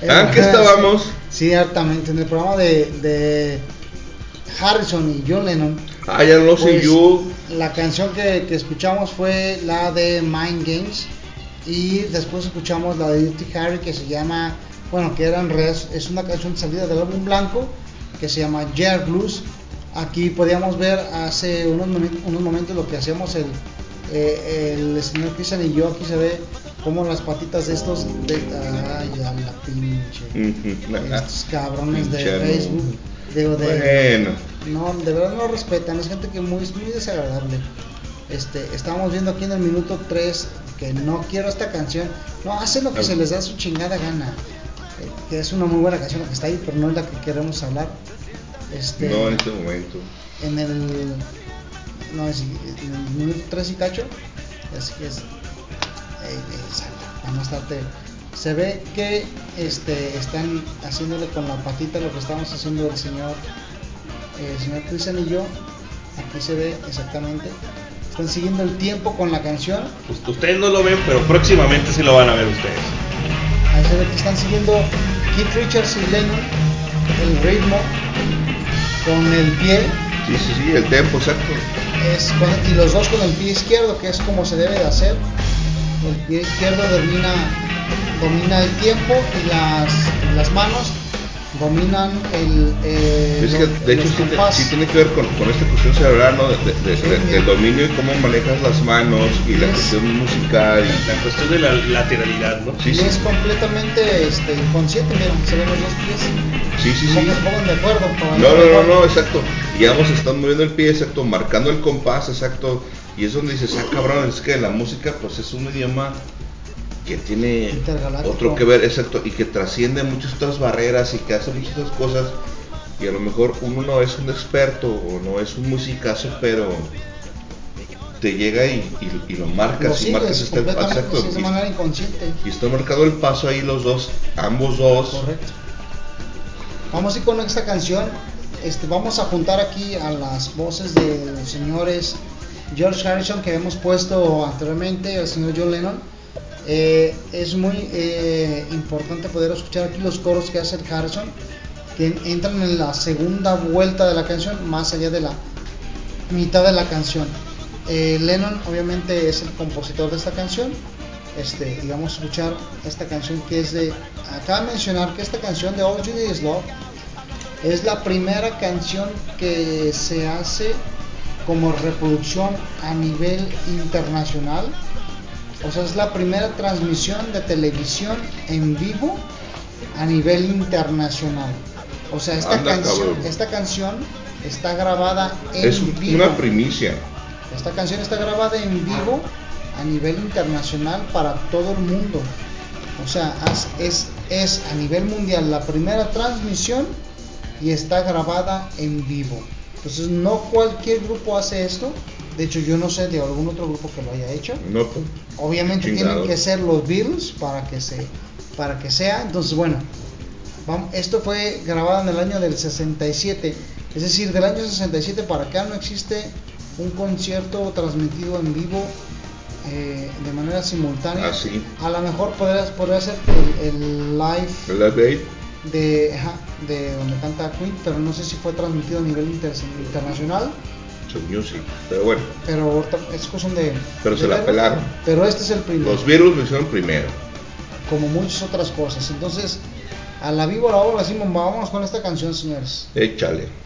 el- Ah, ¿en qué estábamos? Sí, ciertamente, en el programa de, de Harrison y John Lennon. Ah, ya no sé Pues, yo. La canción que, que escuchamos fue la de Mind Games y después escuchamos la de Dirty Harry que se llama, bueno, que era en realidad es una canción salida del álbum blanco que se llama Jar Blues. Aquí podíamos ver hace unos, unos momentos lo que hacíamos el, eh, el señor Cristian y yo. Aquí se ve como las patitas de estos, de, ay, a la pinche. Estos cabrones de Facebook. Digo, de, Bueno. No, de verdad no lo respetan, es gente que muy, es muy desagradable. Este, estábamos viendo aquí en el minuto 3 que no quiero esta canción. No, hacen lo que se les da su chingada gana. Eh, que es una muy buena canción la que está ahí, pero no es la que queremos hablar. Este, No en este momento. en el no es en el minuto 3 y cacho es que es eh, exacto para no estarte se ve que este están haciéndole con la patita lo que estamos haciendo el señor eh, el señor Cristian y yo aquí se ve exactamente están siguiendo el tiempo con la canción Pues ustedes no lo ven, pero próximamente sí lo van a ver ustedes. ahí se ve que están siguiendo Keith Richards y Lennon el ritmo con el pie Sí, sí, sí, el tempo, exacto. es con- y los dos con el pie izquierdo, que es como se debe de hacer. El pie izquierdo domina, domina el tiempo y las, las manos dominan el, eh, Es que de hecho sí, sí tiene que ver con, con esta cuestión cerebral, ¿no? De- de- de- Sí, de- mira. del dominio y cómo manejas las manos y la Es- cuestión musical. y- La cuestión de la lateralidad, ¿no? Sí, y sí, es completamente este, inconsciente, miren, se ven los dos pies. sí, sí, sí. Pongan de acuerdo. para No, no, no, no, exacto. Y ambos están moviendo el pie, exacto, marcando el compás, exacto. Y es donde dices, ah, cabrón, es que la música, pues es un idioma que tiene otro que ver, exacto, y que trasciende muchas otras barreras y que hace muchas cosas. Y a lo mejor uno no es un experto o no es un musicazo, pero te llega y, y- y lo marcas Lo y marcas completamente, exacto. sí, de Y- manera inconsciente. y está marcado el paso ahí los dos, ambos dos. Correcto. Vamos a ir con esta canción. Este, vamos a juntar aquí a las voces de los señores George Harrison que hemos puesto anteriormente, el señor John Lennon. Eh, es muy eh, importante poder escuchar aquí los coros que hace el Harrison, que entran en la segunda vuelta de la canción, más allá de la mitad de la canción. Eh, Lennon obviamente es el compositor de esta canción. Este, y escuchar esta canción que es de. Acaba de mencionar que esta canción de All You Need Is Love es la primera canción que se hace como reproducción a nivel internacional. O sea, es la primera transmisión de televisión en vivo a nivel internacional. O sea, esta, Anda, canción, cabrón. esta canción está grabada en Es vivo. una primicia. Esta canción está grabada en vivo a nivel internacional para todo el mundo. O sea, es, es a nivel mundial la primera transmisión y está grabada en vivo. Entonces no cualquier grupo hace esto. De hecho yo no sé de algún otro grupo que lo haya hecho. No, pues, Obviamente tienen que ser los Beatles para que se para que sea. Entonces bueno, vamos, esto fue grabado en el año del 67. Es decir, del año 67 para acá no existe un concierto transmitido en vivo eh, de manera simultánea. Ah, sí. A lo mejor podría, podría ser el, el live el Live de, de donde canta Queen, pero no sé si fue transmitido a nivel inter- internacional. Son Music. Pero bueno, Pero es cuestión de. Pero de se la pelaron. Pero este es el primero. los Beatles lo hicieron primero. como muchas otras cosas. Entonces, a la víbora ahora sí, vámonos con esta canción, señores. Échale.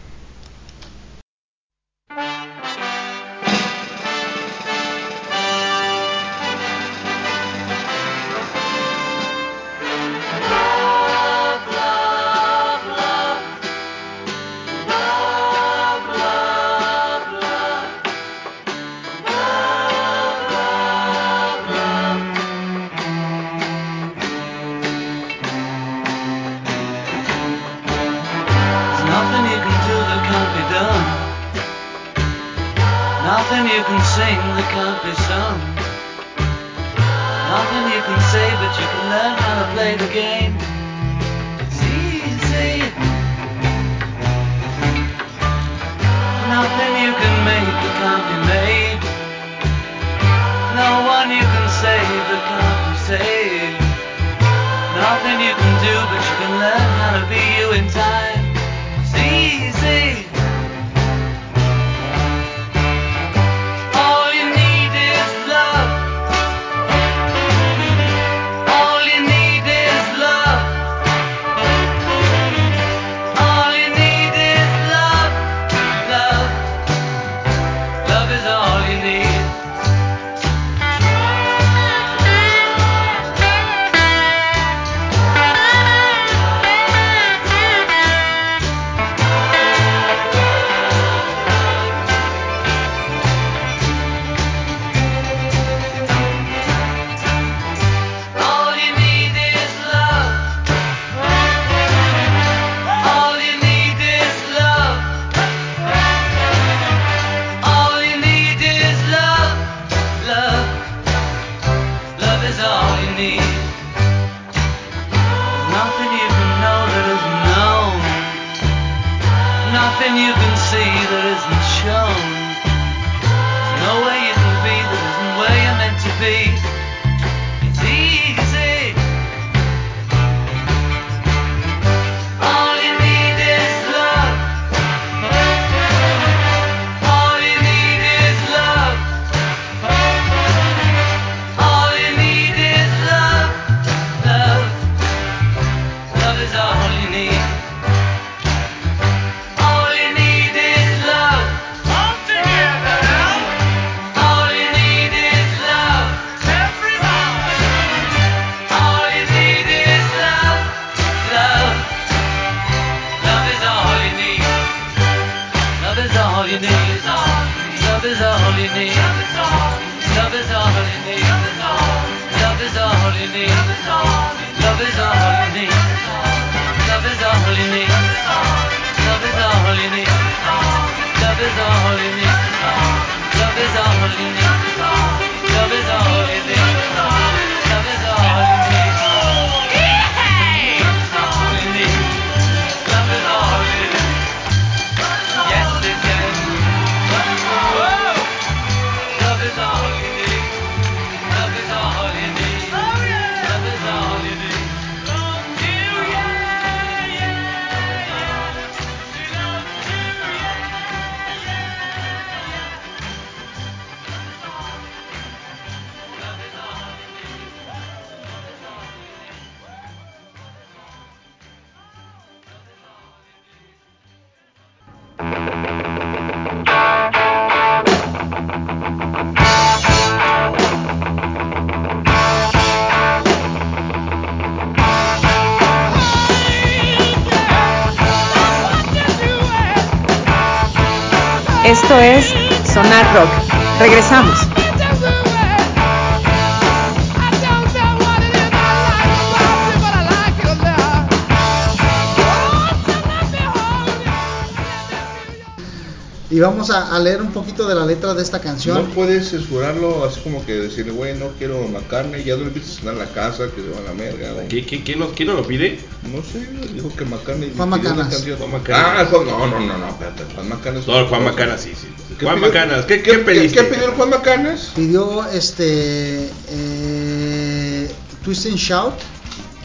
Vamos a, a leer un poquito de la letra de esta canción. No puedes censurarlo así como que decirle, güey, no quiero McCartney, ya no le invites a la casa, que se van a la merga. güey. ¿Qui- qui- ¿Quién, nos, ¿Quién lo pide? No sé, dijo que McCartney. Juan una Macanas. canción. Juan Macanas. Ah, Juan, no, no, no, no, espérate, Juan Macanas. No, Juan Macanas, sí, sí. ¿Qué Juan pidió? Macanas, ¿qué, ¿Qué, qué pediste? ¿Qué pidió el Juan Macanas? Pidió este eh, Twist and Shout.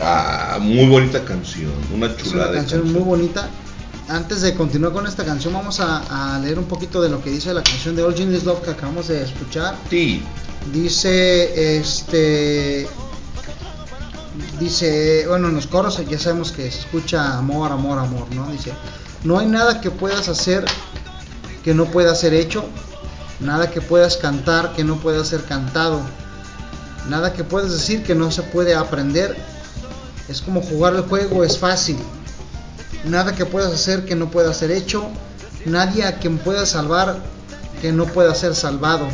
Ah, muy bonita canción, una Es chulada. una de canción muy bonita. Antes de continuar con esta canción, vamos a, a leer un poquito de lo que dice la canción de All Is Love que acabamos de escuchar. Sí, Dice, este, dice, bueno, en los coros ya sabemos que se escucha amor, amor, amor, ¿no? Dice, no hay nada que puedas hacer que no pueda ser hecho, nada que puedas cantar que no pueda ser cantado, nada que puedas decir que no se puede aprender. Es como jugar el juego, es fácil. Nada que puedas hacer que no pueda ser hecho, nadie a quien puedas salvar que no pueda ser salvado.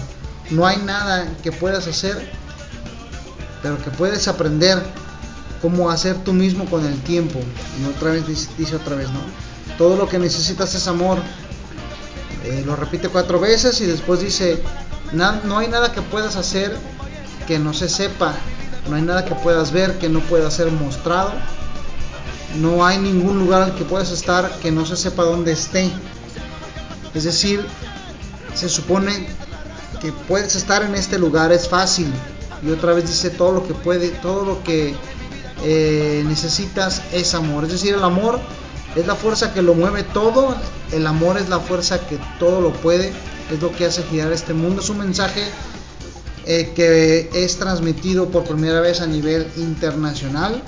No hay nada que puedas hacer, pero que puedes aprender cómo hacer tú mismo con el tiempo. Y otra vez dice, otra vez, ¿no? Todo lo que necesitas es amor. Eh, lo repite cuatro veces y después dice, "Na- no hay nada que puedas hacer que no se sepa. no hay nada que puedas ver que no pueda ser mostrado, no hay ningún lugar al que puedas estar que no se sepa dónde esté. Es decir, se supone que puedes estar en este lugar, es fácil. Y otra vez dice todo lo que puede, todo lo que eh, necesitas es amor. Es decir, el amor es la fuerza que lo mueve todo, el amor es la fuerza que todo lo puede, es lo que hace girar este mundo. Es un mensaje eh, que es transmitido por primera vez a nivel internacional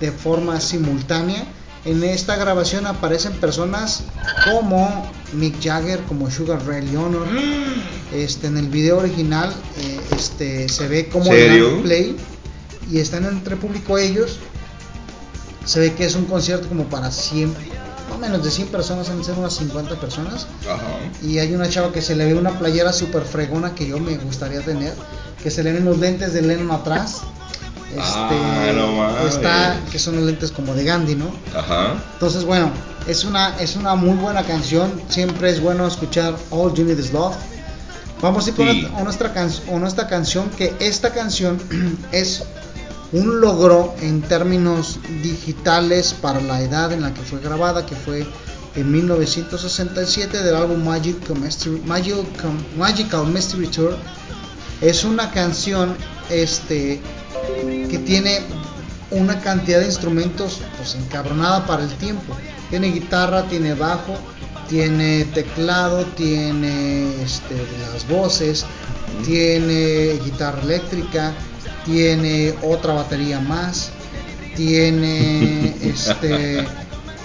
de forma simultánea. En esta grabación aparecen personas como Mick Jagger, como Sugar Ray Leonard. Este, en el video original eh, este, se ve como dan play y están entre público ellos. Se ve que es un concierto como para 100, no menos de 100 personas, han de ser unas 50 personas. Ajá. Y hay una chava que se le ve una playera super fregona que yo me gustaría tener, que se le ven los lentes de Lennon atrás. Este, Ah, no está, que son los lentes como de Gandhi, ¿no? Ajá. Entonces, bueno, es una, es una muy buena canción. Siempre es bueno escuchar All You Need Is Love. Vamos a ir con Sí. nuestra- a nuestra, can- a nuestra canción, que esta canción [clears throat] es un logro en términos digitales para la edad en la que fue grabada, que fue en 1967 del álbum Magical Mystery, Magical, Magical Mystery Tour. Es una canción este, que tiene una cantidad de instrumentos pues encabronada para el tiempo. Tiene guitarra, tiene bajo, tiene teclado, tiene este, las voces, tiene guitarra eléctrica, tiene otra batería más, tiene [laughs] este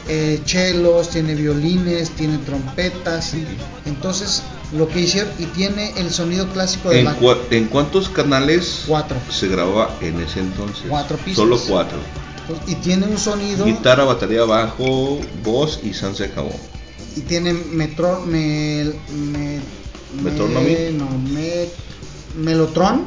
eh, chelos, tiene violines, tiene trompetas. Entonces lo que hicieron y tiene el sonido clásico de ¿En, la cua- en cuántos canales Cuatro. se grababa en ese entonces? Cuatro pistas. Solo cuatro. y tiene un sonido Guitarra, batería, bajo, voz y San se acabó. y tiene metro me, me, ¿Metronomy? me- no, me- melotron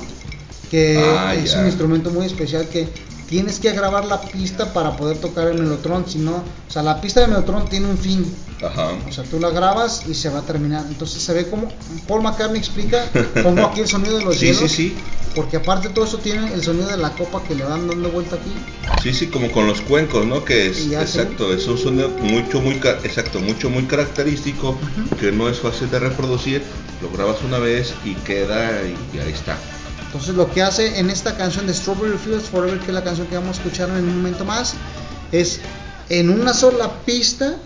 que Ah, es ya. un instrumento muy especial que tienes que grabar la pista para poder tocar el melotron si no o sea la pista de melotron tiene un fin Ajá. o sea tú la grabas y se va a terminar entonces se ve como Paul McCartney explica pongo aquí el sonido de los [laughs] Sí, hielos sí, sí. porque aparte todo eso tiene el sonido de la copa que le van dando vuelta aquí Sí, sí, como con los cuencos, ¿no? Que es exacto, es un sonido mucho, muy, exacto, mucho, muy característico, que no es fácil de reproducir. Lo grabas una vez y queda y, y ahí está. Entonces lo que hace en esta canción de Strawberry Fields Forever, que es la canción que vamos a escuchar en un momento más, es en una sola pista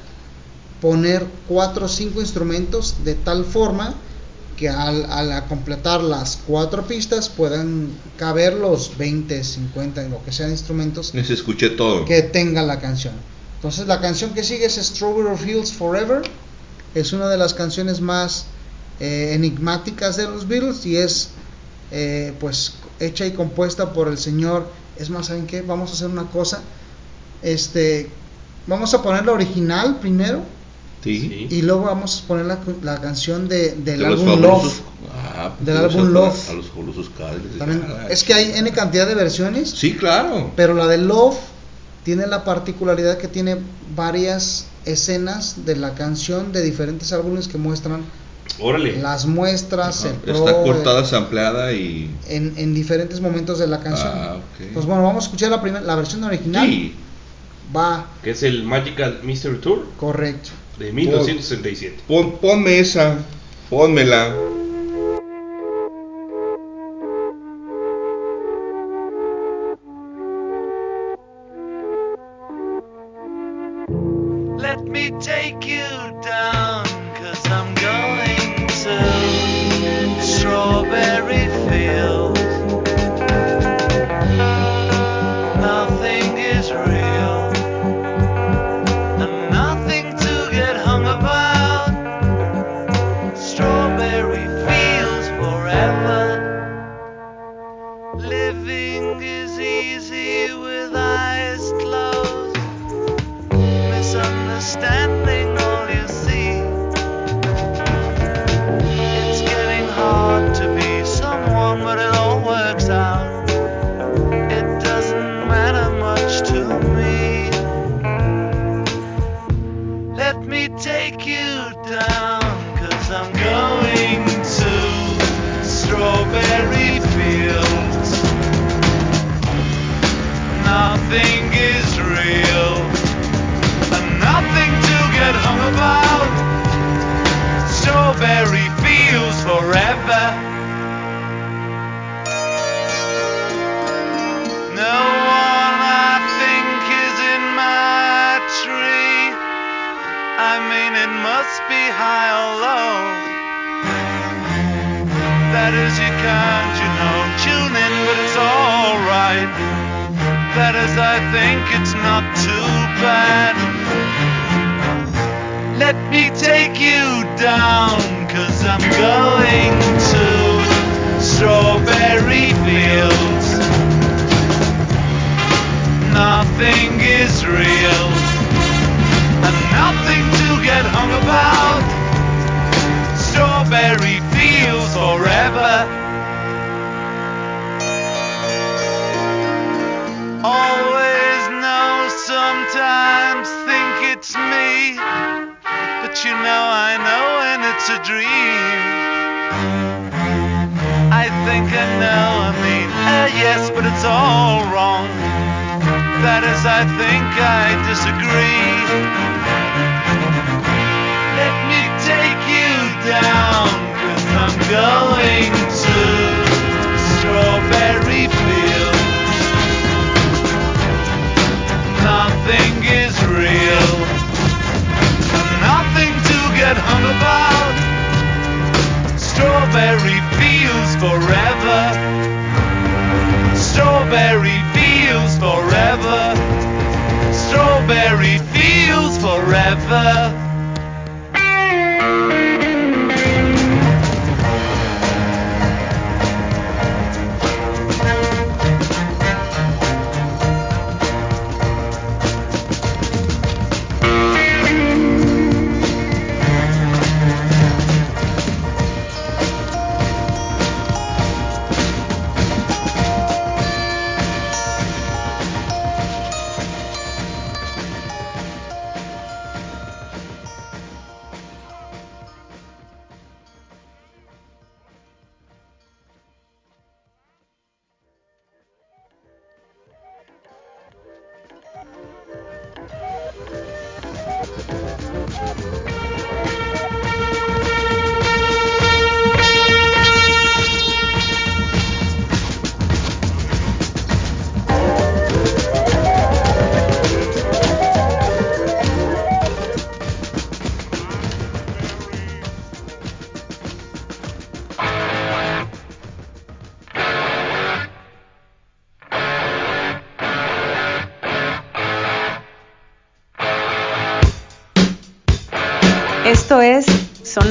poner cuatro o cinco instrumentos de tal forma que al, al completar las cuatro pistas puedan caber los 20, 50, lo que sean instrumentos Y se escuché todo. que tenga la canción. Entonces la canción que sigue es Strawberry Fields Forever. Es una de las canciones más eh, enigmáticas de los Beatles y es eh, pues hecha y compuesta por el señor. Es más, ¿saben qué? Vamos a hacer una cosa. Este, vamos a poner la original primero Sí. y luego vamos a poner la, la canción de, del De álbum Love. Ah, pues Del álbum a- Love. A los fabulosos Cadillacs. También- Ah, es que hay N cantidad de versiones. Sí, claro. Pero la de Love tiene la particularidad que tiene varias escenas de la canción de diferentes álbumes que muestran Órale. las muestras, Ajá, el Está pro, cortada, el- sampleada y. en, en diferentes momentos de la canción. Ah, ok. Pues bueno, vamos a escuchar la primera, la versión original. Sí. Va, Que es el Magical Mystery Tour correcto. de 1967. Pon, ponme esa. Pónmela.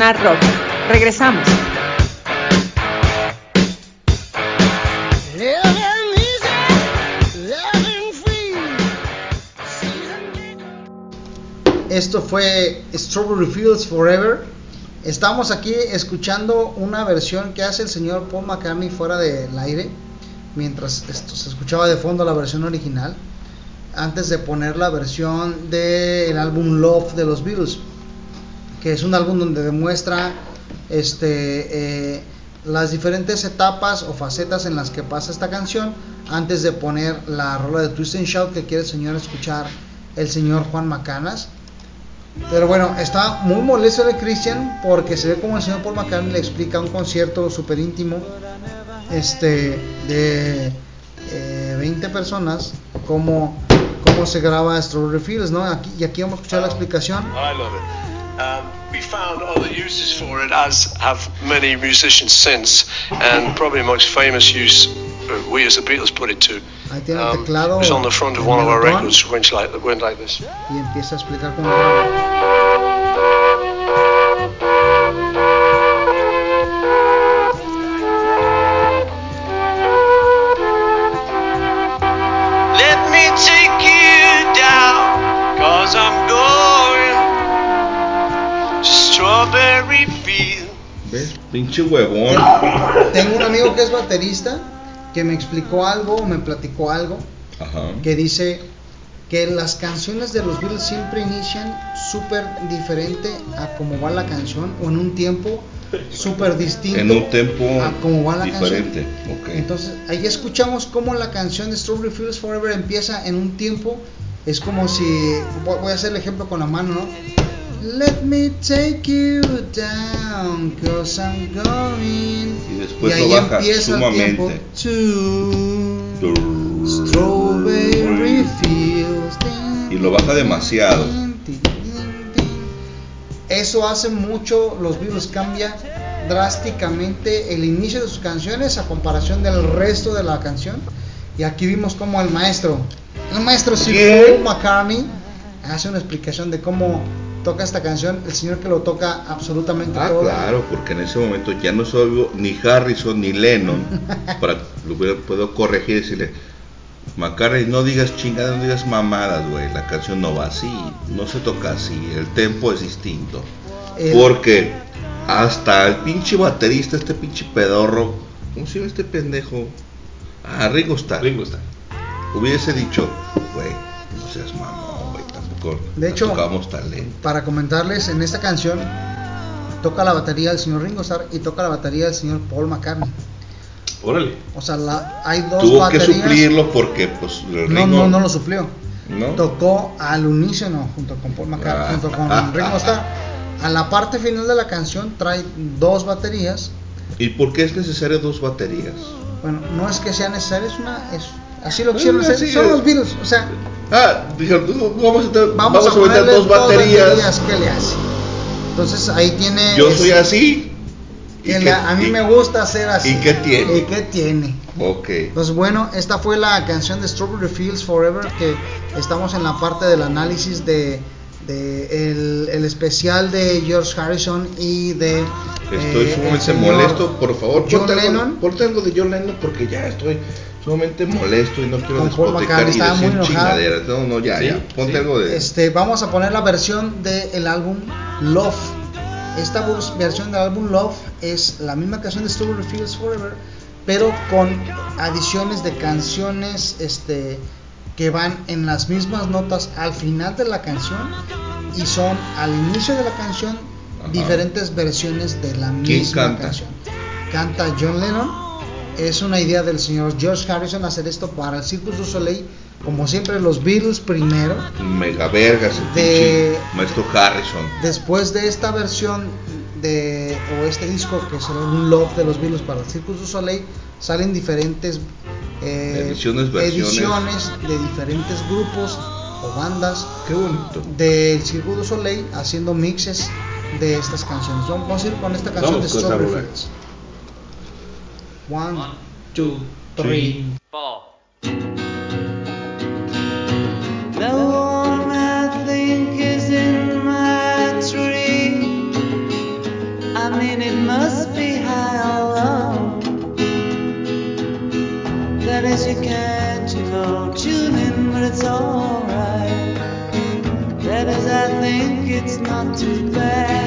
Sonar Rock. Regresamos. Esto fue Strawberry Fields Forever. Estamos aquí escuchando una versión que hace el señor Paul McCartney fuera del aire, mientras esto se escuchaba de fondo la versión original, antes de poner la versión del álbum Love de los Beatles, que es un álbum donde demuestra este, eh, las diferentes etapas o facetas en las que pasa esta canción, antes de poner la rola de Twist and Shout que quiere el señor escuchar el señor Juan Macanas. Pero bueno, está muy molesto de Christian porque se ve como el señor Paul McCartney le explica un concierto súper íntimo este, de eh, 20 personas cómo, cómo se graba Strawberry Fields, ¿no? Aquí, y aquí vamos a escuchar la explicación. I love it. Um, we found other uses for it, as have many musicians since, and probably the most famous use we as the Beatles put it to Ahí tiene el um, teclado. was on the front of one of our records, which like went like this. Y empieza a explicar cómo Pinche huevón. Tengo un amigo que es baterista que me explicó algo, me platicó algo, Ajá. que dice que las canciones de los Beatles siempre inician súper diferente a cómo va la canción o en un tiempo súper distinto En un tempo a cómo va la diferente. canción. ok. Entonces ahí escuchamos cómo la canción de Strawberry Fields Forever empieza en un tiempo, es como si, voy a hacer el ejemplo con la mano, ¿no? Let me take you down, cause I'm going. Y después y lo ahí baja empieza el tiempo. sumamente. To Strawberry Fields. Y lo baja demasiado. Eso hace mucho, los Beatles cambia drásticamente el inicio de sus canciones a comparación del resto de la canción. Y aquí vimos como el maestro, el maestro Sir. Paul McCartney, hace una explicación de cómo toca esta canción, el señor que lo toca absolutamente Ah, todo. claro, porque en ese momento ya no soy ni Harrison ni Lennon [laughs] para lo puedo- puedo corregir y decirle McCartney, no digas chingadas, no digas mamadas, güey. La canción no va así, no se toca así, el tempo es distinto. El- Porque hasta el pinche baterista, este pinche pedorro, ¿cómo se llama este pendejo? Ah, Ringo Starr. Ringo Starr. Hubiese dicho, güey, no seas mamón, De hecho- tocamos tan lento. Para comentarles, en esta canción toca la batería del señor Ringo Starr y toca la batería del señor Paul McCartney. Órale. O sea, la- hay dos Tuvo baterías. que suplirlo porque, pues, el No, Ringo- no, no lo suplió. ¿no? Tocó al unísono junto con Paul McCartney, Ah. junto con Ringo Starr. A la parte final de la canción trae dos baterías. ¿Y por qué es necesario dos baterías? Bueno, no es que sea necesario, es una. Es, así lo quisieron Ah, hacer. sí, Son eh. los Beatles. O sea, Ah, dijeron, "No, vamos a, vamos, vamos a, a meter dos baterías. ¿Qué le hace? Entonces ahí tiene. Yo es- soy así. ¿Y que qué- la- a mí y- me gusta hacer así. ¿Y qué tiene? ¿Y qué tiene? Ok. Pues bueno, esta fue la canción de Strawberry Fields Forever que estamos en la parte del análisis de, de el, el especial de George Harrison y de Estoy eh, sumamente molesto. Por favor, John ponte algo, Lennon. ponte algo de John Lennon porque ya estoy sumamente molesto y no quiero Con y decir chingaderas. No, no, ya, Sí, ya. Ponte sí. algo de. Este, vamos a poner la versión del álbum Love. Esta vers- versión del álbum Love es la misma canción de Strawberry Fields Forever, pero con adiciones de canciones este, que van en las mismas notas al final de la canción y son al inicio de la canción Ajá. diferentes versiones de la ¿Quién misma canta? canción. Canta John Lennon. Es una idea del señor George Harrison hacer esto para el Circus du Soleil. Como siempre, los Beatles primero. Mega vergas, De- maestro Harrison. Después de esta versión de o este disco que es un love de los Beatles para el Circus du Soleil salen diferentes eh, Ediciones, ediciones de diferentes grupos o bandas Qué bonito. del Circuit du Soleil haciendo mixes de estas canciones. Vamos a ir con esta canción Vamos de Strawberry rola. Fields. One, Two, three. The one I think is in my tree. I mean, it must be high or low. That is, you can't you go tuning, but it's alright. That is, I think it's not too bad.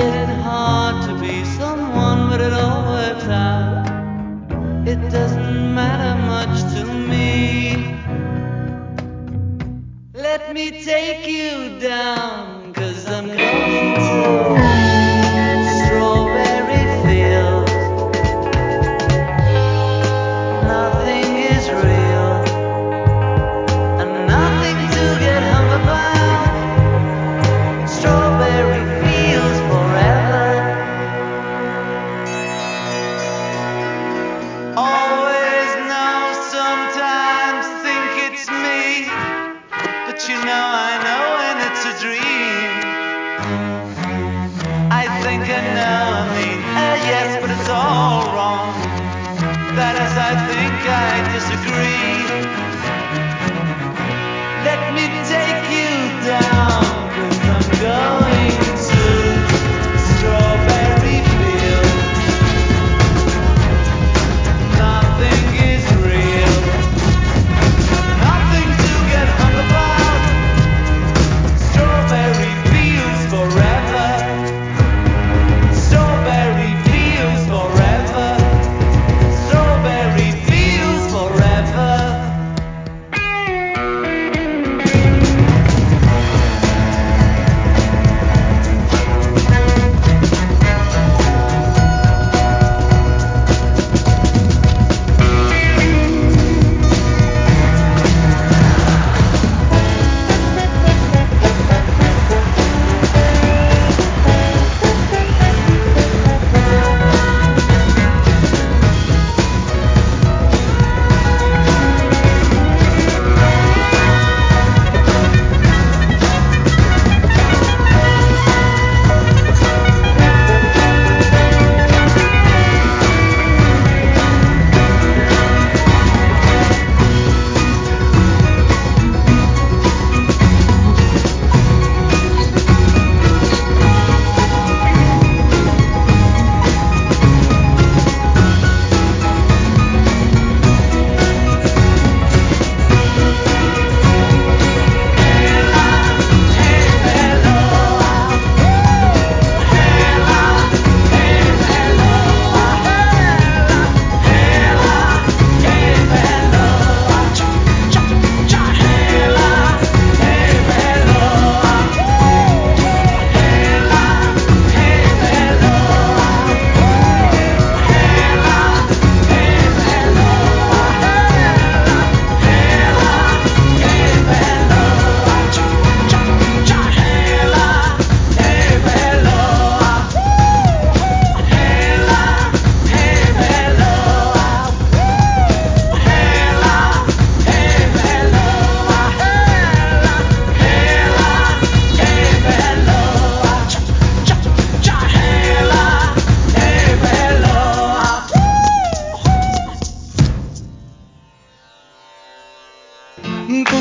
Getting hard to be someone, but it all works out. It doesn't matter much to me. Let me take you down, cause I'm going to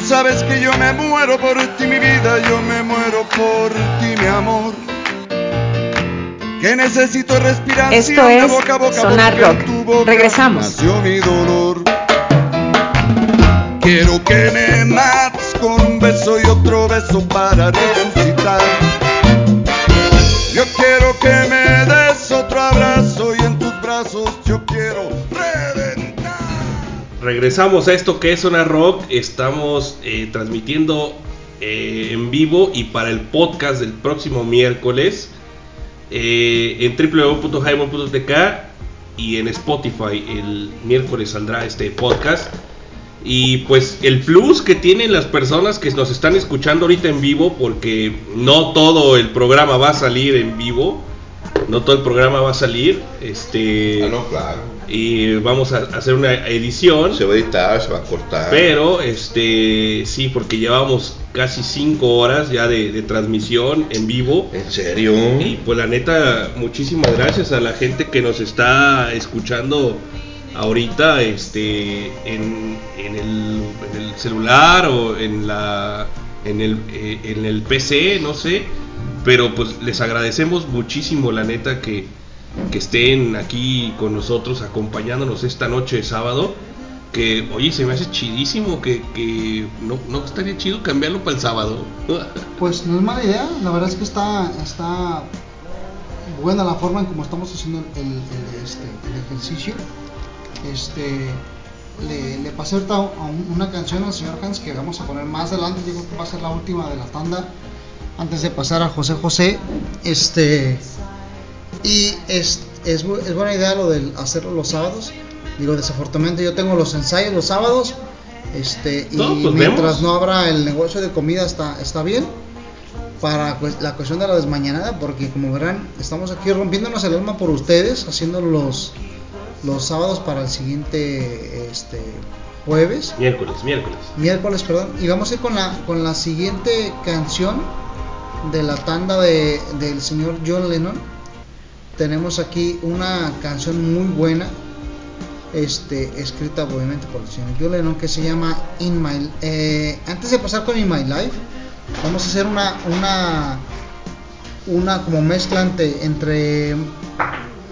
sabes que yo me muero por ti, mi vida, yo me muero por ti, mi amor. Que necesito respiración Esto de es boca a boca Sonar Rock. tu boca Regresamos. Mi dolor. Quiero que me mates con un beso y otro beso para resucitar. Regresamos a esto que es Zona Rock. Estamos eh, transmitiendo eh, en vivo y para el podcast del próximo miércoles eh, en www.highball.tk y en Spotify. El miércoles saldrá este podcast. Y pues el plus que tienen las personas que nos están escuchando ahorita en vivo, porque no todo el programa va a salir en vivo, no todo el programa va a salir, este, Ah, no, claro. y vamos a hacer una edición. Se va a editar, se va a cortar. Pero, este, sí, porque llevamos casi 5 horas ya de, de transmisión en vivo. ¿En serio? Y pues la neta, muchísimas gracias a la gente que nos está escuchando ahorita este, en, en el, en el celular o en, la, en, el, eh, en el PC, no sé. Pero pues les agradecemos muchísimo, la neta, que, que estén aquí con nosotros acompañándonos esta noche de sábado. Que, oye, se me hace chidísimo que, que no, no estaría chido cambiarlo para el sábado. [laughs] Pues no es mala idea, la verdad es que está, está buena la forma en como estamos haciendo el, el- este, ejercicio. Este, le, le pasé ahorita una canción al señor Hans que vamos a poner más adelante, yo creo que va a ser la última de la tanda, antes de pasar a José José. Este, y es, es, es buena idea lo de hacerlo los sábados. Digo, desafortunadamente yo tengo los ensayos los sábados. Este, y No, pues mientras vemos. no abra el negocio de comida está, está bien. Para pues, la cuestión de la desmañanada, porque como verán, estamos aquí rompiéndonos el alma por ustedes, haciendo los, los sábados para el siguiente este, jueves Miércoles, miércoles. miércoles, perdón. Y vamos a ir con la, con la siguiente canción de la tanda de, del señor John Lennon. Tenemos aquí una canción muy buena, este, escrita obviamente por el señor John Lennon, que se llama In My eh, Antes de pasar con In My Life, vamos a hacer una, una, una como mezcla entre, entre,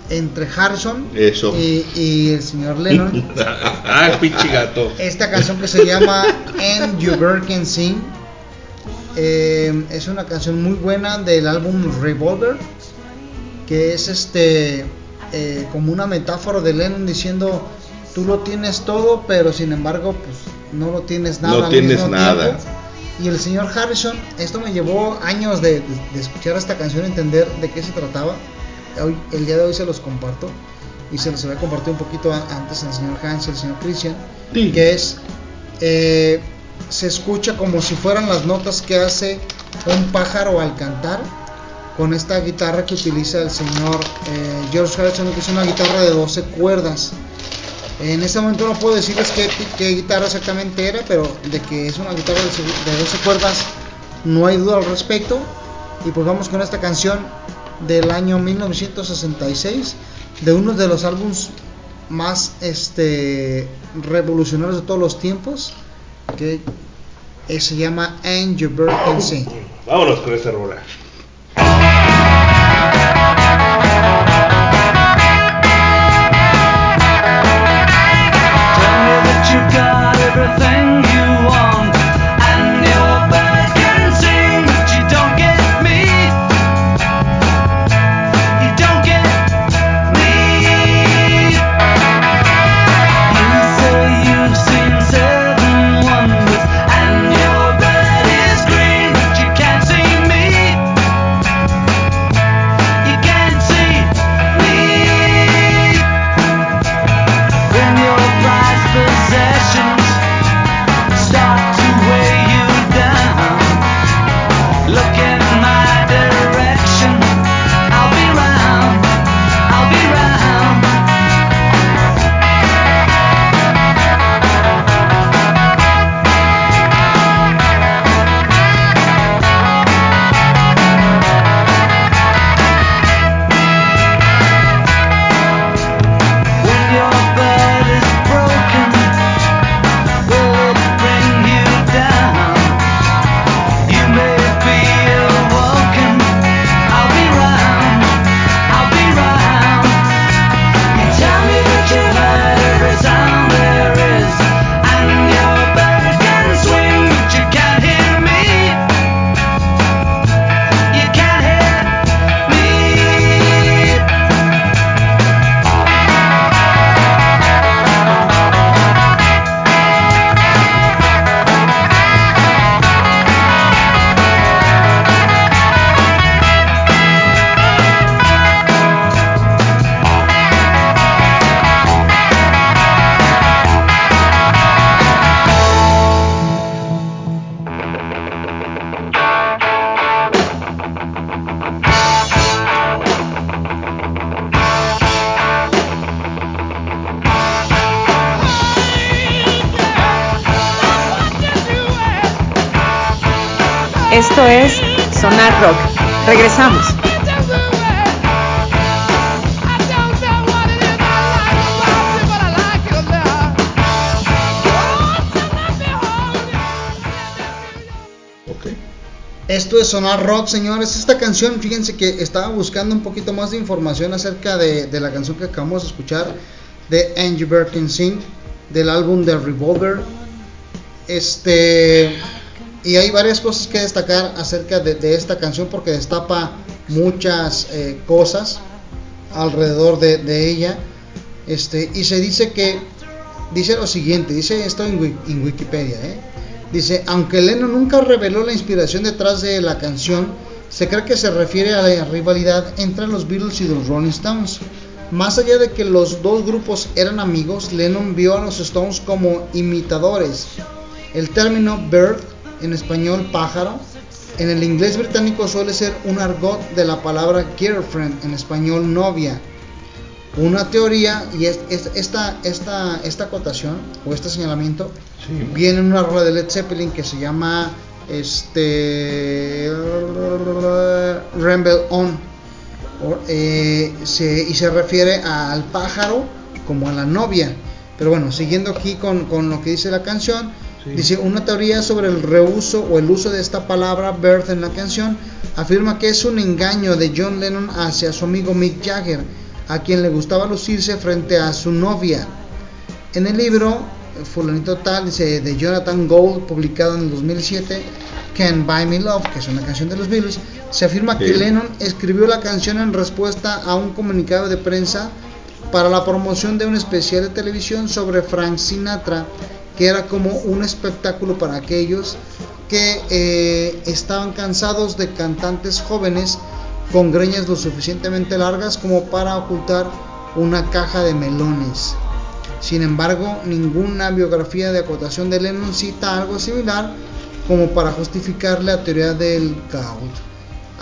entre Harrison Eso. y, y el señor Lennon [laughs] ah, pinche gato. esta canción que se llama [laughs] And You Bird Can Sing eh, es una canción muy buena del álbum Revolver que es este eh, como una metáfora de Lennon diciendo tú lo tienes todo pero sin embargo pues no lo tienes nada No al tienes mismo nada. tiempo. y el señor Harrison esto me llevó años de, de- de escuchar esta canción entender de qué se trataba hoy, el día de hoy se los comparto y se los había compartido un poquito antes al señor Hans y al señor Christian Sí. que es eh, se escucha como si fueran las notas que hace un pájaro al cantar con esta guitarra que utiliza el señor eh, George Harrison que es una guitarra de 12 cuerdas. En este momento no puedo decirles qué, guitarra exactamente era pero de que es una guitarra de seg- de 12 cuerdas no hay duda al respecto. Y pues vamos con esta canción del año 1966 de uno de los álbums más este revolucionarios de todos los tiempos que eh, se llama And Your Bird. Vámonos con esta rola. Rock, señores. Esta canción, fíjense que estaba buscando un poquito más de información acerca de, la canción que acabamos de escuchar de Angie Birkin Sing del álbum The Revolver. Este y hay varias cosas que destacar acerca de, esta canción porque destapa muchas eh, cosas alrededor de, ella. Este y se dice que dice lo siguiente, dice esto en, en Wikipedia, ¿eh? Dice, aunque Lennon nunca reveló la inspiración detrás de la canción, se cree que se refiere a la rivalidad entre los Beatles y los Rolling Stones. Más allá de que los dos grupos eran amigos, Lennon vio a los Stones como imitadores. El término bird, en español pájaro, en el inglés británico suele ser un argot de la palabra girlfriend, en español novia. Una teoría, y es, es- esta, esta, esta acotación o este señalamiento Sí. viene en una rola de Led Zeppelin que se llama este Ramble On o, eh, se- y se refiere al pájaro como a la novia pero bueno siguiendo aquí con, con lo que dice la canción Sí. dice una teoría sobre el reuso o el uso de esta palabra birth en la canción afirma que es un engaño de John Lennon hacia su amigo Mick Jagger a quien le gustaba lucirse frente a su novia en el libro Fulanito Tal dice de Jonathan Gold, publicado en el 2007, Can't Buy Me Love, que es una canción de los Beatles, se afirma que Sí. Lennon escribió la canción en respuesta a un comunicado de prensa para la promoción de un especial de televisión sobre Frank Sinatra, que era como un espectáculo para aquellos que eh, estaban cansados de cantantes jóvenes con greñas lo suficientemente largas como para ocultar una caja de melones. Sin embargo, ninguna biografía de acotación de Lennon cita algo similar como para justificar la teoría del gout.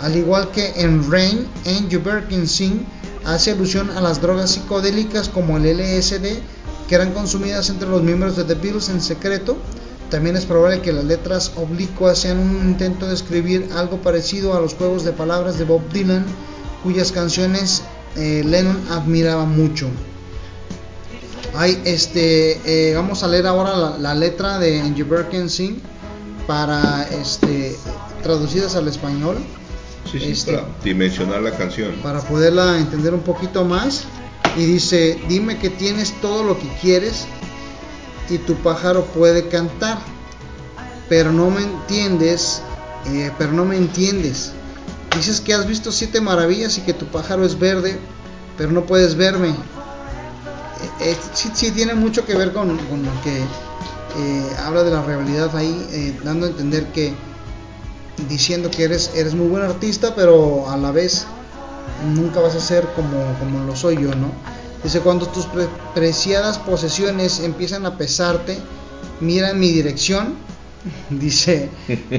Al igual que en Rain, Andrew Birkin Singh hace alusión a las drogas psicodélicas como el LSD que eran consumidas entre los miembros de The Beatles en secreto. También es probable que las letras oblicuas sean un intento de escribir algo parecido a los juegos de palabras de Bob Dylan, cuyas canciones eh, Lennon admiraba mucho. Hay, este, eh, vamos a leer ahora la, la letra de Angie Sing para este, traducidas al español Sí, sí, Este- para dimensionar la canción. para poderla entender un poquito más. Y dice, dime que tienes todo lo que quieres y tu pájaro puede cantar, pero no me entiendes, eh, pero no me entiendes. Dices que has visto siete maravillas y que tu pájaro es verde, pero no puedes verme. Eh, eh, sí, sí tiene mucho que ver con, lo que habla de la rivalidad ahí, dando a entender que diciendo que eres, eres muy buen artista, pero a la vez nunca vas a ser como, como lo soy yo, ¿no? Dice, cuando tus pre- preciadas posesiones empiezan a pesarte, mira en mi dirección, [laughs] dice,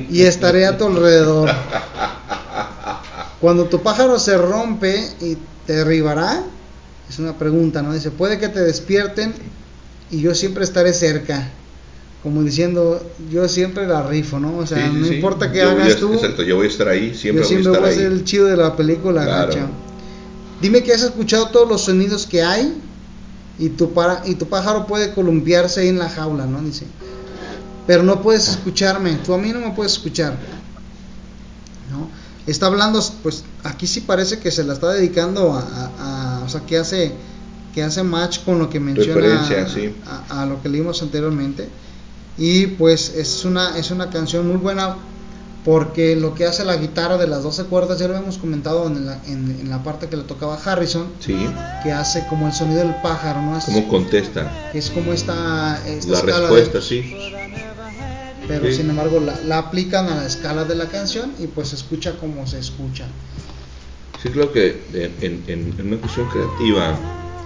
y estaré a tu alrededor. Cuando tu pájaro se rompe y te derribará, es una pregunta, ¿no? Dice, puede que te despierten y yo siempre estaré cerca. Como diciendo, yo siempre la rifo, ¿no? O sea, Sí, no sí. importa qué Yo hagas a- tú. Exacto, yo voy a estar ahí, siempre yo voy a siempre estar voy a ahí. ser el chido de la película, Claro. Dime que has escuchado todos los sonidos que hay y tu, para, y tu pájaro puede columpiarse ahí en la jaula, ¿no? Dice. Pero no puedes escucharme, tú a mí no me puedes escuchar. ¿No? Está hablando, pues aquí sí parece que se la está dedicando a, a- a- o sea, que hace, que hace match con lo que menciona sí. a, a lo que leímos anteriormente. Y pues es una, es una canción muy buena porque lo que hace la guitarra de las 12 cuerdas, ya lo hemos comentado en la, en, en la parte que le tocaba Harrison, Sí, que hace como el sonido del pájaro, ¿no? Es, cómo contesta. es como esta, esta La escala respuesta, de- sí. pero sí. sin embargo la, la aplican a la escala de la canción y pues se escucha como se escucha. Sí, creo que en- en una cuestión creativa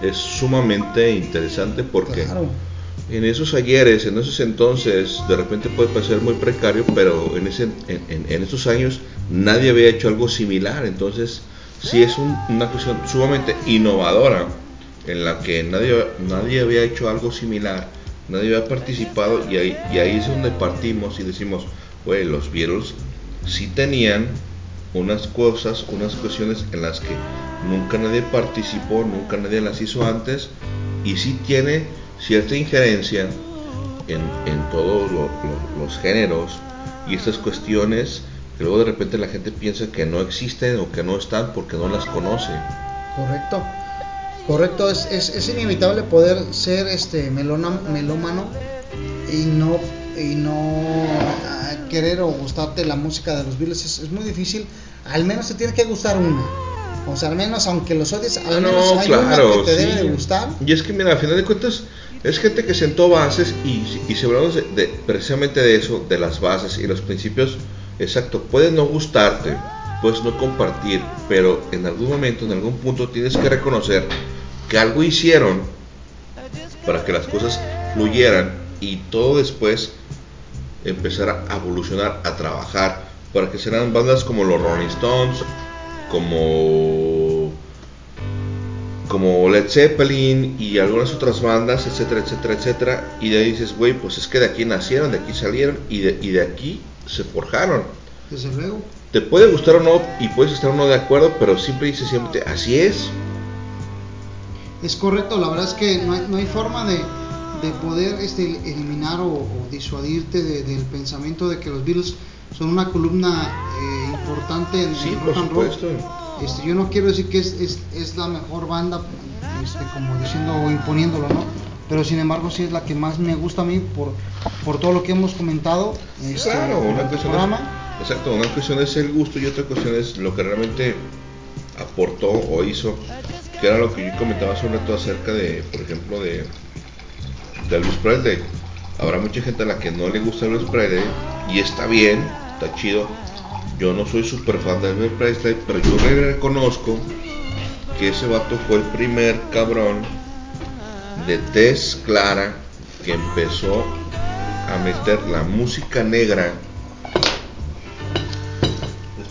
es sumamente interesante porque Claro. En esos ayeres, en esos entonces, de repente puede parecer muy precario, pero en, ese, en, en- esos años nadie había hecho algo similar. Entonces, sí es un- una cuestión sumamente innovadora en la que nadie, nadie había hecho algo similar, nadie había participado y ahí, y ahí es donde partimos y decimos, güey, los Beatles sí tenían unas cosas, unas cuestiones en las que nunca nadie participó, nunca nadie las hizo antes y sí tiene cierta injerencia en, en todos lo- lo- los géneros y estas cuestiones que luego de repente la gente piensa que no existen o que no están porque no las conoce. Correcto. Correcto, es, es, es inevitable poder ser este melona- melómano y no y no ah, querer o gustarte la música de los Beatles es, es muy difícil. Al menos te tiene que gustar una. O sea, al menos aunque los odies, al Ah, menos no, hay claro, una que te sí. debe de gustar. Y es que mira, al final de cuentas es gente que sentó bases y, y si hablamos precisamente de eso, de las bases y los principios, exacto, puede no gustarte, puedes no compartir, pero en algún momento, en algún punto tienes que reconocer que algo hicieron para que las cosas fluyeran y todo después empezar a evolucionar, a trabajar, para que serán bandas como los Rolling Stones, como como Led Zeppelin y algunas otras bandas, etcétera, etcétera, etcétera. Y de ahí dices, güey, pues es que de aquí nacieron, de aquí salieron y de, y de aquí se forjaron. Desde luego. Te puede gustar o no y puedes estar o no de acuerdo, pero siempre dices siempre, así es. Es correcto, la verdad es que no hay, no hay forma de, de poder este, eliminar o, o disuadirte de- del pensamiento de que los Beatles son una columna eh, importante en Sí, el por rock and roll. Este, yo no quiero decir que es, es, es la mejor banda, este, como diciendo o imponiéndolo, ¿no? Pero sin embargo sí es la que más me gusta a mí por, por todo lo que hemos comentado este, Claro, una cuestión programa. es, exacto, una cuestión es el gusto y otra cuestión es lo que realmente aportó o hizo, que era lo que yo comentaba sobre todo acerca de, por ejemplo, de, de Elvis Presley. Habrá mucha gente a la que no le gusta Elvis Presley y está bien, está chido. Yo no soy súper fan de Elvis Presley, pero yo re- reconozco que ese vato fue el primer cabrón de tez clara que empezó a meter la música negra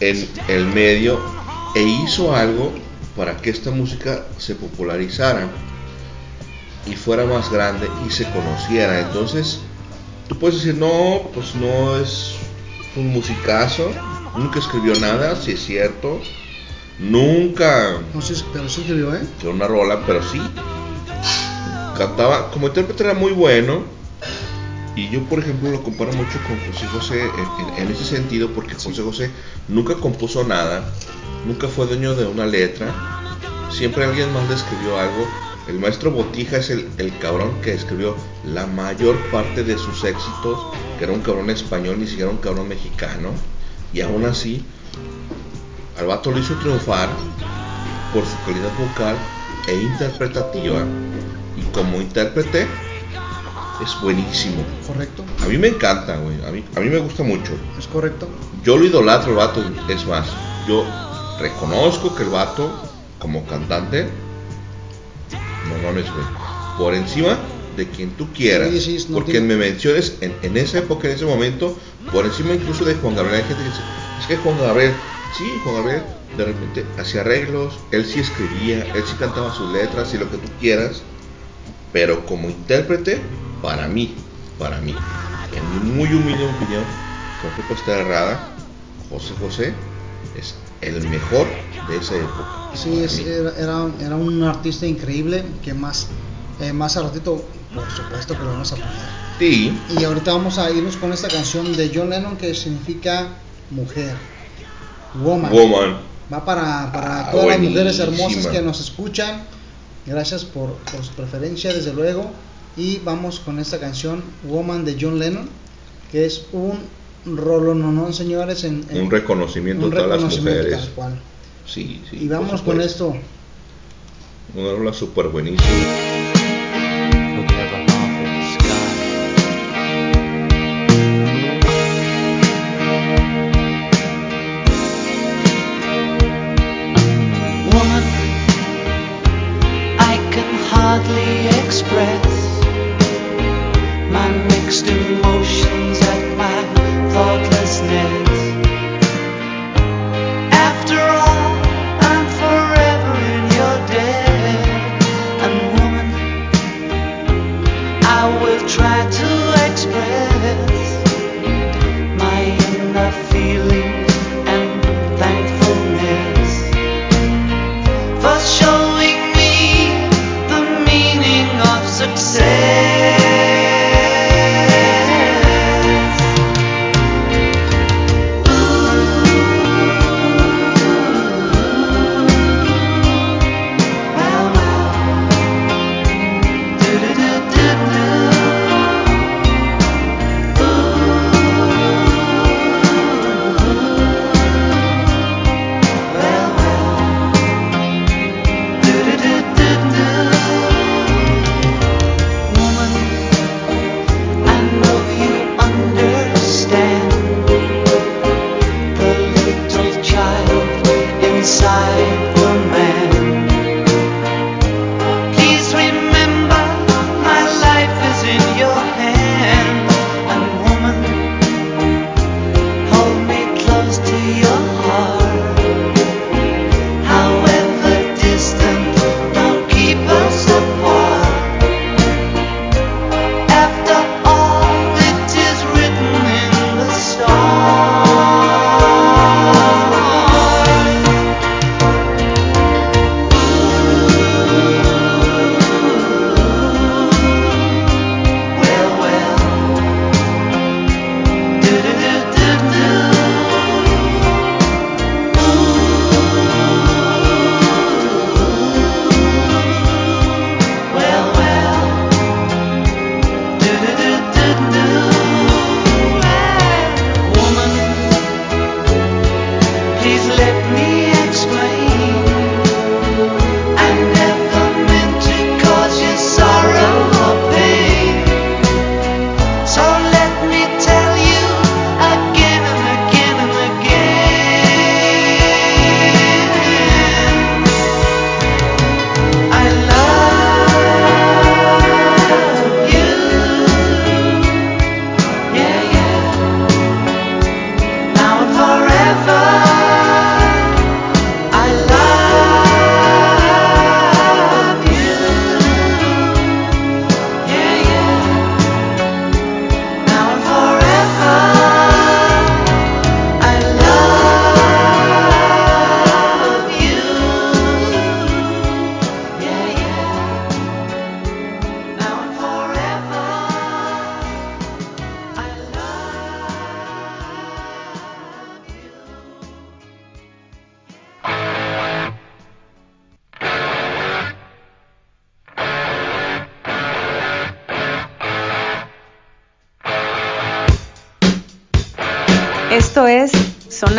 en el medio e hizo algo para que esta música se popularizara y fuera más grande y se conociera. Entonces, tú puedes decir, no, pues no es un musicazo, nunca escribió nada, si es cierto, nunca. No sé, pero sí escribió, ¿eh? que una rola, pero sí. Cantaba como intérprete era muy bueno. Y yo por ejemplo lo comparo mucho con José José en, en- en ese sentido porque José José nunca compuso nada, nunca fue dueño de una letra, siempre alguien más le escribió algo. El maestro Botija es el, el cabrón que escribió la mayor parte de sus éxitos, que era un cabrón español, ni siquiera un cabrón mexicano, y aún así al vato lo hizo triunfar por su calidad vocal e interpretativa. Y como intérprete es buenísimo. Correcto, A mí me encanta, güey. A mí, a mí me gusta mucho. es correcto. Yo lo idolatro, el vato. Es más, yo reconozco que el vato, como cantante, no mames, güey. Por encima de quien tú quieras. Sí, sí, no porque tiene- me menciones en, en esa época, en ese momento, por encima incluso de Juan Gabriel. Hay gente que dice, es que Juan Gabriel, sí, Juan Gabriel de repente hacía arreglos, él sí escribía, él sí cantaba sus letras y lo que tú quieras. Pero como intérprete, para mí, para mí, en mi muy humilde opinión, creo que estar errada, José José es el mejor de esa época. Sí, es- era, era un artista increíble que más, eh, más a ratito, por supuesto que lo vamos a poner. Sí, Y ahorita vamos a irnos con esta canción de John Lennon que significa mujer, woman. Woman. Va para, para Ah, todas las mujeres hermosas que nos escuchan. Gracias por, por su preferencia, desde luego. Y vamos con esta canción, Woman de John Lennon, que es un rolononón, señores. En, en- un reconocimiento un a todas las reconocimiento mujeres. tal cual. Sí, sí. Y vamos con esto. Una rola súper buenísima.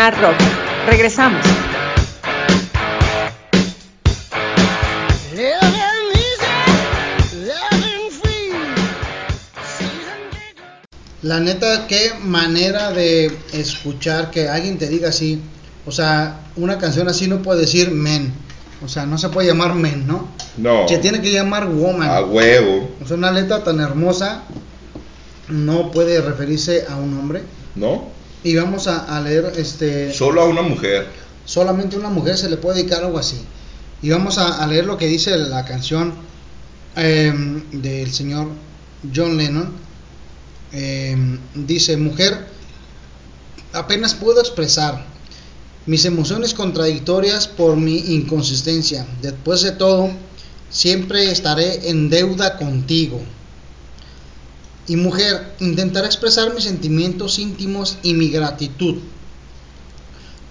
Sonar Rock. Regresamos. La neta, qué manera de escuchar que alguien te diga así. O sea, una canción así no puede decir men. O sea, no se puede llamar men, ¿no? No. Se tiene que llamar woman. A huevo. O sea, una letra tan hermosa no puede referirse a un hombre. ¿No? Y vamos a, a leer este. Solo a una mujer. Solamente una mujer se le puede dedicar algo así. Y vamos a, a leer lo que dice la canción em, del señor John Lennon. Em, dice, mujer, apenas puedo expresar mis emociones contradictorias por mi inconsistencia. Después de todo, siempre estaré en deuda contigo. Y mujer, intentaré expresar mis sentimientos íntimos y mi gratitud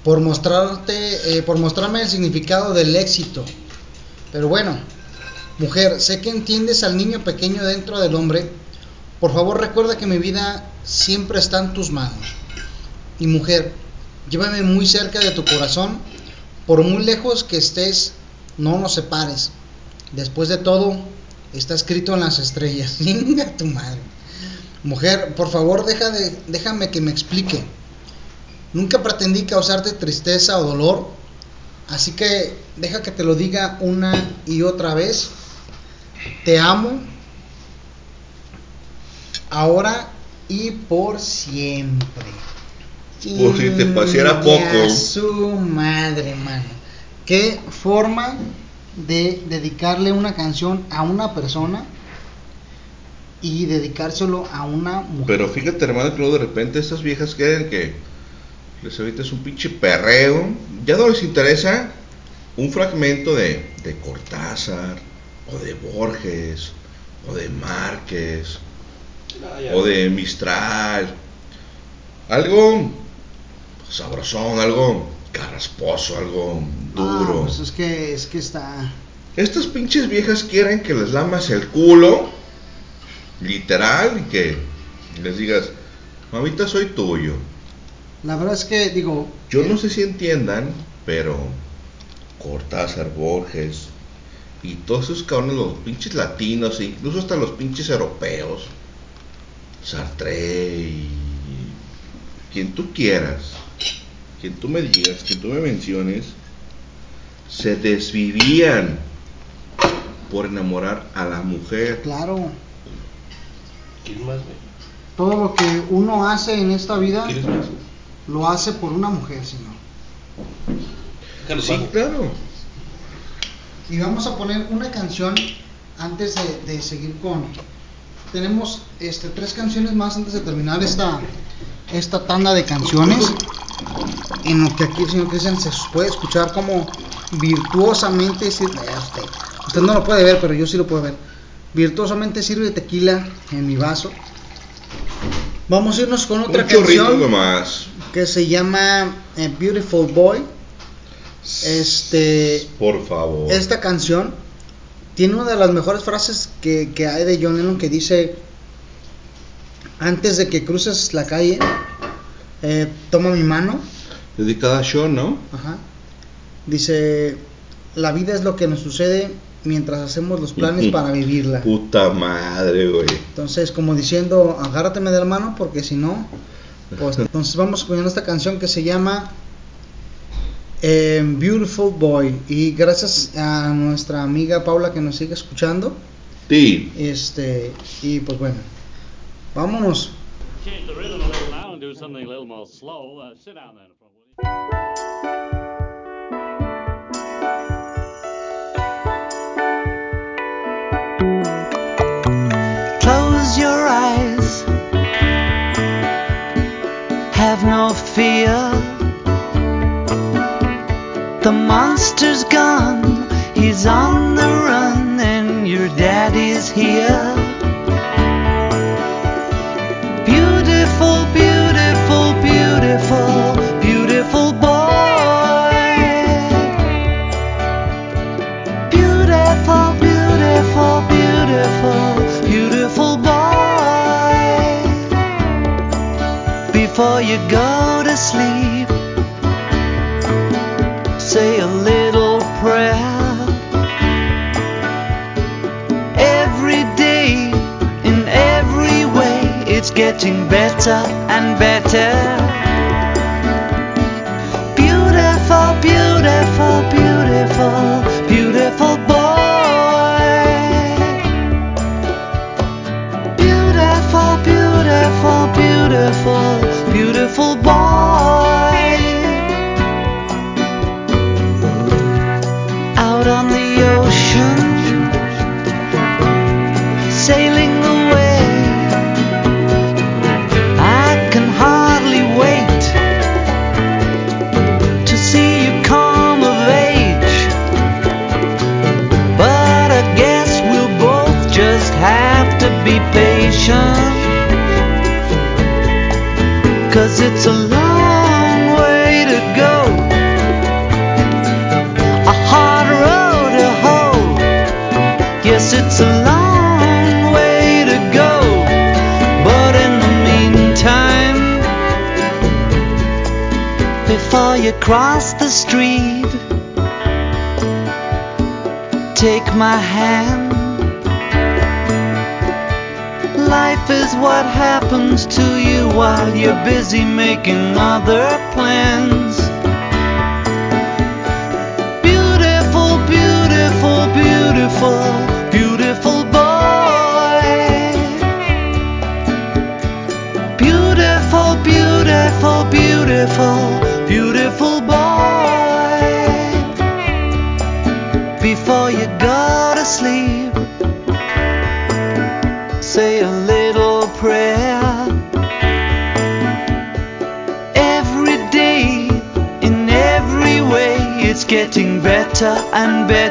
por mostrarte, eh, por mostrarme el significado del éxito. Pero bueno, mujer, sé que entiendes al niño pequeño dentro del hombre. Por favor, recuerda que mi vida siempre está en tus manos. Y mujer, llévame muy cerca de tu corazón. Por muy lejos que estés, no nos separes. Después de todo, está escrito en las estrellas. [laughs] Venga tu madre. Mujer, por favor, deja de, déjame que me explique. Nunca pretendí causarte tristeza o dolor, así que deja que te lo diga una y otra vez. Te amo, ahora y por siempre. Por si te pareciera poco. su madre, mano. Qué forma de dedicarle una canción a una persona y dedicárselo a una mujer. Pero fíjate, hermano, que luego de repente estas viejas quieren que les avientes un pinche perreo. Ya no les interesa un fragmento de, de Cortázar, o de Borges, o de Márquez, o de Mistral. Algo sabrosón, algo carrasposo, algo duro. Ah, pues es que es que está Estas pinches viejas quieren que les lamas el culo, literal, y que les digas, mamita, soy tuyo. La verdad es que digo, Yo no sé si entiendan, pero Cortázar, Borges y todos esos cabrones, los pinches latinos, e incluso hasta los pinches europeos, Sartre y quien tú quieras, quien tú me digas, quien tú me menciones, se desvivían por enamorar a la mujer. claro, ¿Quién más, güey? todo lo que uno hace en esta vida ¿Quieres más? lo hace por una mujer, señor. Déjalo Sí, bajo. claro. Y vamos a poner una canción antes de, de seguir con. Tenemos este, tres canciones más antes de terminar esta, esta tanda de canciones. En lo que aquí el señor Cristian se puede escuchar como virtuosamente eh, Usted, usted no lo puede ver, pero yo sí lo puedo ver. Virtuosamente sirve tequila en mi vaso. Vamos a irnos con otra Un canción nomás. que se llama eh, Beautiful Boy. Este, Por favor. esta canción tiene una de las mejores frases que, que hay de John Lennon que dice antes de que cruces la calle eh, toma mi mano Dedicada a Sean, ¿no? Ajá. dice la vida es lo que nos sucede mientras hacemos los planes para vivirla Puta madre, güey. entonces como diciendo agárrateme de la mano porque si no pues [laughs] entonces vamos con esta canción que se llama eh, Beautiful Boy y gracias a nuestra amiga Paula que nos sigue escuchando Sí. este y pues bueno vámonos Change the rhythm a little now and do something a little more slow. Uh, sit down then. Have no fear. The monster's gone. He's on the run, and your daddy's here. before you go to sleep. Say a little prayer. Every day, in every way, it's getting better and better. Before you cross the street, take my hand. Life is what happens to you while you're busy making other plans. And better.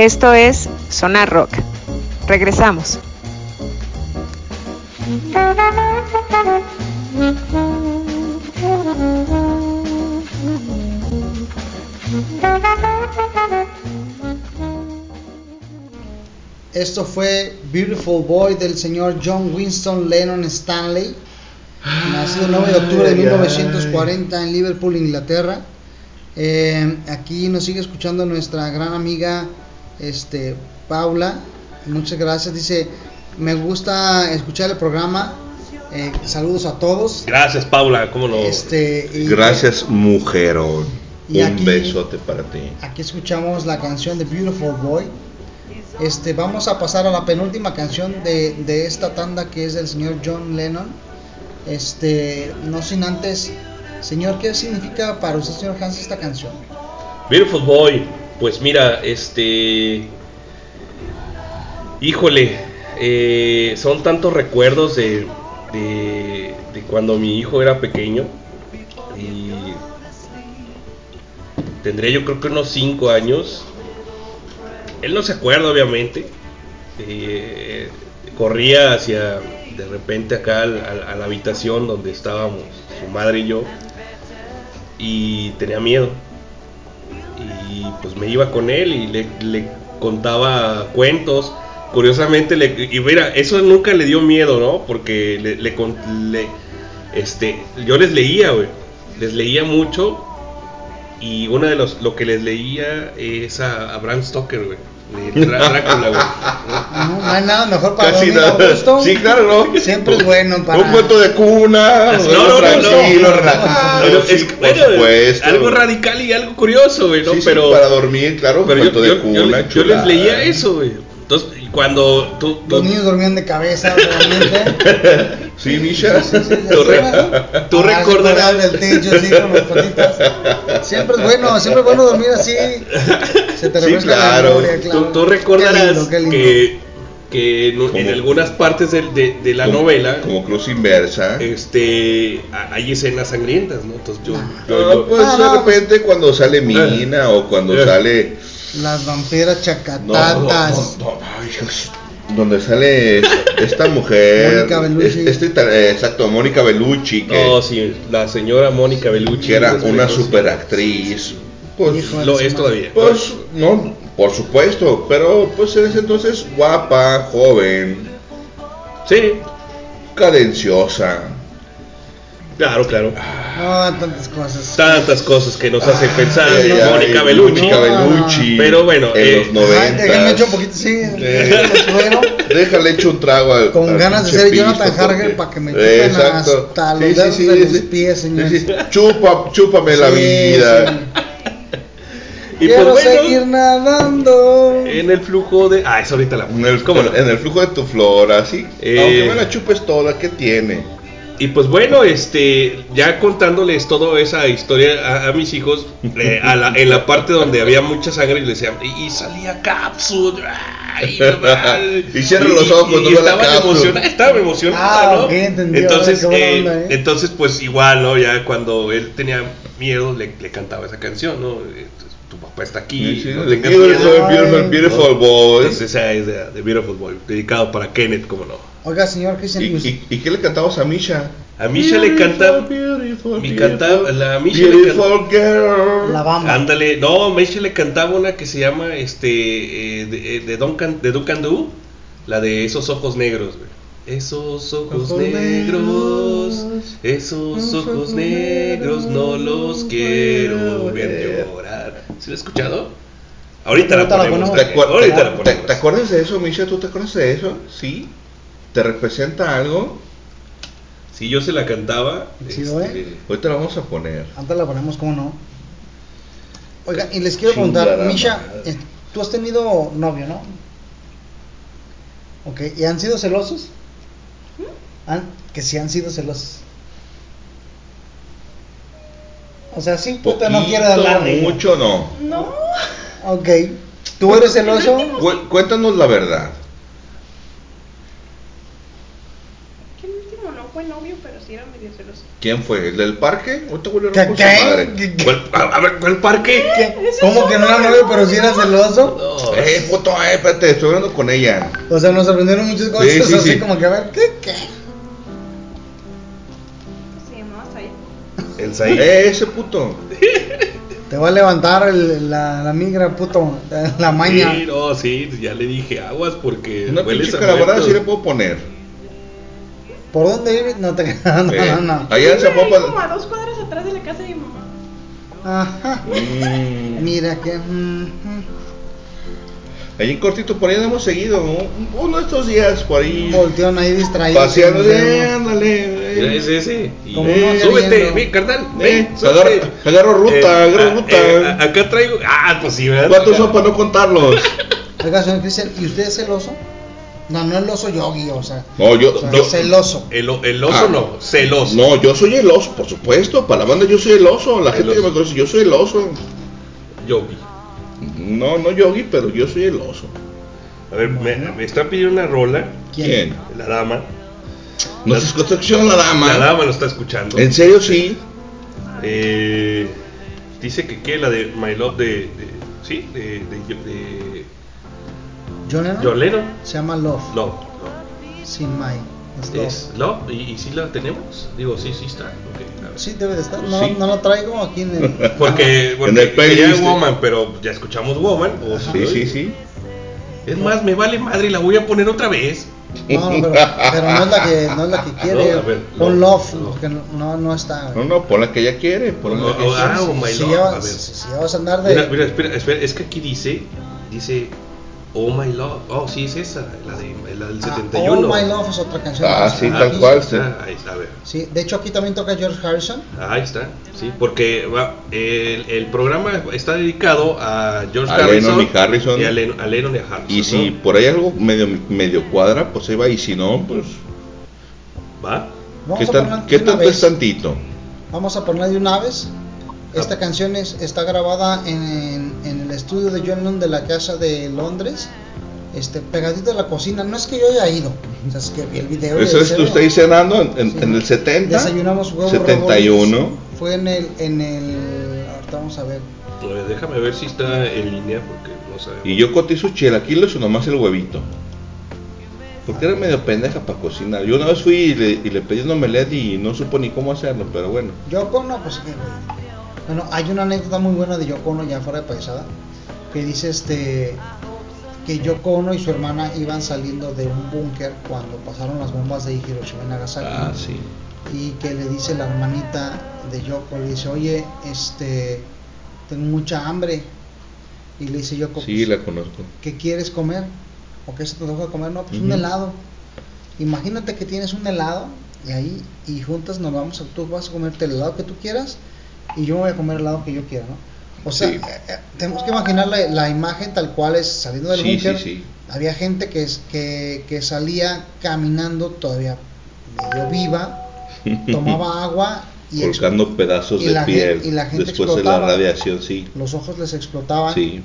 Esto es Sonar Rock. Regresamos. Esto fue Beautiful Boy del señor John Winston Lennon Stanley, nacido el 9 de octubre de Ay, ay. 1940 en Liverpool, Inglaterra. Eh, aquí nos sigue escuchando nuestra gran amiga este, Paula. Muchas gracias. Dice, me gusta escuchar el programa. Eh, saludos a todos. Gracias, Paula, cómo no. Este, y- Gracias, mujerón. Y Un aquí- besote para ti. Aquí escuchamos la canción de Beautiful Boy. Este, vamos a pasar a la penúltima canción de, de esta tanda que es del señor John Lennon. Este, no sin antes, señor, ¿qué significa para usted, señor Hans, esta canción? Beautiful Boy, pues mira, este. Híjole, eh, son tantos recuerdos de, de, cuando mi hijo era pequeño. Y tendría yo creo que unos 5 años. Él no se acuerda, obviamente. Eh, corría hacia, de repente acá al- a la habitación donde estábamos, su madre y yo. Y tenía miedo y pues me iba con él y le, le contaba cuentos. Curiosamente, le, y mira, eso nunca le dio miedo, ¿no? Porque le, le le- este, yo les leía, güey. Les leía mucho y uno de los, lo que les leía es a, a Bram Stoker, güey. De Drá- Drácula, güey. No, no hay nada mejor para Casi dormir a nada. gusto. Sí, claro, ¿no? Siempre es bueno para. Un cuento de cuna, No, no, no, tranquilo, no. relajado, Pero sí, es- por bueno, supuesto. algo radical y algo curioso, güey, ¿no? Sí, sí, pero para dormir, claro, pero yo, cuento de yo- yo- cuna, yo les chulada. leía eso, güey. Entonces, y cuando tú, tú- Los niños dormían de cabeza, realmente. [laughs] Sí, Misha. Tú re- tú Ah, se recordarás- del techo así con las patitas. Siempre es bueno, siempre es bueno dormir así. Se te Sí, refresca la claro. memoria, claro. tú, tú recordarás Qué lindo, qué lindo. que que en, algunas partes de, de- de la Como- novela Como cruz inversa. este a- hay escenas sangrientas, ¿no? Entonces yo, yo- Ah, yo- pues Ah, de repente cuando sale Mina o cuando Eh. sale Las vampiras chacatatas. no, no, no, ay, Dios. donde sale esta mujer Mónica Bellucci. es- este eh, exacto Mónica Bellucci que, No, sí, la señora Mónica Bellucci que era una pues, super actriz pues Lo es todavía. pues no por supuesto pero pues en ese entonces guapa joven Sí, cadenciosa claro, claro. No, tantas cosas. Tantas cosas que nos hacen pensar Ay, en ay, Mónica Bellucci. Mónica Bellucci Pero bueno, en eh, los Ay, 90 déjame echar un poquito, sí. [laughs] Déjale echo un trago al Con al ganas de ser Jonathan Harger para que me chupen Exacto. hasta los dedos de los pies, señor. Sí, sí. Chupa, chúpame la Sí, vida. sí. y pues Quiero bueno, seguir nadando. en el flujo de. Ah, es ahorita la. En el, ¿Cómo no? en el flujo de tu flora, sí. Eh. Aunque me la chupes toda, ¿qué tiene? Y pues bueno, este, ya contándoles toda esa historia a, a mis hijos, eh, a la- en la parte donde había mucha sangre, y les decían, y, y salía cápsula. no [laughs] mames". Y cierra los ojos, no ve la estaban cápsula. emocionados, estaban emocionados, Ah, ¿no? entonces, eh, onda, ¿eh? entonces, pues igual, ¿no? Ya cuando él tenía miedo, le, le cantaba esa canción, ¿no? Eh, Tu papá está aquí, Sí, sí, no the beautiful, miedo. beautiful, beautiful boy. Entonces, esa es de, de Beautiful Boy, dedicado para Kenneth, como no. Oiga, señor Christian, ¿Y, ¿y usted- y, y qué le cantabas a Misha? A Misha le canta. Beautiful, Mi canta, la Misha le beautiful girl. la bamba. Ándale, no, Misha le cantaba una que se llama este eh, de, eh, de Duncan Du, la de esos ojos negros, güey. Esos ojos Ojos negros, negros, esos ojos negros no los quiero ver llorar. ¿Sí lo has escuchado? Ahorita la Ahorita la ponemos. ponemos. ¿Te, acuer- Ahorita te- la te- ponemos. te acuerdas de eso, Misha? ¿Tú te acuerdas de eso? ¿Sí? ¿Te representa algo? Si yo se la cantaba, Sí, este, güey. Ahorita la vamos a poner. Antes la ponemos, ¿cómo no? Oiga, y les quiero Chingada preguntar, Misha, madre. eh, tú has tenido novio, ¿no? Ok, ¿y han sido celosos? Han- que sí han sido celosos. O sea, sí, puta, no quiere Poquito, hablar de mucho no. No. Ok, ¿tú eres celoso? Cu- cuéntanos la verdad. Que el último no fue novio, pero sí era medio celoso. ¿Quién fue? ¿El del parque? Ahorita a ¿Qué? qué? madre. ¿Qué- qué- ¿Cuál- a, a ver, ¿cuál parque? qué? ¿Cómo que no era novio, pero sí era celoso? No, Eh, puto, eh, espérate, estoy hablando con ella. O sea, nos sorprendieron muchas cosas Sí, sí, así sí. como que, a ver, ¿qué? ¿Qué? Se llamaba Saya. el Saí. [laughs] Eh, ese puto. Te va a levantar el- la, la migra, puto, la maña. Sí, no, sí, ya le dije aguas porque Una hueles pinche a calabarada muertos. sí le puedo poner. ¿Por dónde vives? No te no, Eh, no, no. Allá en ahí como Zapopan. a dos cuadras atrás de la casa de mi mamá. Ajá. Mm, Mira que. mm, mm. Allí en cortito, por ahí hemos seguido. ¿no? Uno de estos días por ahí. Volteón ahí distraído. Paseando. Eh, ándale. Eh. Como eh, no súbete, ven, carnal. Eh, Ven, agarro, súbete. agarro ruta, agarro ah, ruta. eh, a- acá traigo. Ah, pues sí, ¿verdad? ¿Cuántos son para no contarlos? Oiga, señor Cristian, ¿y usted es celoso? No, no el oso yogi, o sea. No, yo. o sea, yo celoso. El, el oso Ah. no, celoso. No, yo soy el oso, por supuesto. Para la banda yo soy el oso. La El gente que me conoce, yo soy el oso. Yogi. No, no yogi, pero yo soy el oso. A ver, me, me está pidiendo una rola. ¿Quién? La dama. No se construcción la dama. La dama lo está escuchando. ¿En serio sí? Eh, dice que quiere la de My Love de. de- sí, de. de, de ¿John Lennon? John Lennon. Se llama Love. Love. Love. Sin my. Es Love. Es Love. ¿Y, y sí la tenemos? Digo, sí, sí está. Ok, a ver. Sí, debe de estar. No, Sí. no lo traigo aquí en el. Porque, [laughs] En porque el quería. Woman, pero ya escuchamos Woman. o Sí, sí, sí. Es más, me vale madre y la voy a poner otra vez. No, no, pero, pero no es la que, no es la que quiere. No, ver, Pon Love, porque no, no, está. No, no, pon la que ella quiere. Pon la que Oh, ella ah, quiere. oh, My si, Love. ya, a ver. si, si ya vas a andar de. Mira, mira, espera, espera, es que aquí dice, dice, Oh My Love. Oh, sí, es esa, la, de, la del Ah, 71. Oh My Love es otra canción. Ah, sí, está tal cual. Ahí está, ahí está, a ver. Sí, de hecho aquí también toca George Harrison. Ahí está, sí, porque va, el, el programa está dedicado a George A Harrison, Lennon y Harrison. y a, Len- a Lennon y a Harrison. Y si por ahí algo medio, medio cuadra, pues ahí va. Y si no, pues. ¿Va? Vamos ¿Qué, a tan- qué tanto es vez. tantito? Vamos a poner de una vez. Esta canción es, está grabada en, en el estudio de John Lennon de la casa de Londres. este, pegadito a la cocina. No es que yo haya ido, o sea, es que vi el video. Eso es ve. estáis cenando en, en- Sí. en el 70, Desayunamos huevos 71. revueltos. Fue en el, en el, ahorita vamos a ver. Ver, déjame ver si está en línea porque no sabemos. Y yo cotizo chilaquiles o nomás el huevito. Porque era medio pendeja para cocinar. Yo una vez fui y le, y le pedí un omelette y no supo ni cómo hacerlo, pero bueno. Yoko Ono, pues que, güey. Bueno, hay una anécdota muy buena de Yoko Ono, ya fuera de paisada, que dice este que Yoko Ono y su hermana iban saliendo de un búnker cuando pasaron las bombas de Hiroshima y Nagasaki. Ah, sí. Y que le dice la hermanita de Yoko, le dice, oye, este, tengo mucha hambre. Y le dice Yoko, Sí, "Pues, la conozco. ¿qué quieres comer? ¿O qué se te antoja comer? No, pues un helado. Imagínate que tienes un helado y ahí y juntas nos vamos a, tú vas a comerte el helado que tú quieras y yo me voy a comer el helado que yo quiera, ¿no? O sea, Sí. eh, eh, tenemos que imaginar la, la imagen tal cual es saliendo del Sí, búnker. sí, sí. Había gente que, es- que, que salía caminando todavía medio viva, [laughs] tomaba agua y Colgando pedazos y de piel y la gente después de la explotaba. radiación, sí. los ojos les explotaban. Sí,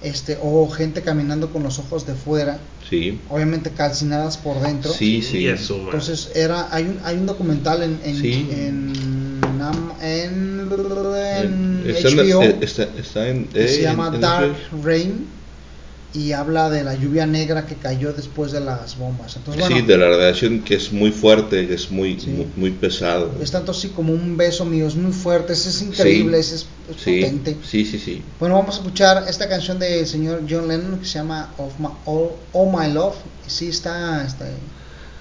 Este, o gente caminando con los ojos de fuera, sí. obviamente calcinadas por dentro. Sí, eso, man. Entonces era hay un hay un documental en en Sí. en, Am- en, en está, en, HBO eh, está, está en, que eh, se en- llama en Dark. Rain y habla de la lluvia negra que cayó después de las bombas. Entonces sí, de la radiación que es muy fuerte, que es muy, Sí. muy, muy pesado. es tanto así como un beso mío, es muy fuerte, es, es increíble, es, es- es sí, potente. sí, sí, sí. Bueno, vamos a escuchar esta canción del señor John Lennon que se llama Of My, All, All My Love. Sí está, está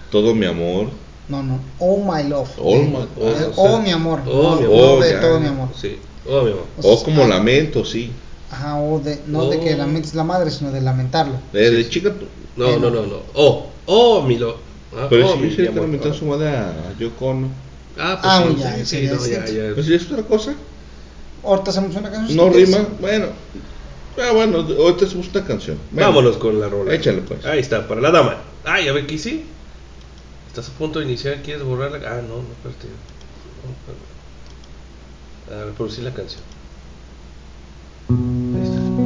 Todo mi amor. No, no, All My Love. All Eh, my- oh, o oh, mi amor. oh, no, mi amor. de Oh, todo mi amor. Sí. Oh, mi amor. O sea, O como ah, lamento, sí. Ajá, o de, no de que Oh. lamentes la madre, sino de lamentarlo. De, de chica, No, no, no, no. Oh, oh, mi lo. ah, pero oh, mi sí, amor. lamentó su madre a Yoko Ono. Ah, pues Ah, sí, ya, sí, sí, ya no, es ya, ya. Pues, ¿Es otra cosa? Ahorita hacemos una canción. No si rima. Bueno. Ah, bueno, ahorita hacemos una canción. Bueno, Vámonos con la rola. Échale, pues. Ahí está, para la dama. Ay, a ver, ¿qué sí? Estás a punto de iniciar, ¿quieres borrarla? Ah, no, no, espérate. No, espérate. A reproducir la canción. Ahí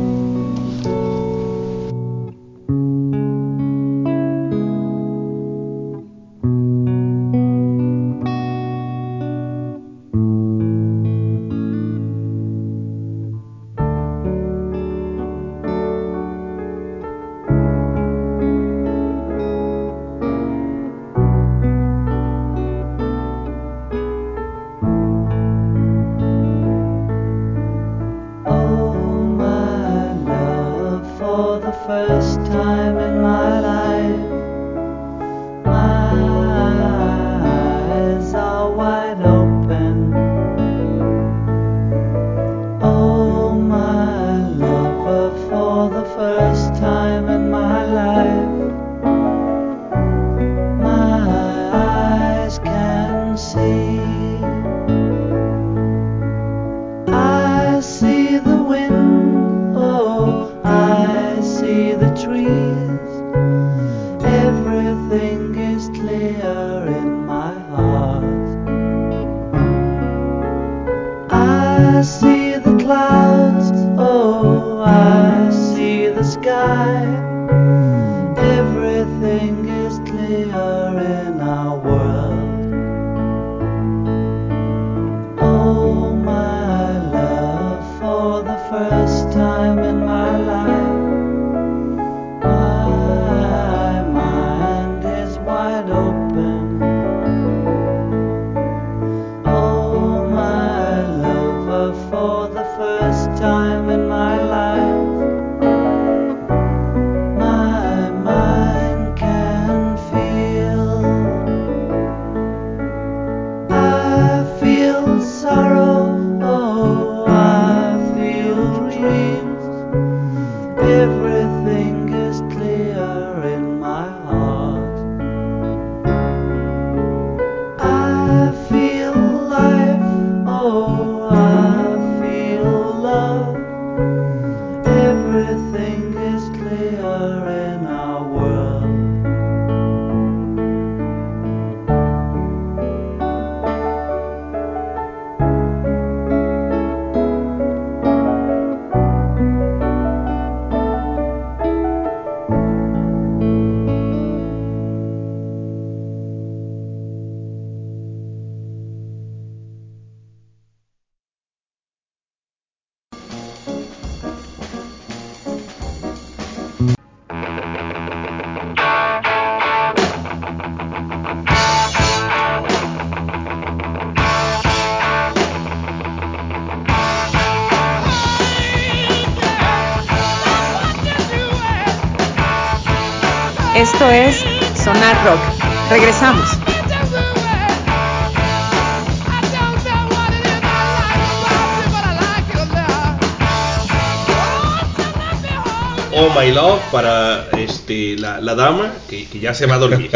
para este, la, dama que, ya se va a dormir.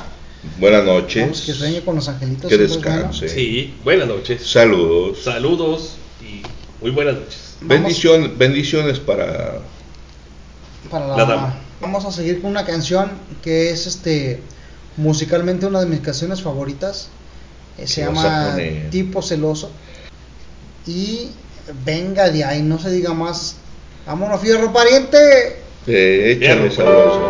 [laughs] buenas noches. Que sueñe con los angelitos. Que descanse. Sí, buenas noches. Saludos. Saludos y muy buenas noches. Bendición, bendiciones para, la, dama. Vamos a seguir con una canción que es este musicalmente una de mis canciones favoritas. Eh, se llama Tipo Celoso. Y venga de ahí, no se diga más. Vámonos, fierro pariente. Eh, échame sabroso.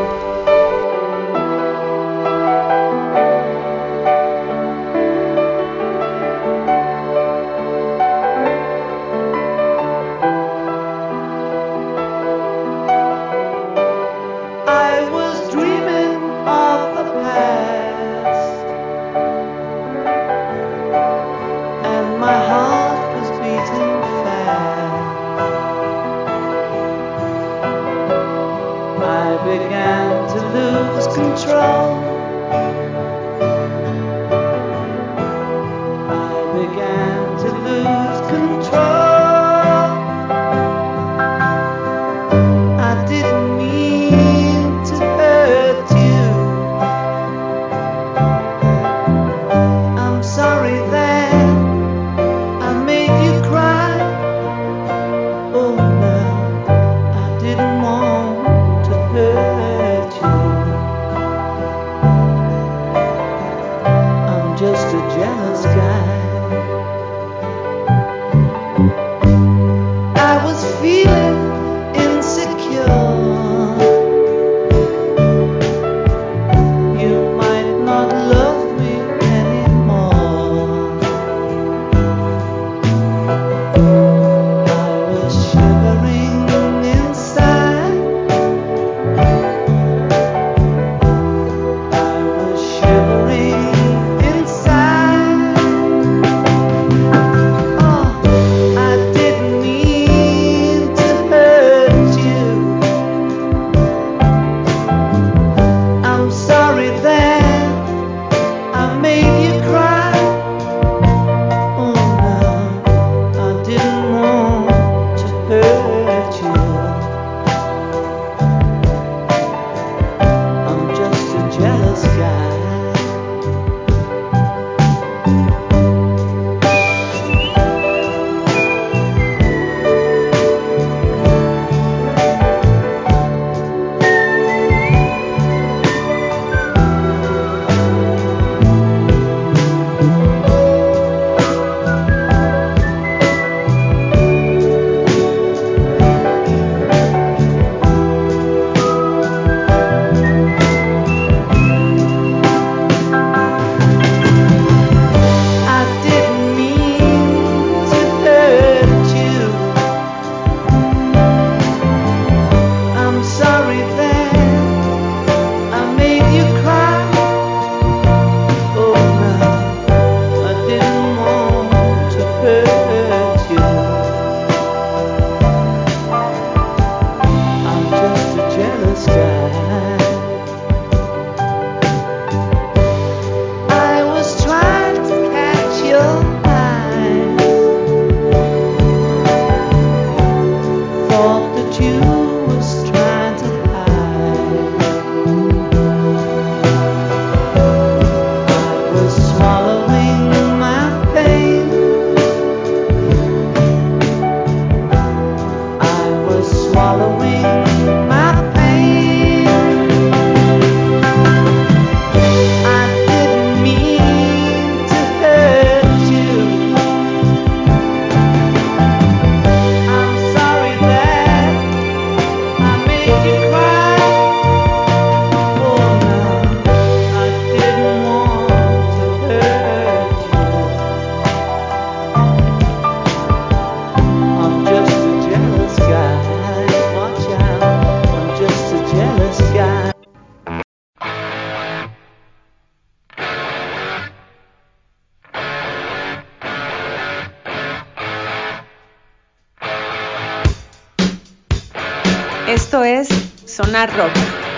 Rock.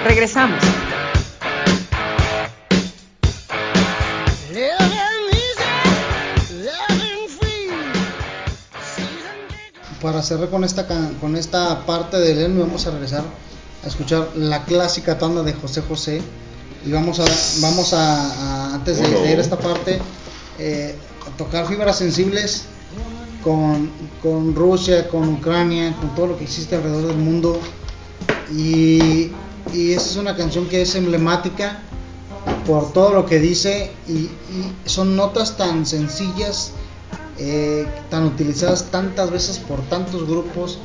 Regresamos. Para cerrar con esta, con esta parte del ENME vamos a regresar a escuchar la clásica tanda de José José. Y vamos a, vamos a, antes de, ir a esta parte, eh, a tocar fibras sensibles con, con Rusia, con Ucrania, con todo lo que existe alrededor del mundo y, y esta es una canción que es emblemática por todo lo que dice y, y son notas tan sencillas, eh, tan utilizadas tantas veces por tantos grupos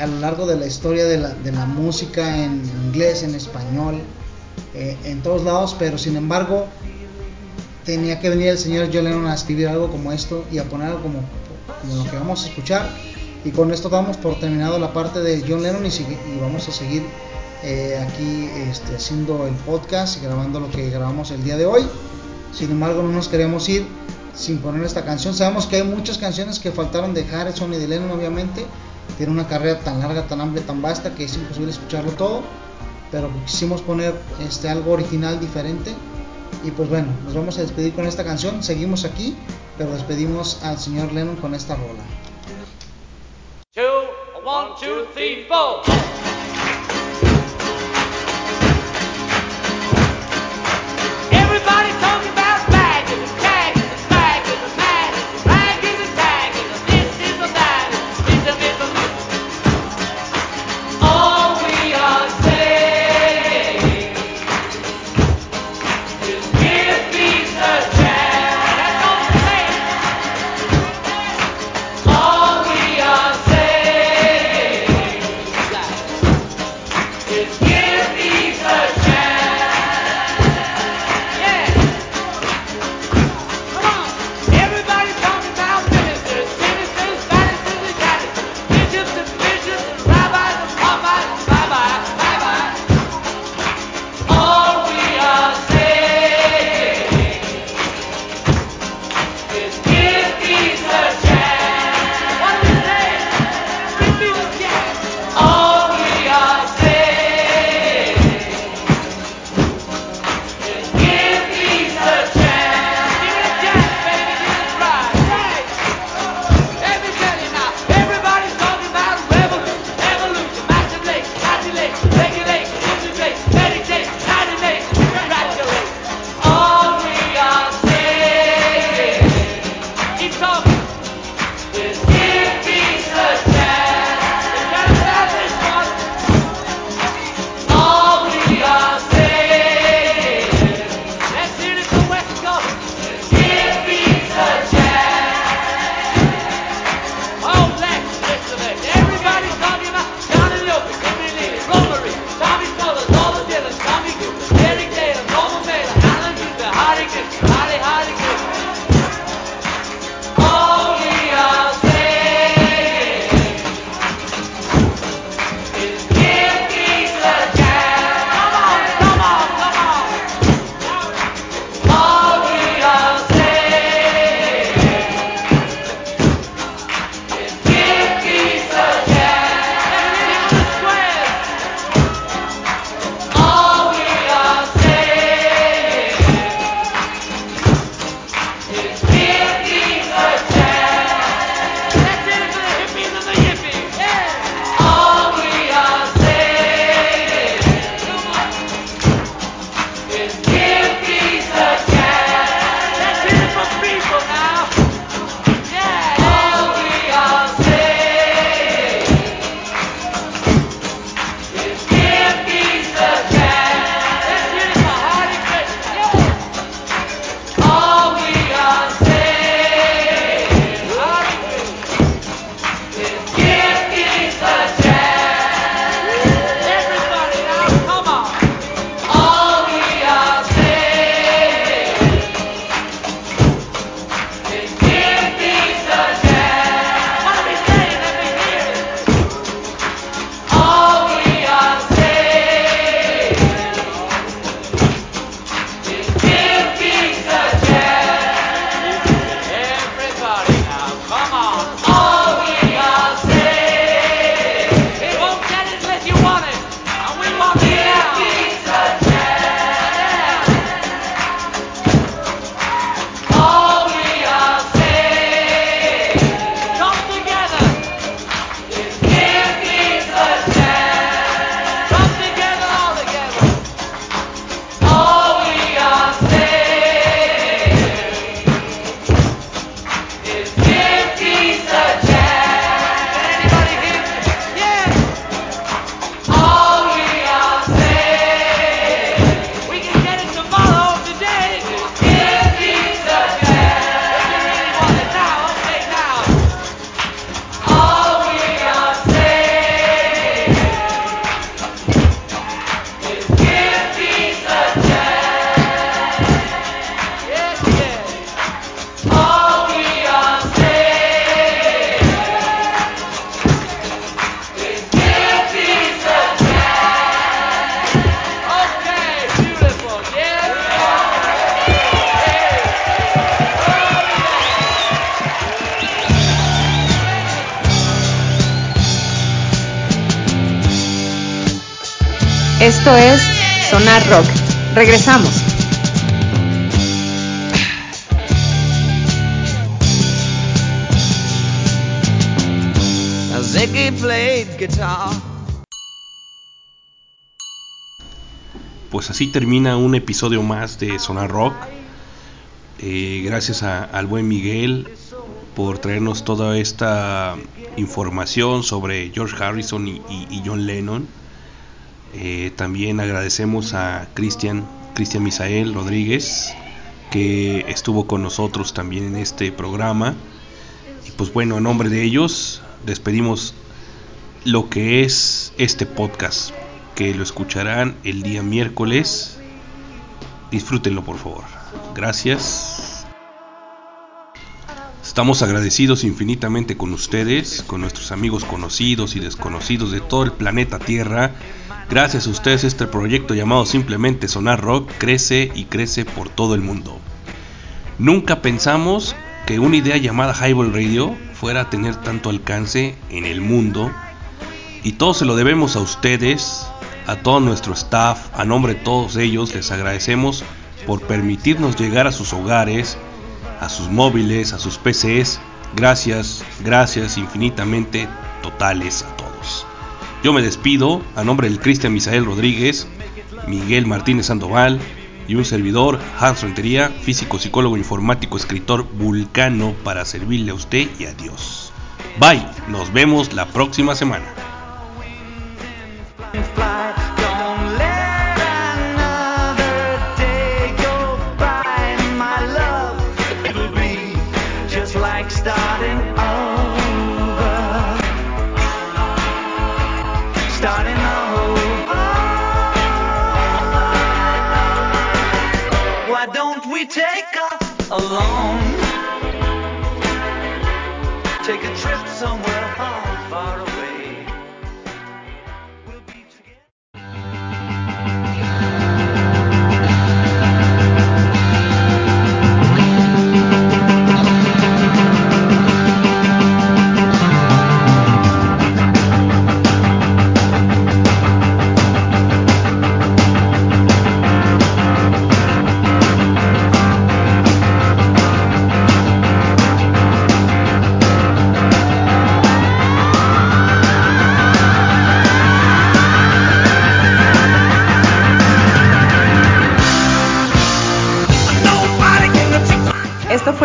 a lo largo de la historia de la, de la música en inglés, en español, eh, en todos lados, pero sin embargo tenía que venir el señor John a escribir algo como esto y a poner algo como lo que vamos a escuchar. Y con esto damos por terminado la parte de John Lennon y, vamos a seguir eh, aquí este, haciendo el podcast y grabando lo que grabamos el día de hoy. Sin embargo, no nos queremos ir sin poner esta canción. Sabemos que hay muchas canciones que faltaron de Harrison y de Lennon, obviamente. Tiene una carrera tan larga, tan amplia, tan vasta que es imposible escucharlo todo. Pero quisimos poner este, algo original, diferente. Y pues bueno, nos vamos a despedir con esta canción. Seguimos aquí, pero despedimos al señor Lennon con esta rola. Regresamos. Pues así termina un episodio más de Sonar Rock. Eh, gracias a- al buen Miguel por traernos toda esta información sobre George Harrison y, y- y John Lennon. Eh, también agradecemos a Cristian, Cristian Misael Rodríguez, que estuvo con nosotros también en este programa. Y pues bueno, a nombre de ellos despedimos lo que es este podcast, que lo escucharán el día miércoles. Disfrútenlo por favor. Gracias. Estamos agradecidos infinitamente con ustedes, con nuestros amigos conocidos y desconocidos de todo el planeta Tierra. Gracias a ustedes este proyecto llamado simplemente Sonar Rock crece y crece por todo el mundo. Nunca pensamos que una idea llamada Highball Radio fuera a tener tanto alcance en el mundo y todo se lo debemos a ustedes, a todo nuestro staff, a nombre de todos ellos les agradecemos por permitirnos llegar a sus hogares, a sus móviles, a sus PCs. Gracias, gracias infinitamente totales a todos. Yo me despido a nombre del Cristian Misael Rodríguez, Miguel Martínez Sandoval y un servidor, Hans Rentería, físico, psicólogo, informático, escritor vulcano para servirle a usted y a Dios. Bye, nos vemos la próxima semana.